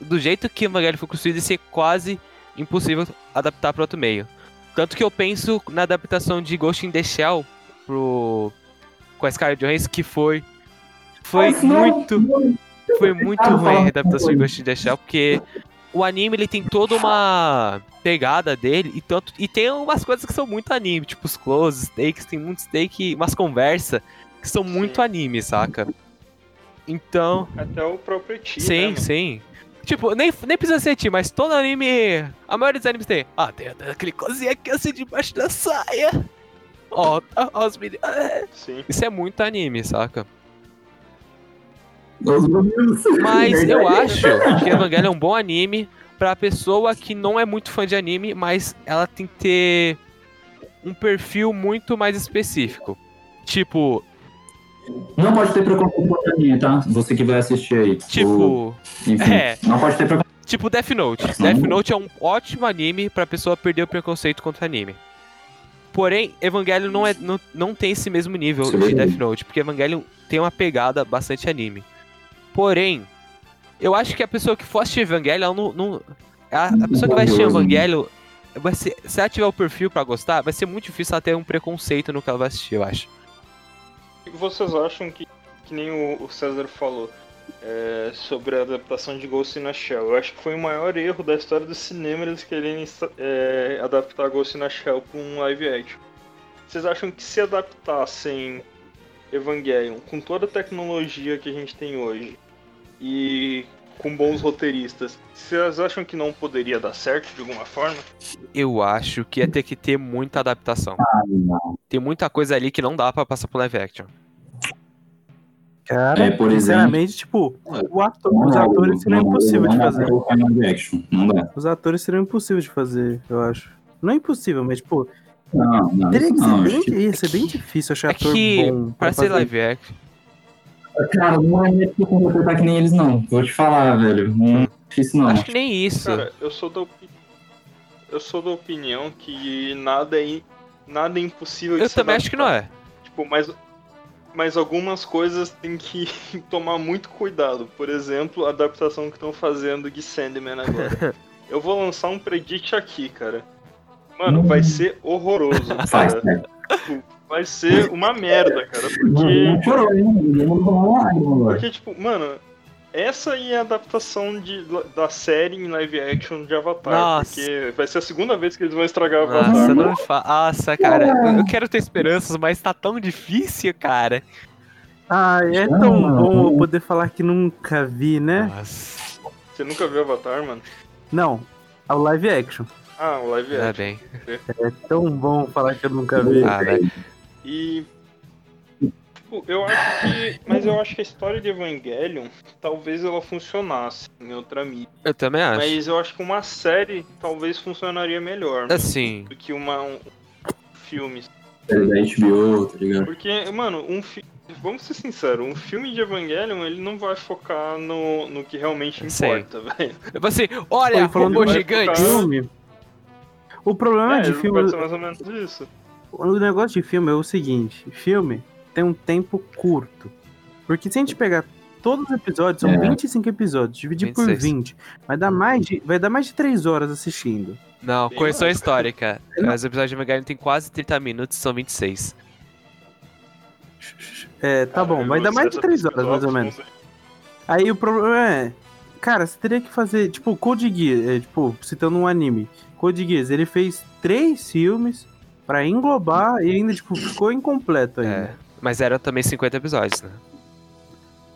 Do jeito que Evangelion foi construído, ia ser quase impossível adaptar para outro meio. Tanto que eu penso na adaptação de Ghost in the Shell pro. com a Scarlett Johansson, que foi. Foi Nossa, não. muito. Foi muito Fala, ruim a fala. adaptação de Ghost in the Shell, porque o anime ele tem toda uma pegada dele e tanto e tem umas coisas que são muito anime, tipo os closes, takes, tem muitos take, umas conversas que são muito anime, saca? Então, Até o próprio Ti, né, sim, mano? sim. Tipo, nem, nem precisa ser ti, mas todo anime. A maioria dos animes tem. Ah, tem aquele cozinha aqui assim debaixo da saia. Ó, ó, os meninos. é. Sim. Isso é muito anime, saca? Mas eu acho que Evangelho é um bom anime pra pessoa que não é muito fã de anime, mas ela tem que ter um perfil muito mais específico. Tipo, Não pode ter preconceito contra mim, tá? Você que vai assistir aí. Tipo, enfim, é. Não pode ter preconceito. tipo Death Note. Death Note é um ótimo anime pra pessoa perder o preconceito contra anime. Porém, Evangelion não, é, não, não tem esse mesmo nível é de. Death Note, porque Evangelion tem uma pegada bastante anime. Porém, eu acho que a pessoa que for assistir Evangelion, ela não. não- a, a pessoa que vai assistir. Evangelion, vai ser, se ela tiver o perfil pra gostar, vai ser muito difícil ela ter um preconceito no que ela vai assistir, eu acho. O que vocês acham que, que nem o, o César falou é, sobre a adaptação de Ghost in a Shell? Eu acho que foi o maior erro da história do cinema eles quererem é, adaptar Ghost in a Shell para um live action. Vocês acham que se adaptassem Evangelion com toda a tecnologia que a gente tem hoje e com bons roteiristas, vocês acham que não poderia dar certo de alguma forma? Eu acho que ia ter que ter muita adaptação. não. Tem muita coisa ali que não dá pra passar pro live action. Cara, É, por sinceramente, tipo, o ator- os Não, atores seriam não, impossível de fazer. Não dá. Os atores seriam impossíveis de fazer, eu acho. Não é impossível, mas, tipo, Não, não. teria que ser não, bem, que- ia ser bem difícil achar É ator que, bom pra ser fazer. live action, Cara, não é como interpretar que nem eles, não. Vou te falar, velho. Não é difícil, não. acho que nem isso. Cara, eu sou da opi- eu sou da opinião que nada é nada é impossível de Eu também acho que não é. Tipo, mas mas algumas coisas tem que tomar muito cuidado. Por exemplo, a adaptação que estão fazendo de Sandman agora. eu vou lançar um predict aqui, cara. Mano, vai ser horroroso, cara. Tipo, vai ser uma merda, cara, porque porque, tipo, mano, essa aí é a adaptação de, da série em live action de Avatar. Nossa. Porque vai ser a segunda vez que eles vão estragar Avatar. Nossa, não me fa... Nossa, cara, eu- eu quero ter esperanças, mas tá tão difícil, cara. Ah, é tão não, bom eu poder falar que nunca vi, né? Nossa, Você nunca viu Avatar, mano? Não, é o live action. Ah, o live action. bem. É tão bom falar que eu nunca vi. Ah, velho. E. Tipo, eu acho que. Mas eu acho que a história de Evangelion, talvez ela funcionasse em outra mídia. Eu também acho. Mas eu acho que uma série talvez funcionaria melhor né, Assim, do que uma, um filme. Série da HBO, tá ligado? Porque, mano, um fi... vamos ser sinceros, um filme de Evangelion ele não vai focar no, no que realmente importa, velho. eu assim, olha, robô vai gigante. focar- Filme. O problema de É, filme. vai ser mais ou menos isso. O negócio de filme é o seguinte: filme tem um tempo curto. Porque se a gente pegar todos os episódios, são É. 25 episódios, dividir por 26. 20, vai dar mais de, vai dar mais de 3 horas assistindo. Não, correção histórica. Os episódios de Evangelion tem quase 30 minutos, são 26. É, tá bom, vai dar mais de 3 horas, mais ou menos. Aí o problema é. Cara, você teria que fazer. Tipo, Code Geass, é, tipo, citando um anime. Code Geass, ele fez três filmes pra englobar e ainda, tipo, ficou incompleto ainda. É. Mas eram também 50 episódios, né?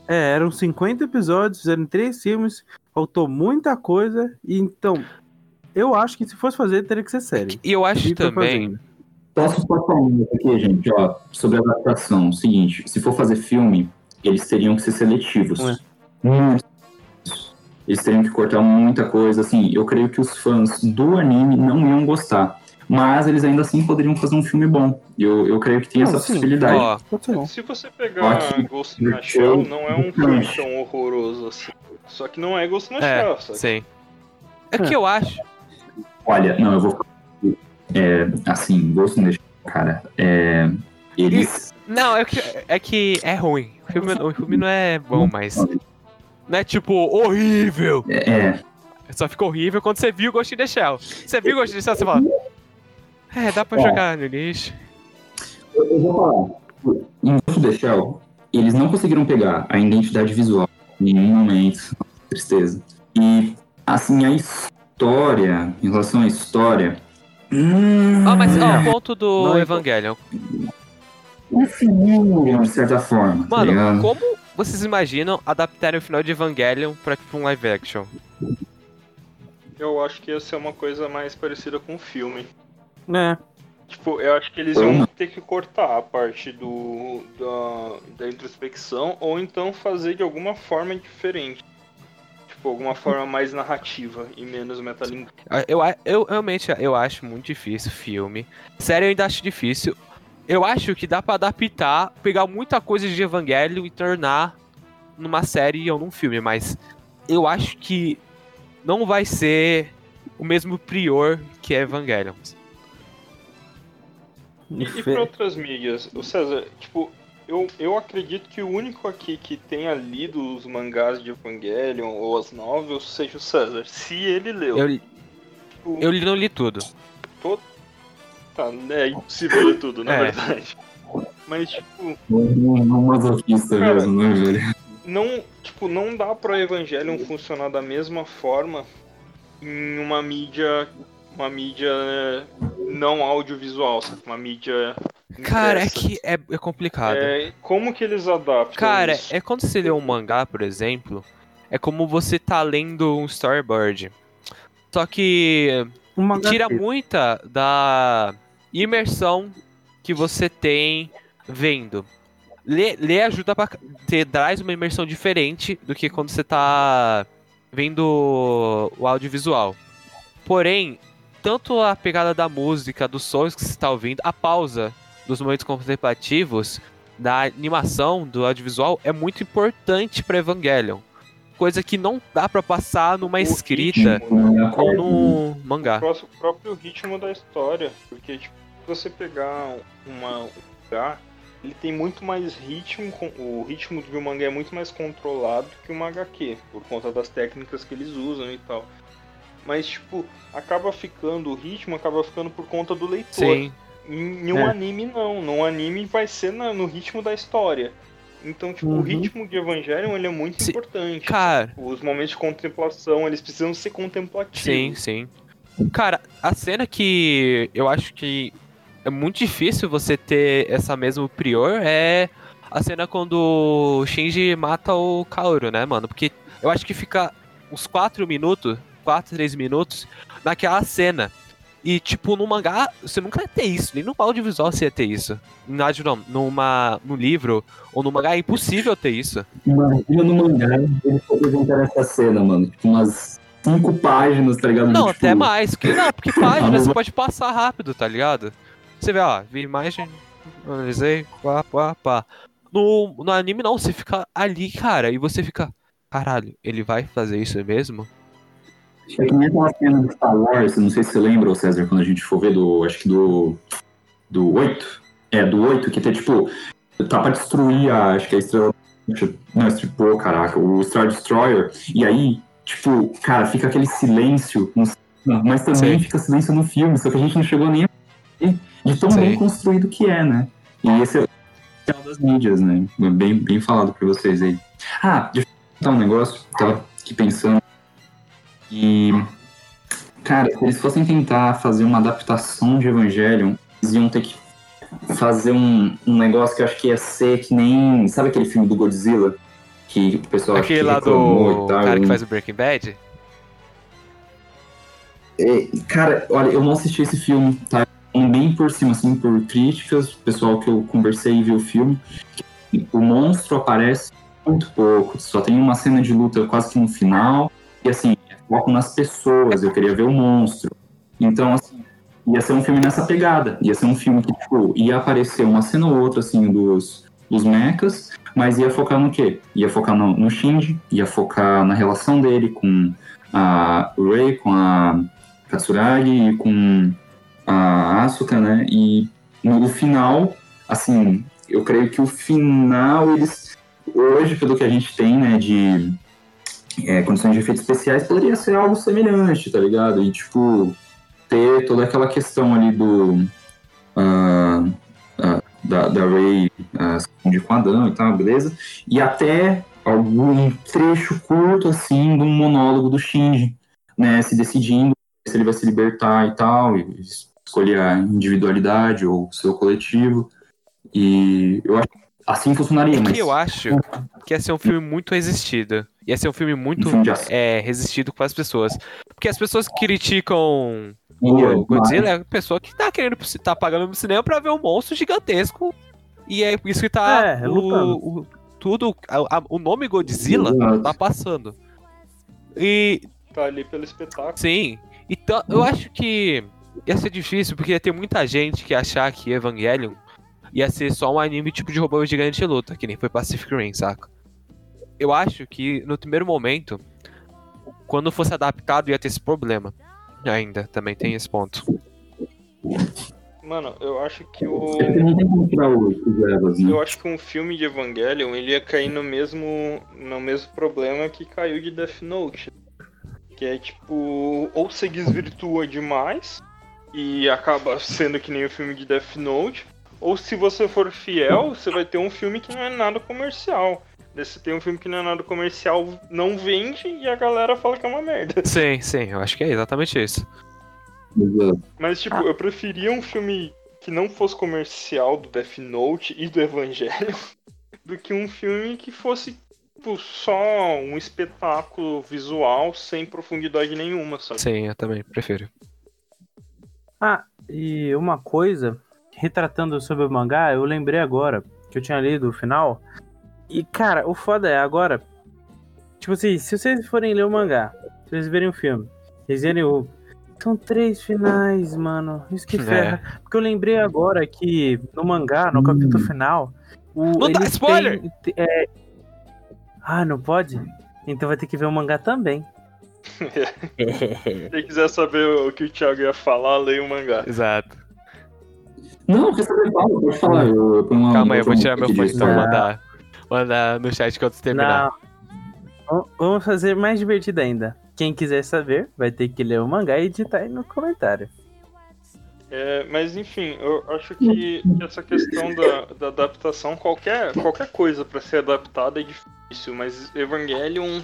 É, eram 50 episódios, fizeram três filmes, faltou muita coisa, e então. Eu acho que se fosse fazer, teria que ser série. E eu acho E também. Posso passar um aqui, gente, ó, sobre a adaptação. Seguinte, se for fazer filme, eles teriam que ser seletivos. Muito. Eles teriam que cortar muita coisa, assim, eu creio que os fãs do anime não iam gostar. Mas eles ainda assim poderiam fazer um filme bom. Eu, eu creio que tem Não, essa sim. possibilidade. Ó. Se você pegar. Ghost in a Eu- Shell, não é um filme tão horroroso assim. Só que não é Ghost in a É, Shell, sabe? sim. É que eu acho. Olha, não, eu vou. É, assim, Ghost in the Shell, cara, é, eles. Não, é que é, que é ruim. O filme, o filme não é bom, mas. Não é tipo horrível. É, é, Só fica horrível quando você viu Ghost in the Shell. Você viu Ghost in the Shell, você fala. É, dá pra É. jogar no lixo. Eu, eu vou falar. Em Ghost in the Shell, eles não conseguiram pegar a identidade visual em nenhum momento. Tristeza. E, assim, a história, em relação à história. Hum, Ah, mas ó, o ponto do Não, Evangelion. definiram de certa forma. tá Mano, ligado? como vocês imaginam adaptarem o final de Evangelion pra tipo um live action? Eu acho que ia ser uma coisa mais parecida com o filme. É. Tipo, eu acho que eles iam ter que cortar a parte do da, da introspecção ou então fazer de alguma forma diferente. Tipo, alguma forma mais narrativa e menos metalinguagem. Eu, eu, eu realmente eu acho muito difícil filme. Sério, eu ainda acho difícil. Eu acho que dá pra adaptar, pegar muita coisa de Evangelho e tornar numa série ou num filme, mas eu acho que não vai ser o mesmo prior que é Evangelion. E, e pra outras mídias? O César, tipo, eu, eu acredito que o único aqui que tenha lido os mangás de Evangelion ou as novels seja o César. Se ele leu. Eu, tipo, eu não li tudo. todo- Tá, é impossível ler tudo, na É. verdade. Mas, tipo, masoquista Cara, mesmo, né, velho? não, tipo, não dá pra Evangelion funcionar da mesma forma em uma mídia. Uma mídia né, não audiovisual, sabe? Uma mídia. Cara, é que é, é complicado. É, como que eles adaptam Cara, isso? é quando você lê um mangá, por exemplo, é como você tá lendo um storyboard. Só que Uma tira muita da imersão que você tem vendo. Ler, ler ajuda pra. Te traz uma imersão diferente do que quando você tá vendo o audiovisual. Porém, tanto a pegada da música, dos sons que você está ouvindo, a pausa dos momentos contemplativos, da animação, do audiovisual, é muito importante pra Evangelion. Coisa que não dá pra passar numa escrita ou num mangá. O próprio ritmo da história. Porque, tipo, se você pegar uma, um mangá, ele tem muito mais ritmo. com- O ritmo um mangá é muito mais controlado que uma HQ, por conta das técnicas que eles usam e tal. Mas, tipo, acaba ficando, o ritmo acaba ficando por conta do leitor. Sim, Em, em um É. anime, não. Num anime vai ser na- no ritmo da história. Então, tipo, Uhum. o ritmo de Evangelion ele é muito Sim. importante. cara. Os momentos de contemplação, eles precisam ser contemplativos. Sim, sim. Cara, a cena que eu acho que é muito difícil você ter essa mesma prior é a cena quando o Shinji mata o Kaoru, né, mano? Porque eu acho que fica uns 4 minutos, 4, 3 minutos naquela cena. E, tipo, no mangá, você nunca ia ter isso. Nem no audiovisual você ia ter isso. Áudio, não. Numa, no livro ou no mangá é impossível ter isso. Imagina no mangá eles apresentaram essa cena, mano. Tipo, umas cinco páginas, tá ligado? Não, Tipo, até mais. Porque, não, porque página mas- você pode passar rápido, tá ligado? Você vê, ó, vi imagem, analisei, pá, pá, pá. No, no anime não, você fica ali, cara, e você fica, caralho, ele vai fazer isso mesmo? É que nem aquela cena do Star Wars, não sei se você lembra, César, quando a gente for ver do. Acho que do. Do 8. É, do 8, que tem, tipo. Tá pra destruir a. Acho que é a estrela. Não, estripou, caraca, o Star Destroyer. E aí, tipo, cara, fica aquele silêncio mas também Sim. fica silêncio no filme, só que a gente não chegou nem a de tão Sim. bem construído que é, né? E esse é o das mídias, né? Bem, bem falado pra vocês aí. Ah, deixa eu contar um negócio, tava aqui pensando. E, cara, se eles fossem tentar fazer uma adaptação de Evangelion, eles iam ter que fazer um, um negócio que eu acho que ia ser que nem. Sabe aquele filme do Godzilla? Que o pessoal Aquele que lá do tal. cara que faz o Breaking Bad? É, cara, olha, eu não assisti esse filme, tá? Bem por cima, assim, por críticas, o pessoal que eu conversei e viu o filme. O monstro aparece muito pouco, só tem uma cena de luta quase que no final. E assim, foco nas pessoas, eu queria ver o monstro. Então, assim, ia ser um filme nessa pegada. Ia ser um filme que, tipo, ia aparecer uma cena ou outra, assim, dos, dos mechas, mas ia focar no quê? Ia focar no, no Shinji, ia focar na relação dele com a Rei, com a Katsuragi e com a Asuka, né? E no final, assim, eu creio que o final, eles. Hoje, pelo que a gente tem, né, de é, condições de efeitos especiais, poderia ser algo semelhante, tá ligado? E, tipo, ter toda aquela questão ali do. ah, ah, da, da Ray fundir com Adão e tal, beleza? E até algum trecho curto, assim, de um monólogo do Shinji, né? Se decidindo se ele vai se libertar e tal, e escolher a individualidade ou o seu coletivo. E eu acho que assim funcionaria, É mas que eu acho que ia ser um filme muito resistido. Ia ser um filme muito é, resistido com as pessoas. Porque as pessoas que criticam o Godzilla é a pessoa que tá querendo tá pagando no cinema pra ver um monstro gigantesco. E é isso que tá. É, o, o- tudo. a- a- o nome Godzilla tá passando. E Tá ali pelo espetáculo. sim, então eu acho que ia ser difícil porque ia ter muita gente que ia achar que Evangelion ia ser só um anime tipo de robô gigante de luta, que nem foi Pacific Rim, saca? Eu acho que no primeiro momento, quando fosse adaptado, ia ter esse problema. Ainda, também tem esse ponto. Mano, eu acho que o. É né? Eu acho que um filme de Evangelion ele ia cair no mesmo, no mesmo problema que caiu de Death Note. Que é tipo, ou você desvirtua demais e acaba sendo que nem o filme de Death Note, ou se você for fiel, você vai ter um filme que não é nada comercial. Daí Você tem um filme que não é nada comercial, não vende e a galera fala que é uma merda. Sim, sim, eu acho que é exatamente isso. Mas, tipo, eu preferia um filme que não fosse comercial do Death Note e do Evangelho do que um filme que fosse tipo, só um espetáculo visual sem profundidade nenhuma, sabe? Sim, eu também prefiro. Ah, e uma coisa, retratando sobre o mangá, eu lembrei agora que eu tinha lido o final. E, cara, o foda é agora. Tipo assim, se vocês forem ler o mangá, se vocês verem o filme, vocês verem o. São três finais, mano. Isso que É. ferra. Porque eu lembrei agora que no mangá, no capítulo final. O, Não dá spoiler! é... Ah, não pode? Então vai ter que ver o mangá também. Se quiser saber o que o Thiago ia falar, leia o mangá. Exato. Não, quer saber? Fala, pode falar. Eu, eu uma, Calma aí, eu vou tirar meu fone então mandar, mandar no chat quando você terminar. Não. Vamos fazer mais divertido ainda. Quem quiser saber, vai ter que ler o mangá e editar aí no comentário. É, mas enfim, eu acho que essa questão da, da adaptação, qualquer, qualquer coisa pra ser adaptada é difícil, mas Evangelion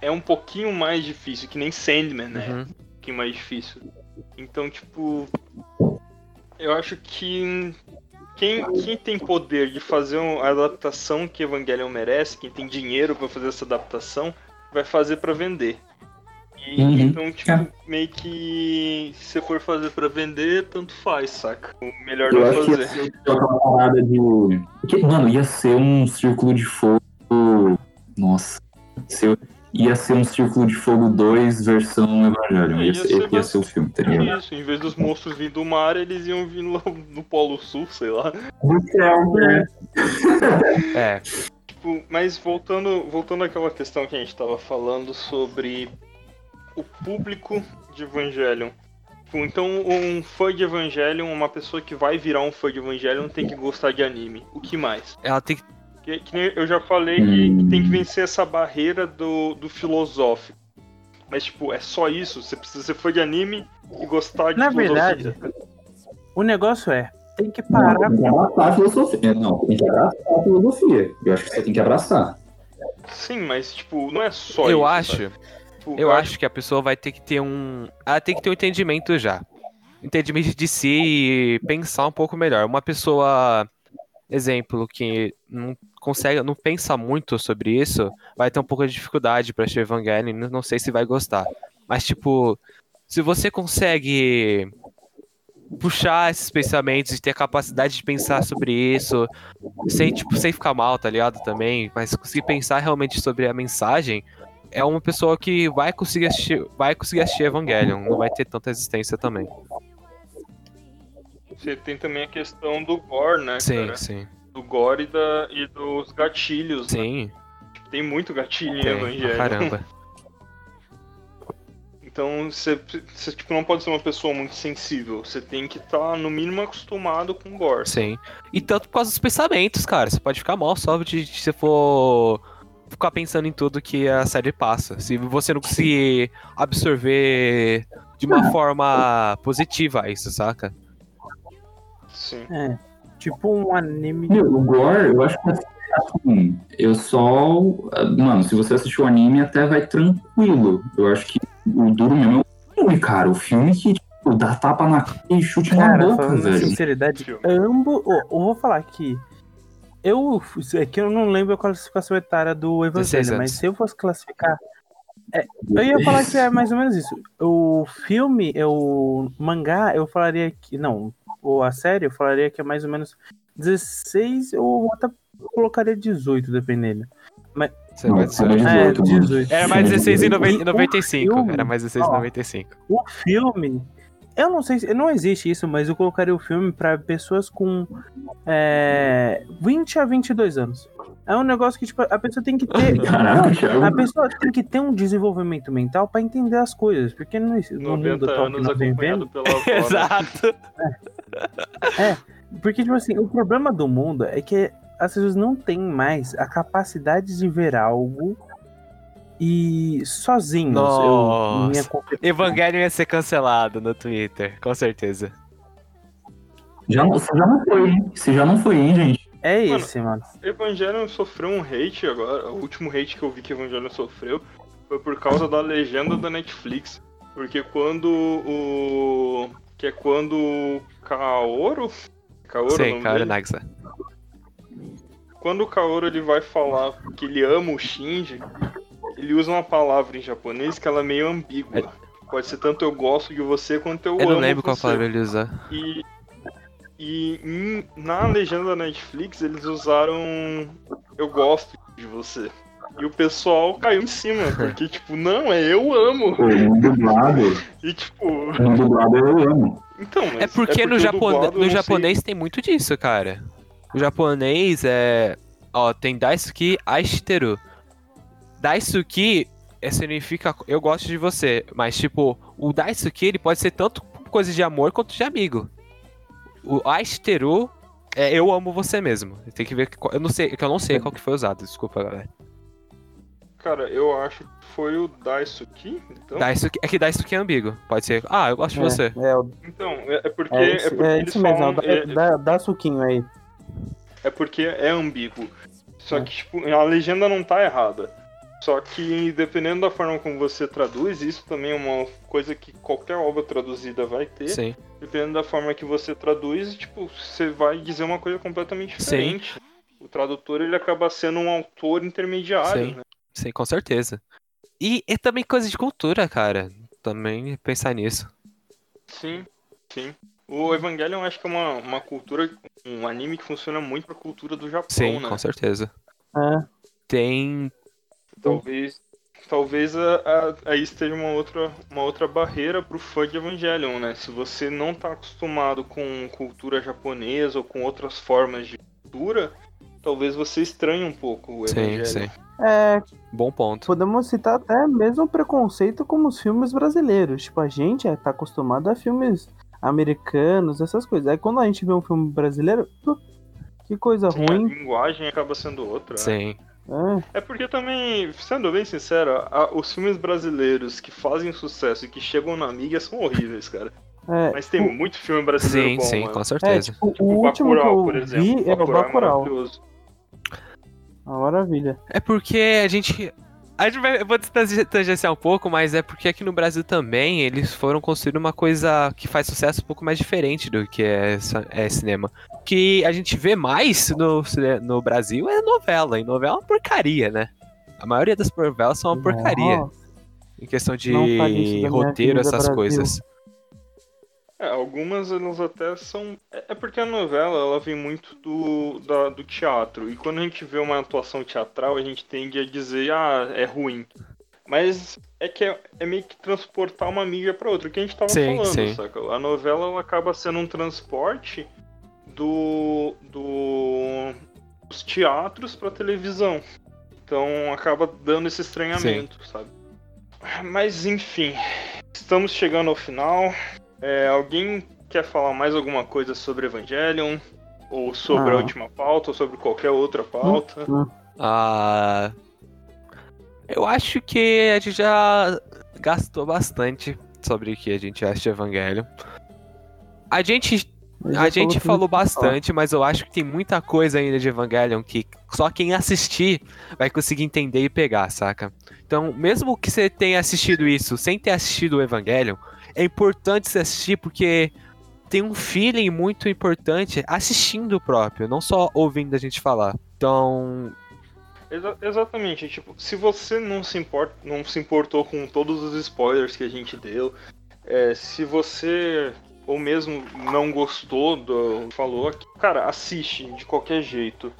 é um pouquinho mais difícil, que nem Sandman, né? Uhum. um pouquinho mais difícil. Então, tipo, eu acho que quem, quem tem poder de fazer a adaptação que Evangelion merece, quem tem dinheiro pra fazer essa adaptação, vai fazer pra vender. E, Uhum. Então, tipo, É. meio que se você for fazer pra vender, tanto faz, saca? O melhor Eu não acho que ia fazer. ser aquela parada de. Mano, ia ser um círculo de fogo. Nossa. Se- Ia ser um círculo de fogo 2 versão Evangelion. Ia, Ia ser, ia ser o filme, tá ligado? Isso, em vez dos monstros vindo do mar, eles iam vir lá no Polo Sul, sei lá. Do céu, né? É, Tipo, mas voltando, voltando àquela questão que a gente tava falando sobre o público de Evangelion. Tipo, então, um fã de Evangelion, uma pessoa que vai virar um fã de Evangelion, tem que gostar de anime. O que mais? ela tem que. Que, que nem eu já falei que, que tem que vencer essa barreira do, do filosófico. Mas, tipo, é só isso? Você precisa ser fã de anime e gostar de Na filosofia. verdade, o negócio é, tem que Não, parar. tem que abraçar a filosofia. Não, tem que abraçar a filosofia. Eu acho que você tem que abraçar. Sim, mas, tipo, não é só isso. Eu sabe? acho. Tipo, Eu acho que a pessoa vai ter que ter um. Ela tem que ter um entendimento já. Entendimento de si e pensar um pouco melhor. Uma pessoa, exemplo, que não consegue, não pensa muito sobre isso, vai ter um pouco de dificuldade pra assistir Evangelion. não- Não sei se vai gostar. Mas, tipo, se você consegue puxar esses pensamentos e ter a capacidade de pensar sobre isso, sem, tipo, sem ficar mal, tá ligado? Também, mas conseguir pensar realmente sobre a mensagem, é uma pessoa que vai conseguir assistir, vai conseguir assistir Evangelion, não vai ter tanta resistência também. Você tem também a questão do gore, né, Sim, cara? sim. Do gore e, da, e dos gatilhos. né? Sim, Tem muito gatilho em. Evangelho. Caramba. Então você, você tipo, não pode ser uma pessoa muito sensível. Você tem que estar, no mínimo, acostumado com gore. Sim. E tanto por causa dos pensamentos, cara. Você pode ficar mal só de, de se for ficar pensando em tudo que a série passa. Se você não conseguir absorver de uma forma positiva isso, saca? Sim. É, tipo um anime. Meu, o Gore, eu acho que assim, eu só. Mano, se você assistiu o anime, até vai tranquilo. Eu acho que o duro mesmo é o filme, cara. O filme que, tipo, dá tapa na cara e chute na Cara, boca, falando velho. sinceridade, ambos. Ó, eu vou falar aqui. Eu. É que eu não lembro a classificação etária do 16 Evangelho, mas se eu fosse classificar. é, eu ia falar que é mais ou menos isso. O filme, é o mangá, eu falaria que. Não, ou a série, eu falaria que é mais ou menos 16 ou até colocaria 18, dependendo. Você Não, vai era dizer. 18, É, mano. 18. Era mais 16 e E 90 o 95. filme? Era mais 16 e Ó. 95. O filme. Eu não sei se. Não existe isso, mas eu colocaria o filme pra pessoas com é, 20 a 22 anos. É um negócio que, tipo, a pessoa tem que ter. Caraca, a pessoa tem que ter um desenvolvimento mental pra entender as coisas. Porque no, no mundo 90 atual que anos nós acompanhado vivemos. pela avó. Exato. Porque, tipo assim, o problema do mundo é que as pessoas não têm mais a capacidade de ver algo e sozinhos. Eu, Nossa. minha concepção. Evangelion ia ser cancelado no Twitter, com certeza. Já, não- você já não foi, hein? Você já não foi, hein, gente? É Mano, esse, mano. Evangelion sofreu um hate agora. O último hate que eu vi que Evangelion sofreu foi por causa da legenda da Netflix. Porque quando o. Que é quando Kaoru. Kaoru, é Sim, cara, dele? Nagisa. Quando o Kaoru ele vai falar que ele ama o Shinji, ele usa uma palavra em japonês que ela é meio ambígua. Pode ser tanto eu gosto de você quanto eu, Eu amo não lembro qual você. palavra ele usa. E, e na legenda da Netflix eles usaram Eu gosto de você. E o pessoal caiu em cima, porque, tipo, não, é eu amo. No dublado, E, tipo, no dublado eu amo. então, É porque, no, o japone- dublado no não sei- japonês tem muito disso, cara. O japonês é. Ó, tem Daisuki Aishiteru. Daisuki é, significa eu gosto de você. Mas, tipo, o Daisuki ele pode ser tanto coisa de amor quanto de amigo. O Aishiteru é eu amo você mesmo. Tem que ver. que- Eu não sei, que eu não sei qual que foi usado, desculpa, galera. Cara, eu acho que foi o Daisuke, então. Daisuki, é que Daisuki é ambíguo. Pode ser, ah, eu gosto de você. É, é, o- Então, é, é porque, é, é, porque é eles isso mesmo. falam. Dá, é- dá, dá suquinho aí. É porque é ambíguo. Só É. que, tipo, a legenda não tá errada. Só que, dependendo da forma como você traduz, isso também é uma coisa que qualquer obra traduzida vai ter. Sim. Dependendo da forma que você traduz, tipo, você vai dizer uma coisa completamente diferente. O tradutor, ele acaba sendo um autor intermediário, Sim. né? Sim, com certeza. E é também coisa de cultura, cara. Também pensar nisso. Sim, sim. O Evangelion acho que é uma, uma cultura, um anime que funciona muito pra cultura do Japão, Sim, né? com certeza. É. Tem. Talvez, talvez a, a- aí esteja uma outra, uma outra barreira pro fã de Evangelion, né? Se você não tá acostumado com cultura japonesa ou com outras formas de cultura, talvez você estranhe um pouco o Sim, Evangelion. sim. É, Bom ponto. podemos citar até mesmo preconceito como os filmes brasileiros. Tipo, a gente é, tá acostumado a filmes americanos, essas coisas. Aí quando a gente vê um filme brasileiro, que coisa Sim, a ruim. linguagem acaba sendo outra. né? Sim. É, É porque também, sendo bem sincero, a- os filmes brasileiros que fazem sucesso e que chegam na mídia são horríveis, cara. é, Mas tem muito filme brasileiro Sim, bom, sim, mano. com é, certeza. tipo, Tipo, o último que Bacurau, eu por exemplo. vi é o Bacurau Bacurau. Uma maravilha. É porque a gente. A gente vai. Eu vou tange- tangenciar um pouco, mas é porque aqui no Brasil também eles foram construir uma coisa que faz sucesso um pouco mais diferente do que é, é cinema. Que a gente vê mais no, no Brasil é novela. E novela é uma porcaria, né? A maioria das novelas são uma porcaria. Nossa, Em questão de roteiro, essas Brasil. coisas. É, algumas elas até são. É é porque a novela ela vem muito do, da- do teatro. E quando a gente vê uma atuação teatral, a gente tende a dizer, ah, é ruim. Mas é que é, é meio que transportar uma mídia pra outra, o que a gente tava Sim, falando, sim. saca? A novela ela acaba sendo um transporte do. do dos teatros pra televisão. Então acaba dando esse estranhamento, sabe? Mas enfim, estamos chegando ao final. É, alguém quer falar mais alguma coisa sobre Evangelion? Ou sobre a Ah. última pauta, ou sobre qualquer outra pauta? Ah, eu acho que a gente já gastou bastante sobre o que a gente acha de Evangelho. A gente, a gente falou bastante, mas eu acho que tem muita coisa ainda de Evangelion que só quem assistir vai conseguir entender e pegar, saca? Então, mesmo que você tenha assistido isso sem ter assistido o Evangelion, é importante você assistir porque tem um feeling muito importante assistindo o próprio, não só ouvindo a gente falar. Então, Exa- exatamente, tipo, se você não se, importa, não se importou com todos os spoilers que a gente deu, é, se você ou mesmo não gostou do falou aqui, cara, assiste de qualquer jeito.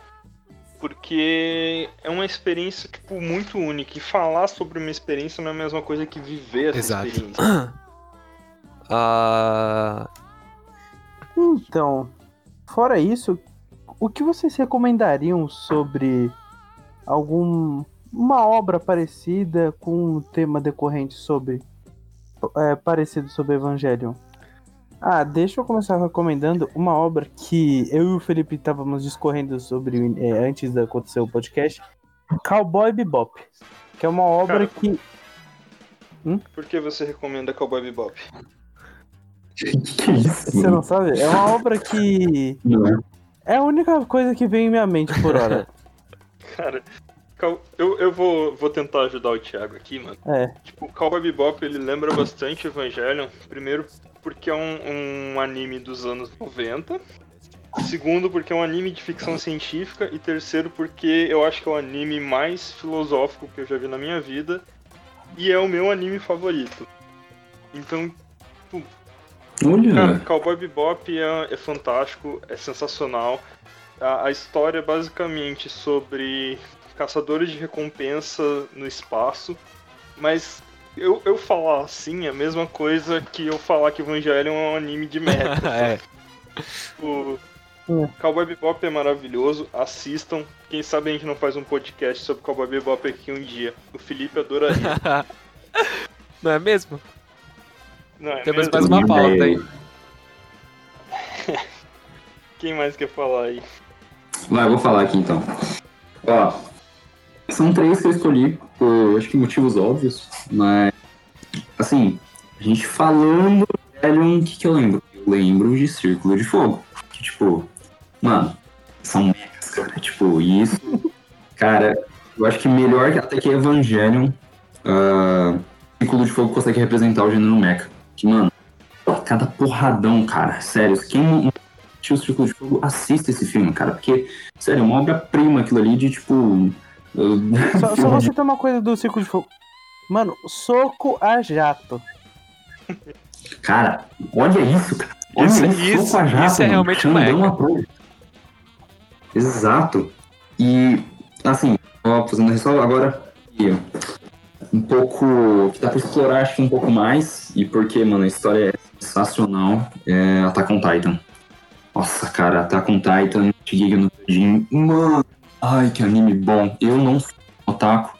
porque é uma experiência tipo muito única e falar sobre uma experiência não é a mesma coisa que viver essa Exato. experiência. Ah, Então, fora isso, o que vocês recomendariam sobre algum uma obra parecida com um tema decorrente sobre é, parecido sobre Evangelion? Ah, deixa eu começar recomendando uma obra que eu e o Felipe estávamos discorrendo sobre é, antes de acontecer o podcast, Cowboy Bebop, que é uma obra Cara, que Por que você recomenda Cowboy Bebop? Que que isso? você não sabe, é uma obra que Não é? é a única coisa que vem em minha mente por hora. Cara, eu, eu vou, vou tentar ajudar o Thiago aqui, mano. É. Tipo, o Cowboy Bebop, ele lembra bastante Evangelion. Primeiro, porque é um, um anime dos anos 90. Segundo, porque é um anime de ficção científica. E terceiro, porque eu acho que é o anime mais filosófico que eu já vi na minha vida. E é o meu anime favorito. Então, cara, Olha, Cowboy Bebop é, é fantástico, é sensacional. A, a história é basicamente sobre caçadores de recompensa no espaço, mas eu, eu falar assim é a mesma coisa que eu falar que Evangelion é um anime de merda. é. o Hum. Cowboy Bebop é maravilhoso, assistam. Quem sabe a gente não faz um podcast sobre Cowboy Bebop aqui um dia. O Felipe adoraria. Não é mesmo? Não é Temos mesmo? mais uma pauta aí. Quem mais quer falar aí? Vai, eu vou falar aqui então. Ó, são três que eu escolhi por, acho que motivos óbvios, mas, assim, a gente falando, o que que eu lembro? Eu lembro de Círculo de Fogo, que, tipo, mano, são mechas, cara, tipo, e isso, cara, eu acho que melhor que até que Evangelion, ah, Círculo de Fogo consegue representar o gênero mecha, que, mano, cada porradão, cara, sério, quem não assistiu o Círculo de Fogo, assista esse filme, cara, porque Sério, é uma obra-prima aquilo ali de tipo. Só, só você ter uma coisa do Círculo de Fogo. Mano, soco a jato. Cara, olha isso, cara. Olha Isso- isso, isso- soco a jato, isso é mano, realmente prova. Exato. E, assim, ó, fazendo ressalva agora, e, um pouco. que dá pra explorar, acho que um pouco mais, e porque, mano, a história é sensacional, é Attack on Titan. Nossa, cara, Attack on Titan, Shigeki no Kyojin, mano, ai, que anime bom. Eu não sou um otaku,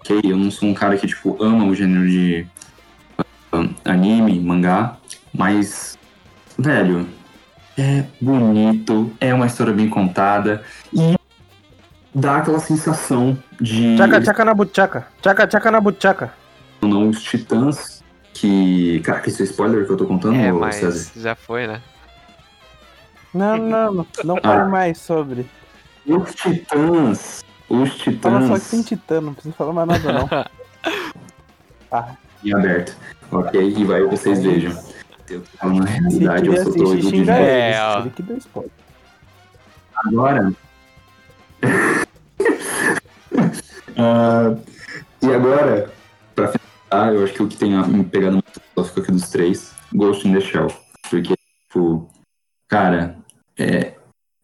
ok? Eu não sou um cara que, tipo, ama o gênero de um, anime, mangá, mas, velho, é bonito, é uma história bem contada e dá aquela sensação de Tchaca, tchaca na butchaca. Tchaca, tchaca na butchaca. não os titãs que. Cara, que isso é spoiler que eu tô contando, É, mas César? já foi, né? Não, não, não. Não Ah. fale mais sobre. Os titãs. Os Fala só titãs. que tem titã, não precisa falar mais nada, não. Ah, Em aberto. Ok, e vai vocês vejam. Eu tô falando a se realidade, eu sou doido de. É, ó. Agora. Ah, e agora, pra finalizar, eu acho que o que tem a me pegado muito filosófico aqui dos três, Ghost in the Shell. Porque, tipo, cara, é,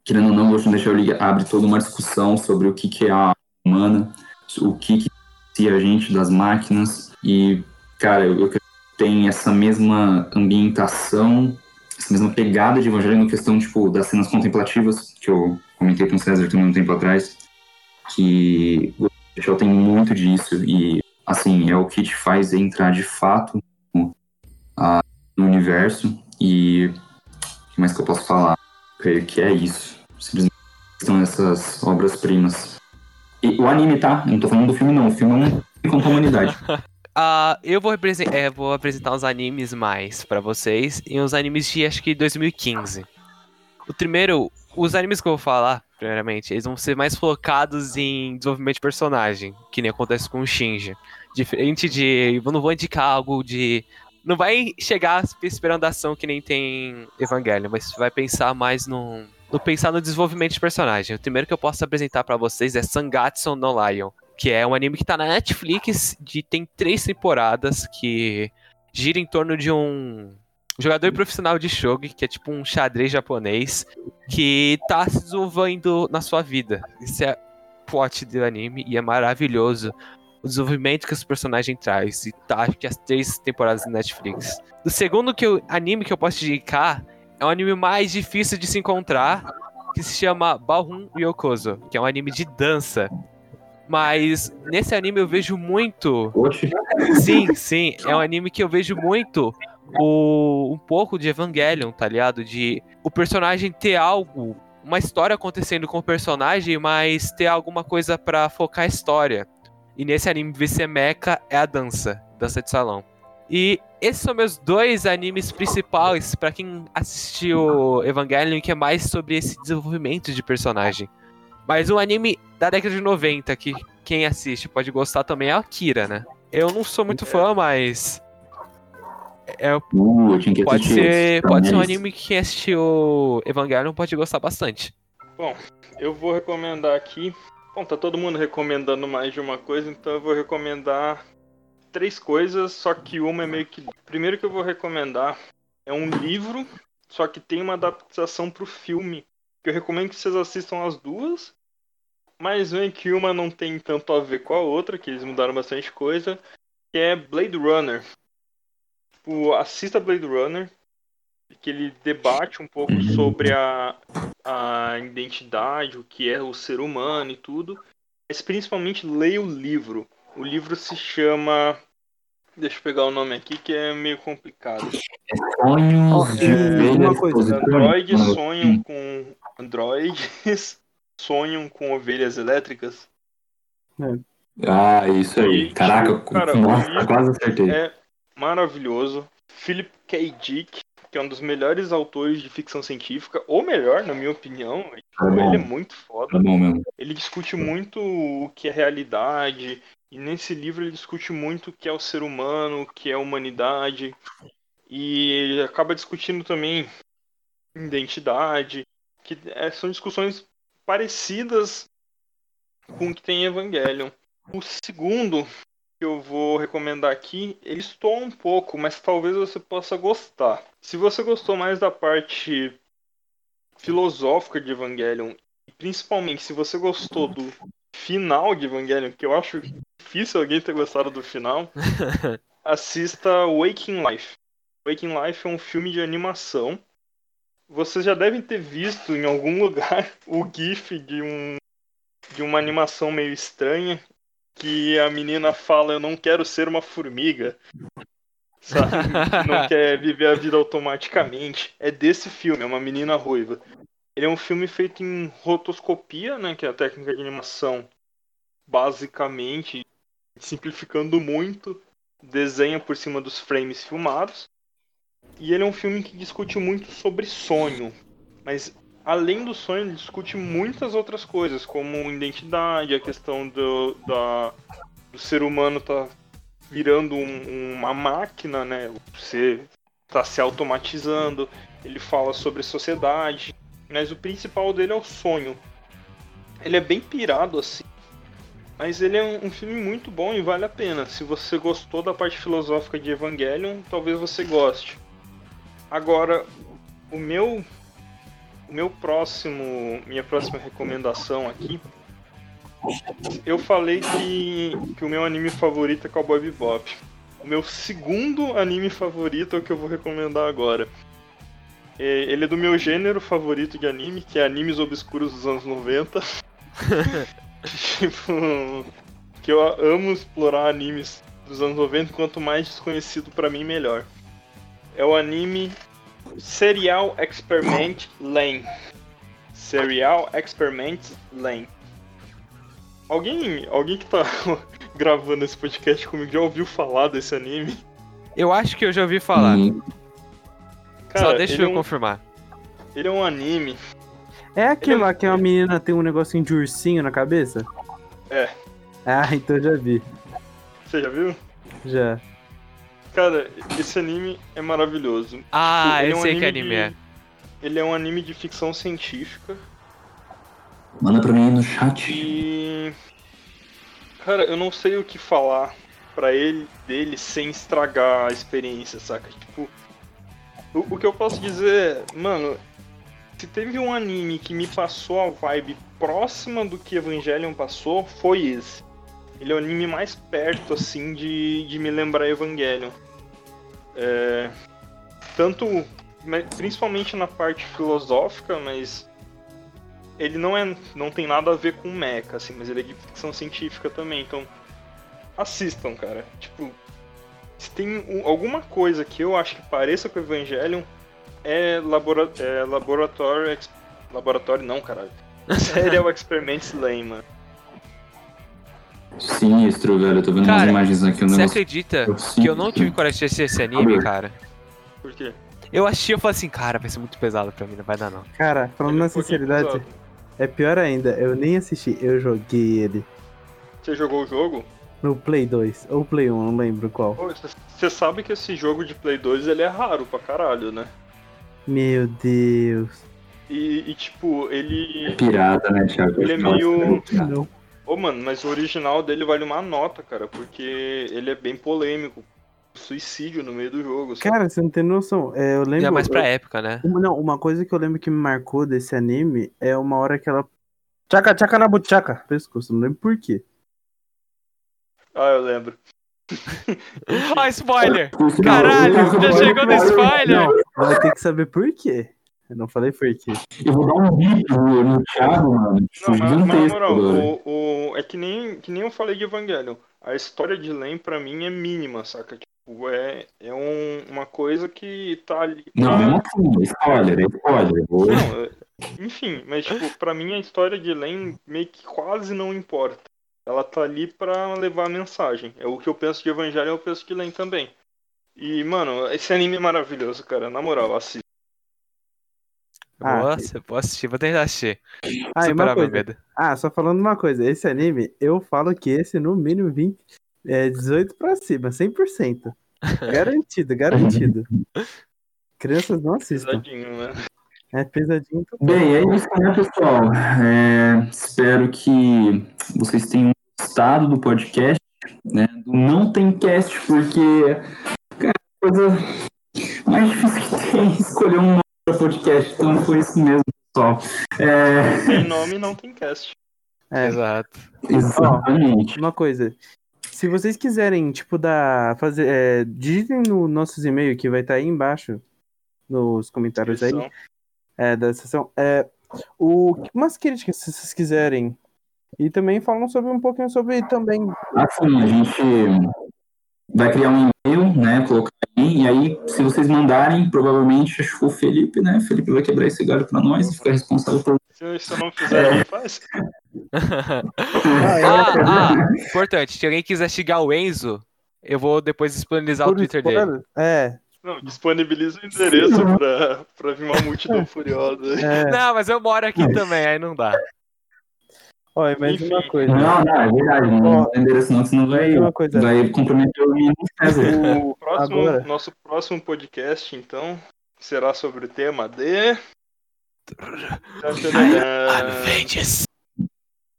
querendo ou não, Ghost in the Shell abre toda uma discussão sobre o que, que é a humana, o que, que diferencia a gente das máquinas. E, cara, eu, eu tem essa mesma ambientação, essa mesma pegada de evangelho na questão, tipo, das cenas contemplativas, que eu comentei com o César também um tempo atrás, que o Shell tem muito disso, e, assim, é o que te faz entrar de fato no, a- no universo, e o que mais que eu posso falar? Creio que é isso. Simplesmente são essas obras-primas. E o anime, tá? Não tô falando do filme, não. O filme um contra a humanidade. Ah, eu vou, é, vou apresentar uns animes mais pra vocês, e uns animes de acho que 2015. O primeiro, os animes que eu vou falar, primeiramente, eles vão ser mais focados em desenvolvimento de personagem, que nem acontece com o Shinji. Diferente de. Eu não vou indicar algo de. Não vai chegar esperando ação que nem tem Evangelion, mas vai pensar mais no. No pensar no desenvolvimento de personagem. O primeiro que eu posso apresentar pra vocês é Sangatsu no Lion que é um anime que tá na Netflix, de, tem três temporadas, que gira em torno de um jogador profissional de shogi, que é tipo um xadrez japonês, que tá se desenvolvendo na sua vida. Isso é plot do anime e é maravilhoso. O desenvolvimento que os personagens traz e tá, acho que as três temporadas da Netflix. O segundo que eu, anime que eu posso indicar é um anime mais difícil de se encontrar, que se chama Balhun Yokozo, que é um anime de dança. Mas nesse anime eu vejo muito Oxe, Sim, sim. É um anime que eu vejo muito o, um pouco de Evangelion, tá ligado? De o personagem ter algo, uma história acontecendo com o personagem, mas ter alguma coisa pra focar a história. E nesse anime VC Mecha é a dança, dança de salão. E esses são meus dois animes principais pra quem assistiu Evangelion, que é mais sobre esse desenvolvimento de personagem. Mas um anime da década de 90 que quem assiste pode gostar também é Akira, né? Eu não sou muito fã, mas. É, uh, eu tinha que pode ser, pode ser um também. anime que quem assistiu Evangelion pode gostar bastante. Eu vou recomendar aqui. Bom, tá todo mundo recomendando mais de uma coisa, então eu vou recomendar três coisas, só que uma é meio que. Primeiro que eu vou recomendar é um livro, só que tem uma adaptação pro filme. Que eu recomendo que vocês assistam as duas. Mas meio que uma não tem tanto a ver com a outra, que eles mudaram bastante coisa. Que é Blade Runner. Tipo, assista Blade Runner. Que ele debate um pouco sobre a, a identidade, o que é o ser humano e tudo. Mas principalmente leia o livro. O livro se chama. Deixa eu pegar o nome aqui que é meio complicado. Sonhos Ó, de uma coisa, posições. androides sonham com. Androides sonham com ovelhas elétricas. Ah, isso aí. Caraca, cara, nossa, quase acertei. É maravilhoso. Philip K. Dick, que é um dos melhores autores de ficção científica, ou melhor, na minha opinião. Tá bom. Ele é muito foda. Mesmo. Ele discute muito o que é realidade, e nesse livro ele discute muito o que é o ser humano, o que é a humanidade, e ele acaba discutindo também identidade, que é, são discussões parecidas com o que tem em Evangelion. O segundo que eu vou recomendar aqui, ele estoura um pouco, mas talvez você possa gostar. Se você gostou mais da parte filosófica de Evangelion, e principalmente se você gostou do final de Evangelion, que eu acho difícil alguém ter gostado do final, assista Waking Life. Waking Life é um filme de animação. Vocês já devem ter visto em algum lugar o GIF de um de uma animação meio estranha que a menina fala eu não quero ser uma formiga. Sabe? não quer viver a vida automaticamente. É desse filme, é uma menina ruiva. Ele é um filme feito em rotoscopia, né, que é a técnica de animação basicamente, simplificando muito, desenha por cima dos frames filmados. E ele é um filme que discute muito sobre sonho, mas além do sonho, ele discute muitas outras coisas, como identidade, a questão do, da, do ser humano tá virando um- uma máquina, né? Você tá se automatizando. Ele fala sobre sociedade, mas o principal dele é o sonho. Ele é bem pirado assim, mas ele é um, um filme muito bom e vale a pena. Se você gostou da parte filosófica de Evangelion, talvez você goste. Agora, o meu meu próximo, minha próxima recomendação aqui, eu falei que, que o meu anime favorito é Cowboy Bebop. O meu segundo anime favorito é o que eu vou recomendar agora. É, ele é do meu gênero favorito de anime, que é animes obscuros dos anos 90. tipo, que eu amo explorar animes dos anos 90, quanto mais desconhecido pra mim, melhor. É o anime Serial Experiment Lane. Serial Experiment Lane. Alguém, alguém que tá gravando esse podcast comigo já ouviu falar desse anime? Eu acho que eu já ouvi falar. Hum, Só deixa ele eu é um, confirmar. ele é um anime. É aquele lá que a menina tem um negocinho de ursinho na cabeça? É. Ah, então eu já vi. Você já viu? Já. Cara, esse anime é maravilhoso. Ah, Ele eu é um sei que anime anime de- é. Ele é um anime de ficção científica. Manda pra mim aí no chat. E. Cara, eu não sei o que falar pra ele dele sem estragar a experiência, saca? Tipo. O, o que eu posso dizer, é, mano, se teve um anime que me passou a vibe próxima do que Evangelion passou, foi esse. Ele é o anime mais perto, assim, de, de me lembrar Evangelion. É, tanto, principalmente na parte filosófica, mas ele não é, não tem nada a ver com mecha, assim, mas ele é de ficção científica também, então assistam, cara. Tipo, se tem um- alguma coisa que eu acho que pareça com Evangelion, é, labora, é laboratório, laboratório não, caralho. Serial Experiments Lane, mano. Sinistro, velho. Eu tô vendo Cara, umas imagens aqui. O Você negócio... acredita eu que eu não tive coragem de assistir esse anime, cara? Por quê? Eu achei, eu falei assim, cara, vai ser muito pesado pra mim, não vai dar não. Cara, falando Ele é na um pouquinho sinceridade, é pior ainda, eu nem assisti, eu joguei ele Você jogou o jogo? no Play 2 ou Play 1, não lembro qual. Você sabe que esse jogo de Play 2 ele é raro pra caralho, né? Meu Deus. E, e, tipo, ele. Pirata, né, Thiago? Ele é meio. Não. Ô, mano, mas o original dele vale uma nota, cara, porque ele é bem polêmico. Suicídio no meio do jogo. sabe? Cara, você não tem noção. É, eu lembro. É mais pra época, né? Uma- Não, uma coisa que eu lembro que me marcou desse anime é uma hora que ela. Tchaca, tchaca na butchaca. Pescoço, não lembro por quê. Ah, eu lembro. Ó, spoiler! Caralho, eu já chegou no spoiler! Não, vai ter que saber por quê. Eu não falei por quê. Eu vou dar um bip no, Thiago, mano. Tipo, Não, mas, mas na moral, o, o- é que nem, que nem eu falei de Evangelion. A história de Len pra mim é mínima, saca? Tipo, é, é um- uma coisa que tá ali. Não, pra- não assim, spoiler, é spoiler. Vou... Não, é- enfim, mas tipo, pra mim a história de Len meio que quase não importa. Ela tá ali pra levar a mensagem. É o que eu penso de Evangelho, eu penso de Len também. E, mano, esse anime é maravilhoso, cara. Na moral, assista. Ah, Nossa, posso assistir, vou tentar assistir. Ah, Superar uma meu coisa. medo. Ah, só falando uma coisa. Esse anime, eu falo que esse no mínimo 20, é 18 pra cima, 100%. Garantido, garantido. Crianças não assistam. Pesadinho, né? É pesadinho. Bem, é isso, né, pessoal? É, espero que vocês tenham gostado do podcast, né? Do Não Tem Cast, porque, cara, a coisa mais difícil que tem é escolher um nome para podcast, então foi isso mesmo, pessoal. É, Tem nome não tem cast. É, Exato. exatamente. Uma coisa. Se vocês quiserem, tipo, dar. Fazer. É, digitem no nossos e-mail que vai estar aí embaixo. Nos comentários aí. É, da sessão. É, o, umas críticas, se vocês quiserem. E também falam sobre um pouquinho sobre também. Assim, a gente vai criar um e-mail, né? Colocar aí, e aí, se vocês mandarem, provavelmente acho que o Felipe, né? O Felipe vai quebrar esse galho para nós e ficar responsável por. Se, se eu não fizer, não faz. ah, ah, importante, se alguém quiser xingar o Enzo, eu vou depois disponibilizar o Por Twitter dele. É, Não, disponibiliza o endereço pra, pra vir uma multidão furiosa. é. Não, mas eu moro aqui também, aí não dá. Olha, mais Enfim. uma coisa. Não, não, é verdade. Não tem endereço não, senão vai, uma coisa. vai comprometer o menino César. O próximo, Agora. nosso próximo podcast, então, será sobre o tema de. Avengers.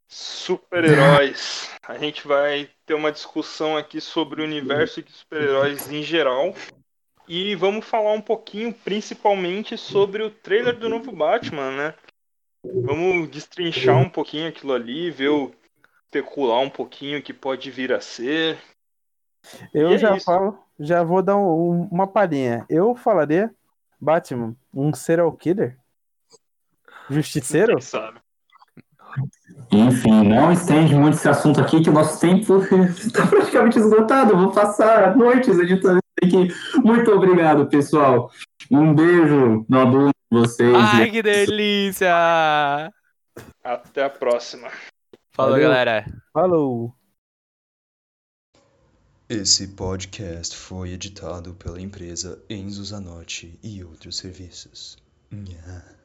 Super-heróis. A gente vai ter uma discussão aqui sobre o universo de super-heróis em geral. E vamos falar um pouquinho, principalmente, sobre o trailer do novo Batman, né? Vamos destrinchar um pouquinho aquilo ali, ver o. especular um pouquinho o que pode vir a ser. Eu E é já isso. falo, já vou dar um- uma palhinha. Eu falaria Batman, um serial killer? Justiceiro? Quem sabe? Enfim, não estende muito esse assunto aqui, que o nosso tempo está praticamente esgotado. Eu Vou passar noites editando isso aqui. Muito obrigado, pessoal. Um beijo de vocês. Ai, que delícia! Até a próxima. Falou, Valeu. galera. Falou! Esse podcast foi editado pela empresa Enzo Zanotti e outros serviços. Nha.